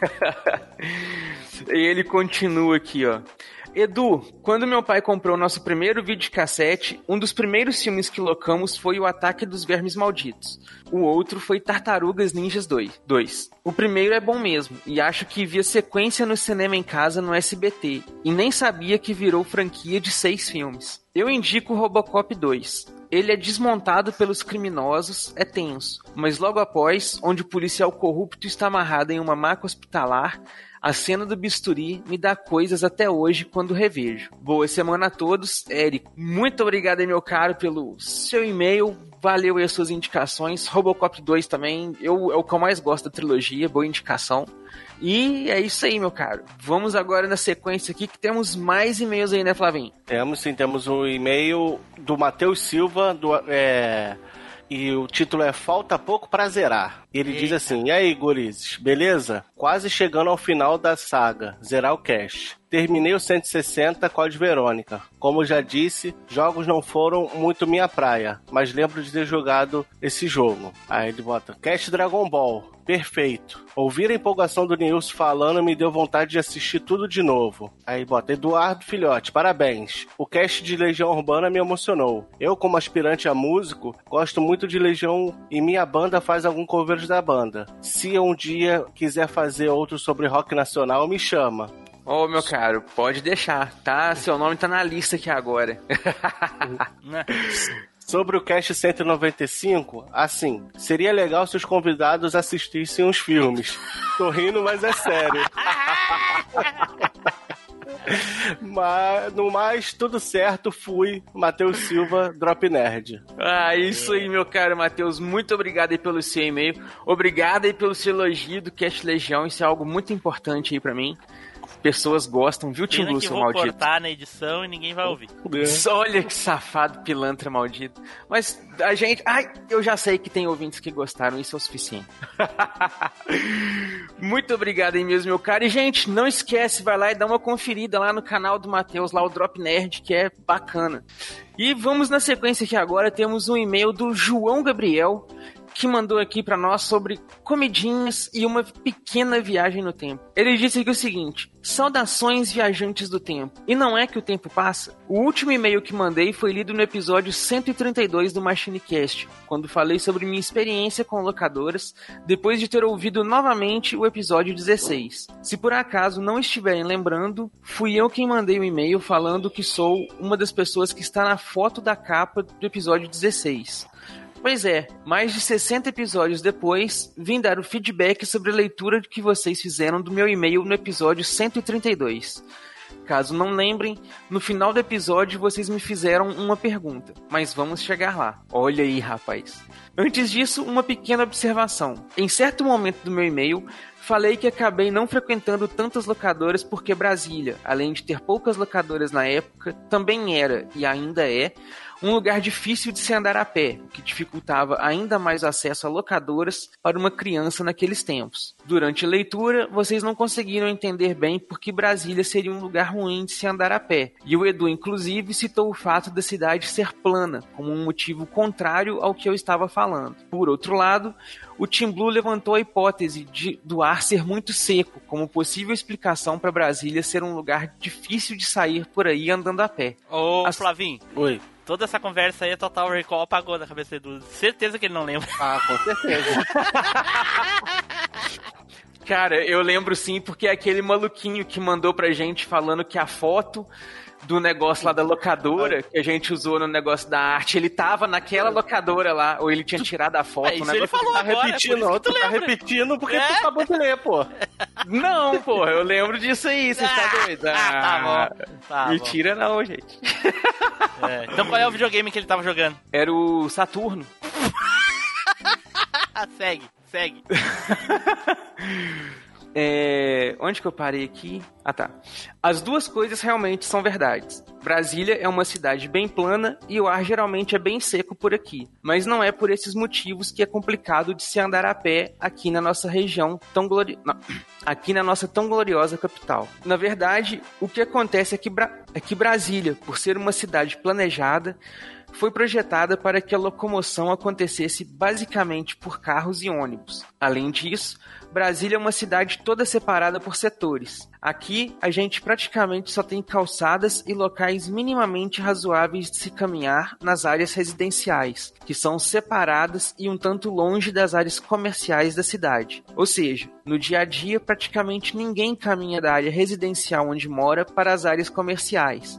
Speaker 5: E ele continua aqui, ó. Edu, quando meu pai comprou nosso primeiro videocassete, um dos primeiros filmes que locamos foi O Ataque dos Vermes Malditos. O outro foi Tartarugas Ninjas 2. 2. O primeiro é bom mesmo, e acho que via sequência no cinema em casa no SBT, e nem sabia que virou franquia de seis filmes. Eu indico Robocop 2. ele é desmontado pelos criminosos, é tenso. Mas logo após, onde o policial corrupto está amarrado em uma maca hospitalar, a cena do bisturi me dá coisas até hoje quando revejo. Boa semana a todos. Eric, muito obrigado aí, meu caro, pelo seu e-mail. Valeu aí as suas indicações. Robocop 2 também, eu, é o que eu mais gosto da trilogia, boa indicação. E é isso aí, meu caro. Vamos agora na sequência aqui que temos mais e-mails aí, né, Flavinho?
Speaker 3: Temos sim, temos um e-mail do Matheus Silva, do, é, e o título é Falta Pouco Pra Zerar. Ele diz assim: E aí, gurizes, beleza? Quase chegando ao final da saga, zerar o cash. Terminei o 160 Code Verônica. Como já disse, jogos não foram muito minha praia, mas lembro de ter jogado esse jogo. Aí ele bota Cast Dragon Ball. Perfeito. Ouvir a empolgação do Nilson falando me deu vontade de assistir tudo de novo. Aí bota Eduardo Filhote, parabéns. O cast de Legião Urbana me emocionou. Eu, como aspirante a músico, gosto muito de Legião e minha banda faz algum cover da banda. Se um dia quiser fazer outro sobre rock nacional, me chama.
Speaker 5: Ô, meu caro, pode deixar, tá? Seu nome tá na lista aqui agora.
Speaker 3: Sobre o Cast 195, assim, seria legal se os convidados assistissem uns filmes. Tô rindo, mas é sério. mas, no mais, tudo certo, fui. Matheus Silva, Drop Nerd.
Speaker 5: Ah, isso aí, meu caro Matheus. Muito obrigado aí pelo seu e-mail. Obrigado aí pelo seu elogio do Cast Legião. Isso é algo muito importante aí pra mim. Pessoas gostam, viu, Tim seu
Speaker 1: vou
Speaker 5: maldito?
Speaker 1: cortar na edição e ninguém vai ouvir.
Speaker 5: Olha que safado, pilantra maldito. Mas a gente. Ai, eu já sei que tem ouvintes que gostaram, isso é o suficiente. Muito obrigado aí mesmo, meu cara. E, gente, não esquece, vai lá e dá uma conferida lá no canal do Matheus, lá o Drop Nerd, que é bacana. E vamos na sequência aqui agora, temos um e-mail do João Gabriel, que mandou aqui pra nós sobre comidinhas e uma pequena viagem no tempo. Ele disse aqui o seguinte: Saudações viajantes do tempo. E não é que o tempo passa? O último e-mail que mandei foi lido no episódio 132 do MachineCast, quando falei sobre minha experiência com locadoras, depois de ter ouvido novamente o episódio 16. Se por acaso não estiverem lembrando, fui eu quem mandei o e-mail falando que sou uma das pessoas que está na foto da capa do episódio 16. Pois é, mais de 60 episódios depois, vim dar o feedback sobre a leitura que vocês fizeram do meu e-mail no episódio 132. Caso não lembrem, no final do episódio vocês me fizeram uma pergunta, mas vamos chegar lá. Olha aí, rapaz. Antes disso, uma pequena observação. Em certo momento do meu e-mail, falei que acabei não frequentando tantas locadoras porque Brasília, além de ter poucas locadoras na época, também era, e ainda é, um lugar difícil de se andar a pé, o que dificultava ainda mais o acesso a locadoras para uma criança naqueles tempos. Durante a leitura, vocês não conseguiram entender bem por que Brasília seria um lugar ruim de se andar a pé, e o Edu, inclusive, citou o fato da cidade ser plana, como um motivo contrário ao que eu estava falando. Por outro lado, o Tim Blue levantou a hipótese de, do ar ser muito seco, como possível explicação para Brasília ser um lugar difícil de sair por aí andando a pé.
Speaker 1: Ô, Flavinho.
Speaker 3: Oi.
Speaker 1: Toda essa conversa aí, a Total Recall apagou da cabeça do Edu. Certeza que ele não lembra.
Speaker 3: Ah, com certeza.
Speaker 5: Cara, eu lembro sim, porque é aquele maluquinho que mandou pra gente falando que a foto do negócio lá da locadora, que a gente usou no negócio da arte, ele tava naquela locadora lá, ou ele tinha tirado a foto.
Speaker 1: É, isso
Speaker 5: um
Speaker 1: ele falou
Speaker 5: tá
Speaker 1: agora,
Speaker 5: repetindo,
Speaker 1: tu
Speaker 5: tu tá repetindo porque
Speaker 1: É?
Speaker 5: tu acabou de ler, pô. Não, pô, eu lembro disso aí, você tá doido?
Speaker 1: ah, tá bom, tá
Speaker 5: Mentira não, gente.
Speaker 1: É, então qual é o videogame que ele tava jogando?
Speaker 5: Era o Saturno.
Speaker 1: segue, segue.
Speaker 5: É, onde que eu parei aqui? Ah, tá. As duas coisas realmente são verdades. Brasília é uma cidade bem plana e o ar geralmente é bem seco por aqui. Mas não é por esses motivos que é complicado de se andar a pé aqui na nossa região tão glori... aqui na nossa tão gloriosa capital. Na verdade, o que acontece é que, Bra... é que Brasília, por ser uma cidade planejada, foi projetada para que a locomoção acontecesse basicamente por carros e ônibus. Além disso, Brasília é uma cidade toda separada por setores. Aqui, a gente praticamente só tem calçadas e locais minimamente razoáveis de se caminhar nas áreas residenciais, que são separadas e um tanto longe das áreas comerciais da cidade. Ou seja, no dia a dia, praticamente ninguém caminha da área residencial onde mora para as áreas comerciais.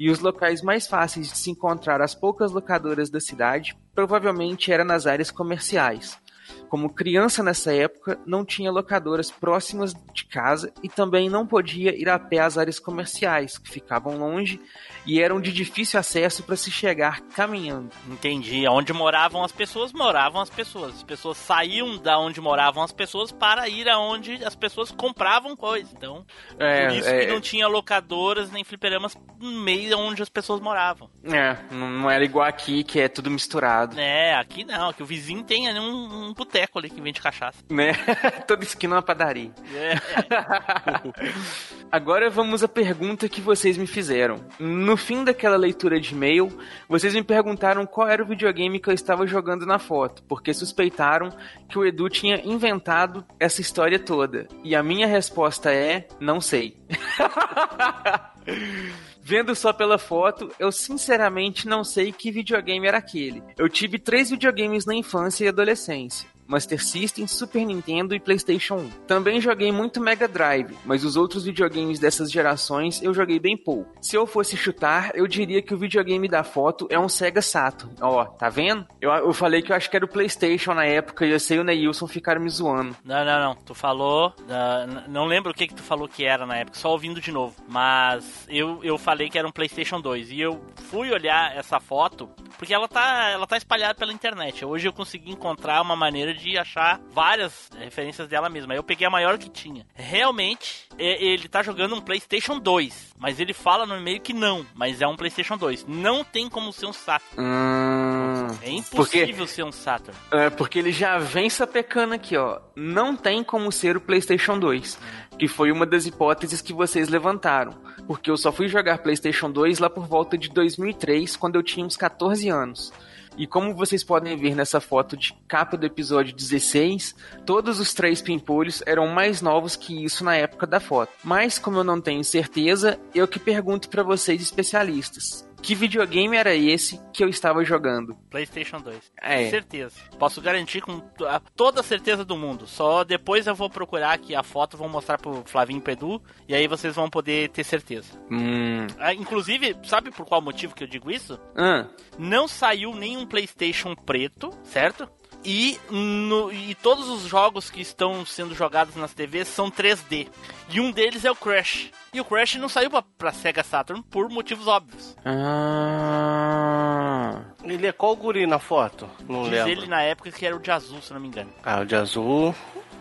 Speaker 5: E os locais mais fáceis de se encontrar as poucas locadoras da cidade provavelmente era nas áreas comerciais. Como criança nessa época, não tinha locadoras próximas de casa e também não podia ir a pé às áreas comerciais, que ficavam longe e eram de difícil acesso para se chegar caminhando.
Speaker 1: Entendi. Onde moravam as pessoas, moravam as pessoas. As pessoas saíam da onde moravam as pessoas para ir aonde as pessoas compravam coisa. Então,
Speaker 5: É,
Speaker 1: por isso
Speaker 5: é.
Speaker 1: que não tinha locadoras nem fliperamas no meio onde as pessoas moravam.
Speaker 5: É, não não era igual aqui, que é tudo misturado.
Speaker 1: É, aqui não, aqui o vizinho tem ali um, um boteco ali que vende cachaça.
Speaker 5: Né? Toda esquina é uma padaria.
Speaker 1: É.
Speaker 5: Agora vamos à pergunta que vocês me fizeram. No fim daquela leitura de e-mail, vocês me perguntaram qual era o videogame que eu estava jogando na foto, porque suspeitaram que o Edu tinha inventado essa história toda. E a minha resposta é: não sei. Vendo só pela foto, eu sinceramente não sei que videogame era aquele. Eu tive três videogames na infância e adolescência. Master System, Super Nintendo e PlayStation 1. Também joguei muito Mega Drive, mas os outros videogames dessas gerações eu joguei bem pouco. Se eu fosse chutar, eu diria que o videogame da foto é um Sega Saturn. Ó, tá vendo? Eu, eu falei que eu acho que era o PlayStation na época e eu sei o Neilson ficaram me zoando.
Speaker 1: Não, não, não. Tu falou. n- não lembro o que, que tu falou que era na época, só ouvindo de novo. Mas eu, eu falei que era um PlayStation 2. E eu fui olhar essa foto, porque ela tá, ela tá espalhada pela internet. Hoje eu consegui encontrar uma maneira de achar várias referências dela mesma. Aí Eu peguei a maior que tinha. Realmente, ele tá jogando um PlayStation 2. Mas ele fala no e-mail que não, mas é um PlayStation 2. Não tem como ser um Saturn.
Speaker 5: Hum,
Speaker 1: É impossível ser um Saturn.
Speaker 5: É, porque ele já vem sapecando aqui, ó. Não tem como ser o PlayStation 2, que foi uma das hipóteses que vocês levantaram. Porque eu só fui jogar PlayStation 2 lá por volta de 2003, quando eu tinha uns 14 anos. E como vocês podem ver nessa foto de capa do episódio 16, todos os três pimpolhos eram mais novos que isso na época da foto. Mas como eu não tenho certeza, eu que pergunto pra vocês especialistas. Que videogame era esse que eu estava jogando?
Speaker 1: PlayStation 2.
Speaker 5: É.
Speaker 1: Certeza. Posso garantir com toda a certeza do mundo. Só depois eu vou procurar aqui a foto, vou mostrar pro Flavinho e pro Edu, e aí vocês vão poder ter certeza.
Speaker 5: Hum.
Speaker 1: Ah, inclusive, sabe por qual motivo que eu digo isso?
Speaker 5: Ah.
Speaker 1: Não saiu nenhum PlayStation preto, certo? E, no- e todos os jogos que estão sendo jogados nas TVs são 3D. E um deles é o Crash. E o Crash não saiu pra, pra Sega Saturn por motivos óbvios.
Speaker 3: Ah. Ele é qual guri na foto? Não
Speaker 1: Diz
Speaker 3: lembro.
Speaker 1: ele na época que era o de azul, se não me engano.
Speaker 3: Ah, o de azul.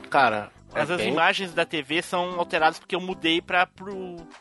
Speaker 3: Cara.
Speaker 1: Mas
Speaker 3: é
Speaker 1: as
Speaker 3: bem-
Speaker 1: imagens da TV são alteradas porque eu mudei para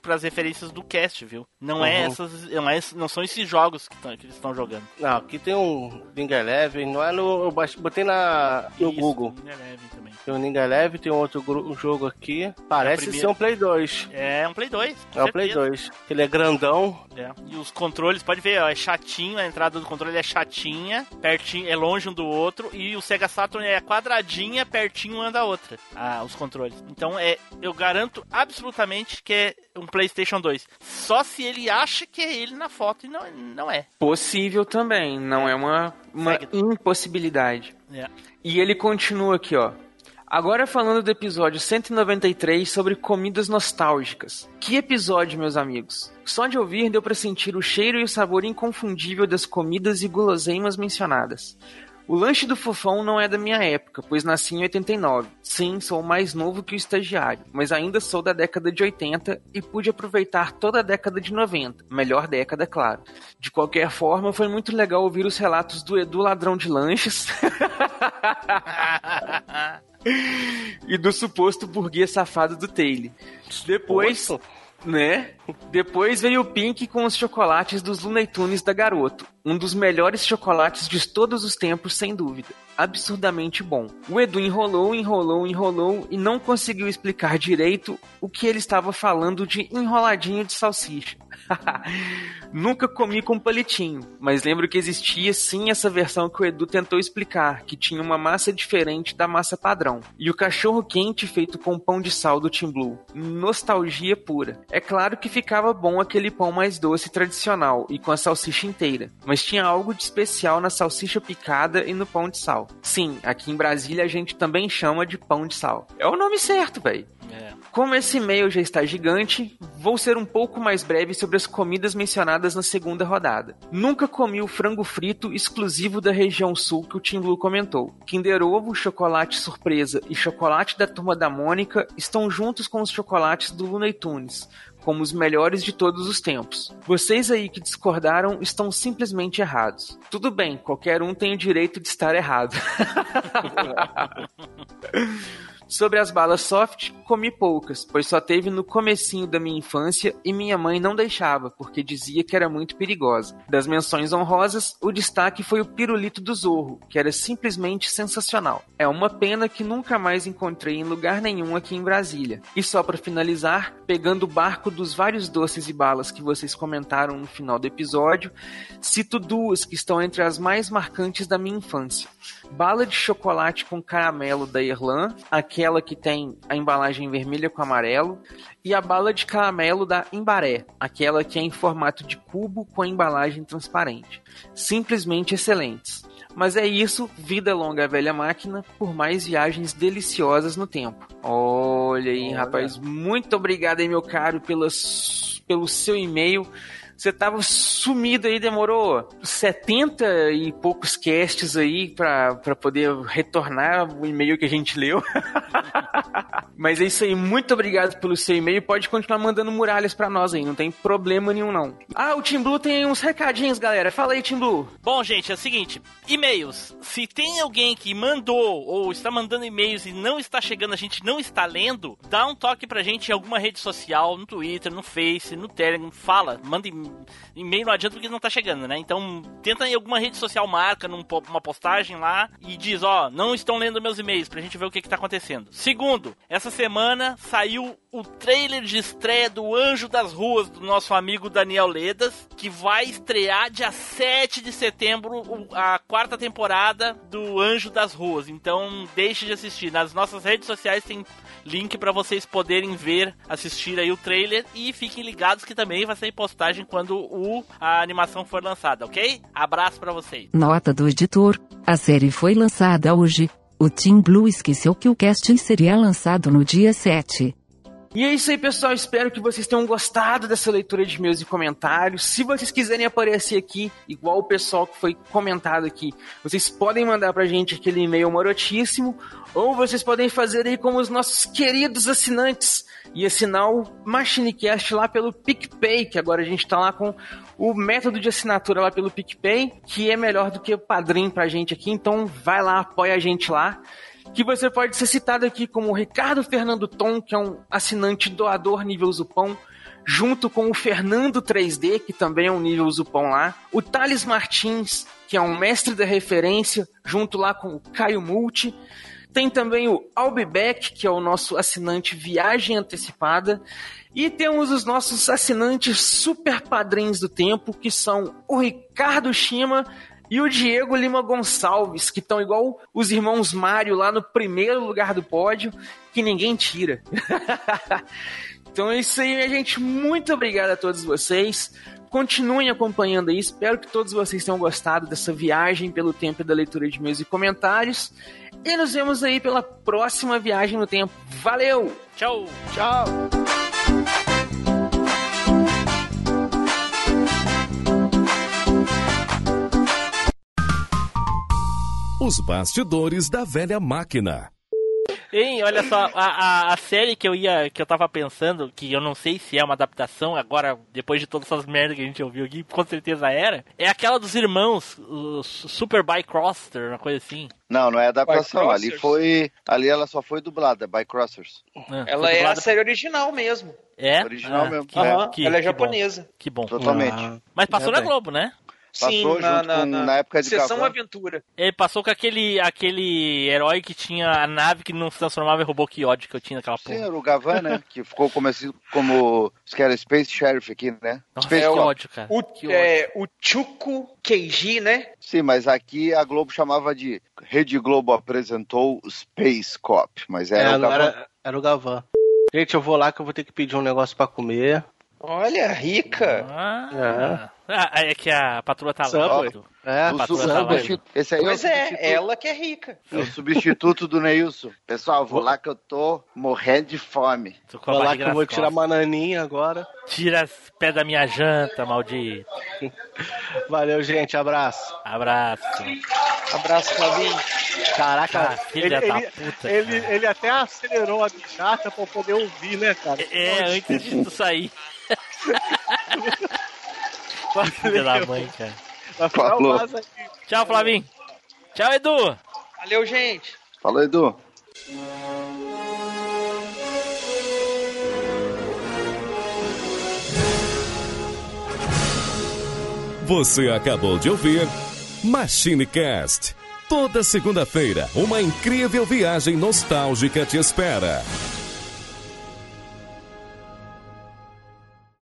Speaker 1: as referências do cast, viu? Não é
Speaker 3: Uhum.
Speaker 1: essas, não, é, não são esses jogos que, tão- que eles estão jogando.
Speaker 3: Não, aqui tem um Ninja Eleven, não é no. Eu botei na, no
Speaker 1: Isso,
Speaker 3: Google.
Speaker 1: Ninja Eleven também.
Speaker 3: Tem um Ninja Eleven, tem um outro um jogo aqui. Parece
Speaker 1: primeira-
Speaker 3: ser um Play 2.
Speaker 1: É um Play 2. com
Speaker 3: É o Play
Speaker 1: certeza.
Speaker 3: 2. Ele é grandão.
Speaker 1: É. E os controles, pode ver, ó, é chatinho, a entrada do controle é chatinha, pertinho, é longe um do outro, e o Sega Saturn é quadradinha, pertinho uma da outra, ah, os controles. Então é, eu garanto absolutamente que é um PlayStation 2. Só se ele acha que é ele na foto e não, não é.
Speaker 5: Possível também, não é uma, uma impossibilidade.
Speaker 1: É.
Speaker 5: E ele continua aqui, ó. Agora falando do episódio 193 sobre comidas nostálgicas. Que episódio, meus amigos? Só de ouvir deu pra sentir o cheiro e o sabor inconfundível das comidas e guloseimas mencionadas. O lanche do fofão não é da minha época, pois nasci em 89. Sim, sou mais novo que o estagiário, mas ainda sou da década de 80 e pude aproveitar toda a década de 90. Melhor década, claro. De qualquer forma, foi muito legal ouvir os relatos do Edu Ladrão de Lanches. e do suposto burguês safado do Taylor. Depois, né? Depois veio o Pink com os chocolates dos Looney Tunes da Garoto. Um dos melhores chocolates de todos os tempos, sem dúvida. Absurdamente bom. O Edu enrolou, enrolou, enrolou e não conseguiu explicar direito o que ele estava falando de enroladinho de salsicha. Nunca comi com palitinho, mas lembro que existia sim essa versão que o Edu tentou explicar, que tinha uma massa diferente da massa padrão. E o cachorro quente feito com pão de sal do Team Blue. Nostalgia pura. É claro que ficava bom aquele pão mais doce tradicional e com a salsicha inteira, mas tinha algo de especial na salsicha picada e no pão de sal. Sim, aqui em Brasília a gente também chama de pão de sal. É o nome certo, velho.
Speaker 1: É.
Speaker 5: Como esse e-mail já está gigante, vou ser um pouco mais breve sobre as comidas mencionadas na segunda rodada. Nunca comi o frango frito exclusivo da região sul que o Tim Blue comentou. Kinder Ovo, chocolate surpresa e chocolate da turma da Mônica estão juntos com os chocolates do Looney Tunes, como os melhores de todos os tempos. Vocês aí que discordaram estão simplesmente errados. Tudo bem, qualquer um tem o direito de estar errado. Sobre as balas soft, comi poucas, pois só teve no comecinho da minha infância e minha mãe não deixava, porque dizia que era muito perigosa. Das menções honrosas, o destaque foi o pirulito do Zorro, que era simplesmente sensacional. É uma pena que nunca mais encontrei em lugar nenhum aqui em Brasília. E só para finalizar, pegando o barco dos vários doces e balas que vocês comentaram no final do episódio, cito duas que estão entre as mais marcantes da minha infância. Bala de chocolate com caramelo da Irlã, aquela que tem a embalagem vermelha com amarelo, e a bala de caramelo da Imbaré, aquela que é em formato de cubo com a embalagem transparente. Simplesmente excelentes. Mas é isso, vida longa a velha máquina, por mais viagens deliciosas no tempo. Olha aí, rapaz, muito obrigado aí, meu caro, pelas, pelo seu e-mail. Você tava sumido aí, demorou 70 e poucos casts aí pra, poder retornar o e-mail que a gente leu. Mas é isso aí, muito obrigado pelo seu e-mail. Pode continuar mandando muralhas pra nós aí, não tem problema nenhum não. Ah, o Tim Blue tem uns recadinhos, galera. Fala aí, Tim Blue.
Speaker 1: Bom, gente, é o seguinte: e-mails. Se tem alguém que mandou ou está mandando e-mails e não está chegando, a gente não está lendo, dá um toque pra gente em alguma rede social, no Twitter, no Face, no Telegram. Fala, manda e-mail, não adianta porque não tá chegando, né? Então, tenta em alguma rede social, marca num po- uma postagem lá e diz: Ó, não estão lendo meus e-mails pra gente ver o que, que tá acontecendo. Segundo, essa semana saiu o trailer de estreia do Anjo das Ruas do nosso amigo Daniel Ledas, que vai estrear dia 7 de setembro a quarta temporada do Anjo das Ruas. Então, deixe de assistir. Nas nossas redes sociais tem link para vocês poderem ver, assistir aí o trailer e fiquem ligados que também vai sair postagem quando o, a animação for lançada, ok? Abraço para vocês.
Speaker 14: Nota do editor: a série foi lançada hoje. O Team Blue esqueceu que o casting seria lançado no dia 7.
Speaker 5: E é isso aí, pessoal. Espero que vocês tenham gostado dessa leitura de meus comentários. Se vocês quiserem aparecer aqui, igual o pessoal que foi comentado aqui, vocês podem mandar pra gente aquele e-mail marotíssimo, ou vocês podem fazer aí como os nossos queridos assinantes e assinar o MachineCast lá pelo PicPay, que agora a gente tá lá com o método de assinatura lá pelo PicPay, que é melhor do que o padrinho pra gente aqui. Então vai lá, apoia a gente lá que você pode ser citado aqui como Ricardo Fernando Tom, que é um assinante doador nível Zupão, junto com o Fernando 3D, que também é um nível Zupão lá, o Thales Martins, que é um mestre da referência, junto lá com o Caio Multi, tem também o Albebeck, que é o nosso assinante Viagem Antecipada, e temos os nossos assinantes super padrinhos do tempo, que são o Ricardo Shima, e o Diego Lima Gonçalves, que estão igual os irmãos Mário lá no primeiro lugar do pódio, que ninguém tira. então é isso aí, minha gente. Muito obrigado a todos vocês. Continuem acompanhando aí. Espero que todos vocês tenham gostado dessa viagem pelo tempo da leitura de meus e comentários. E nos vemos aí pela próxima viagem no tempo. Valeu!
Speaker 1: Tchau!
Speaker 2: Tchau!
Speaker 15: Os bastidores da velha máquina.
Speaker 1: Hein, olha só, a, a, a série que eu ia, que eu tava pensando, que eu não sei se é uma adaptação, agora, depois de todas essas merdas que a gente ouviu aqui, com certeza era, é aquela dos irmãos, os Super Bycroster, uma coisa assim.
Speaker 2: Não, não é adaptação. Ali
Speaker 16: Bycrossers?
Speaker 2: foi. Ali ela só foi dublada, by Crossers.
Speaker 16: Ela é a série original mesmo.
Speaker 1: É?
Speaker 2: Original
Speaker 1: Ah,
Speaker 2: mesmo.
Speaker 1: que-
Speaker 2: Aham,
Speaker 1: que-
Speaker 16: ela é
Speaker 1: que
Speaker 16: japonesa.
Speaker 1: bom, Que bom.
Speaker 2: Totalmente.
Speaker 1: Mas passou
Speaker 2: É
Speaker 1: na
Speaker 2: bem.
Speaker 1: Globo, né?
Speaker 2: Passou
Speaker 16: Sim,
Speaker 2: junto
Speaker 16: na, na,
Speaker 2: com-
Speaker 16: na,
Speaker 2: na época de
Speaker 16: Sessão
Speaker 2: Gavan.
Speaker 16: Aventura.
Speaker 1: Ele passou com aquele, aquele herói que tinha a nave que não se transformava em robô que ódio que eu tinha naquela
Speaker 2: Sim,
Speaker 1: porra.
Speaker 2: era o Gavan, né? Que ficou conhecido como. Acho que era Space Sheriff aqui, né?
Speaker 1: Nossa,
Speaker 2: Space
Speaker 1: que
Speaker 2: Cop.
Speaker 1: ódio, cara.
Speaker 16: O,
Speaker 1: Que
Speaker 16: é, o Chuko Keiji, né?
Speaker 2: Sim, mas aqui a Globo chamava de. Rede Globo apresentou Space Cop. Mas
Speaker 3: É,
Speaker 2: era o Gavan.
Speaker 3: agora era o Gavan. Gente, eu vou lá que eu vou ter que pedir um negócio pra comer.
Speaker 5: Olha, rica.
Speaker 1: Ah, ah, é que a patroa tá lá. É, a patroa tá lá.
Speaker 2: Esse aí é o
Speaker 5: Pois é,
Speaker 2: substituto.
Speaker 5: ela que é rica.
Speaker 2: É o substituto do Neilson. Pessoal, vou lá que eu tô morrendo de fome.
Speaker 1: Tô com a
Speaker 3: Vou lá que eu vou tirar
Speaker 1: costas.
Speaker 3: bananinha agora.
Speaker 1: Tira as pés da minha janta, maldito.
Speaker 3: Valeu, gente. Abraço.
Speaker 1: Abraço.
Speaker 5: Abraço, Flavinho.
Speaker 3: Caraca,
Speaker 1: Ah, filha
Speaker 3: ele,
Speaker 1: da
Speaker 3: ele,
Speaker 1: puta,
Speaker 3: ele, ele até acelerou a bichata pra poder ouvir, né, cara?
Speaker 1: É, antes de tu sair. Filha da mãe, cara.
Speaker 2: Falou.
Speaker 1: Tchau, Flavinho. Tchau, Edu.
Speaker 5: Valeu, gente.
Speaker 2: Falou, Edu.
Speaker 15: Você acabou de ouvir MachineCast. Toda segunda-feira, uma incrível viagem nostálgica te espera.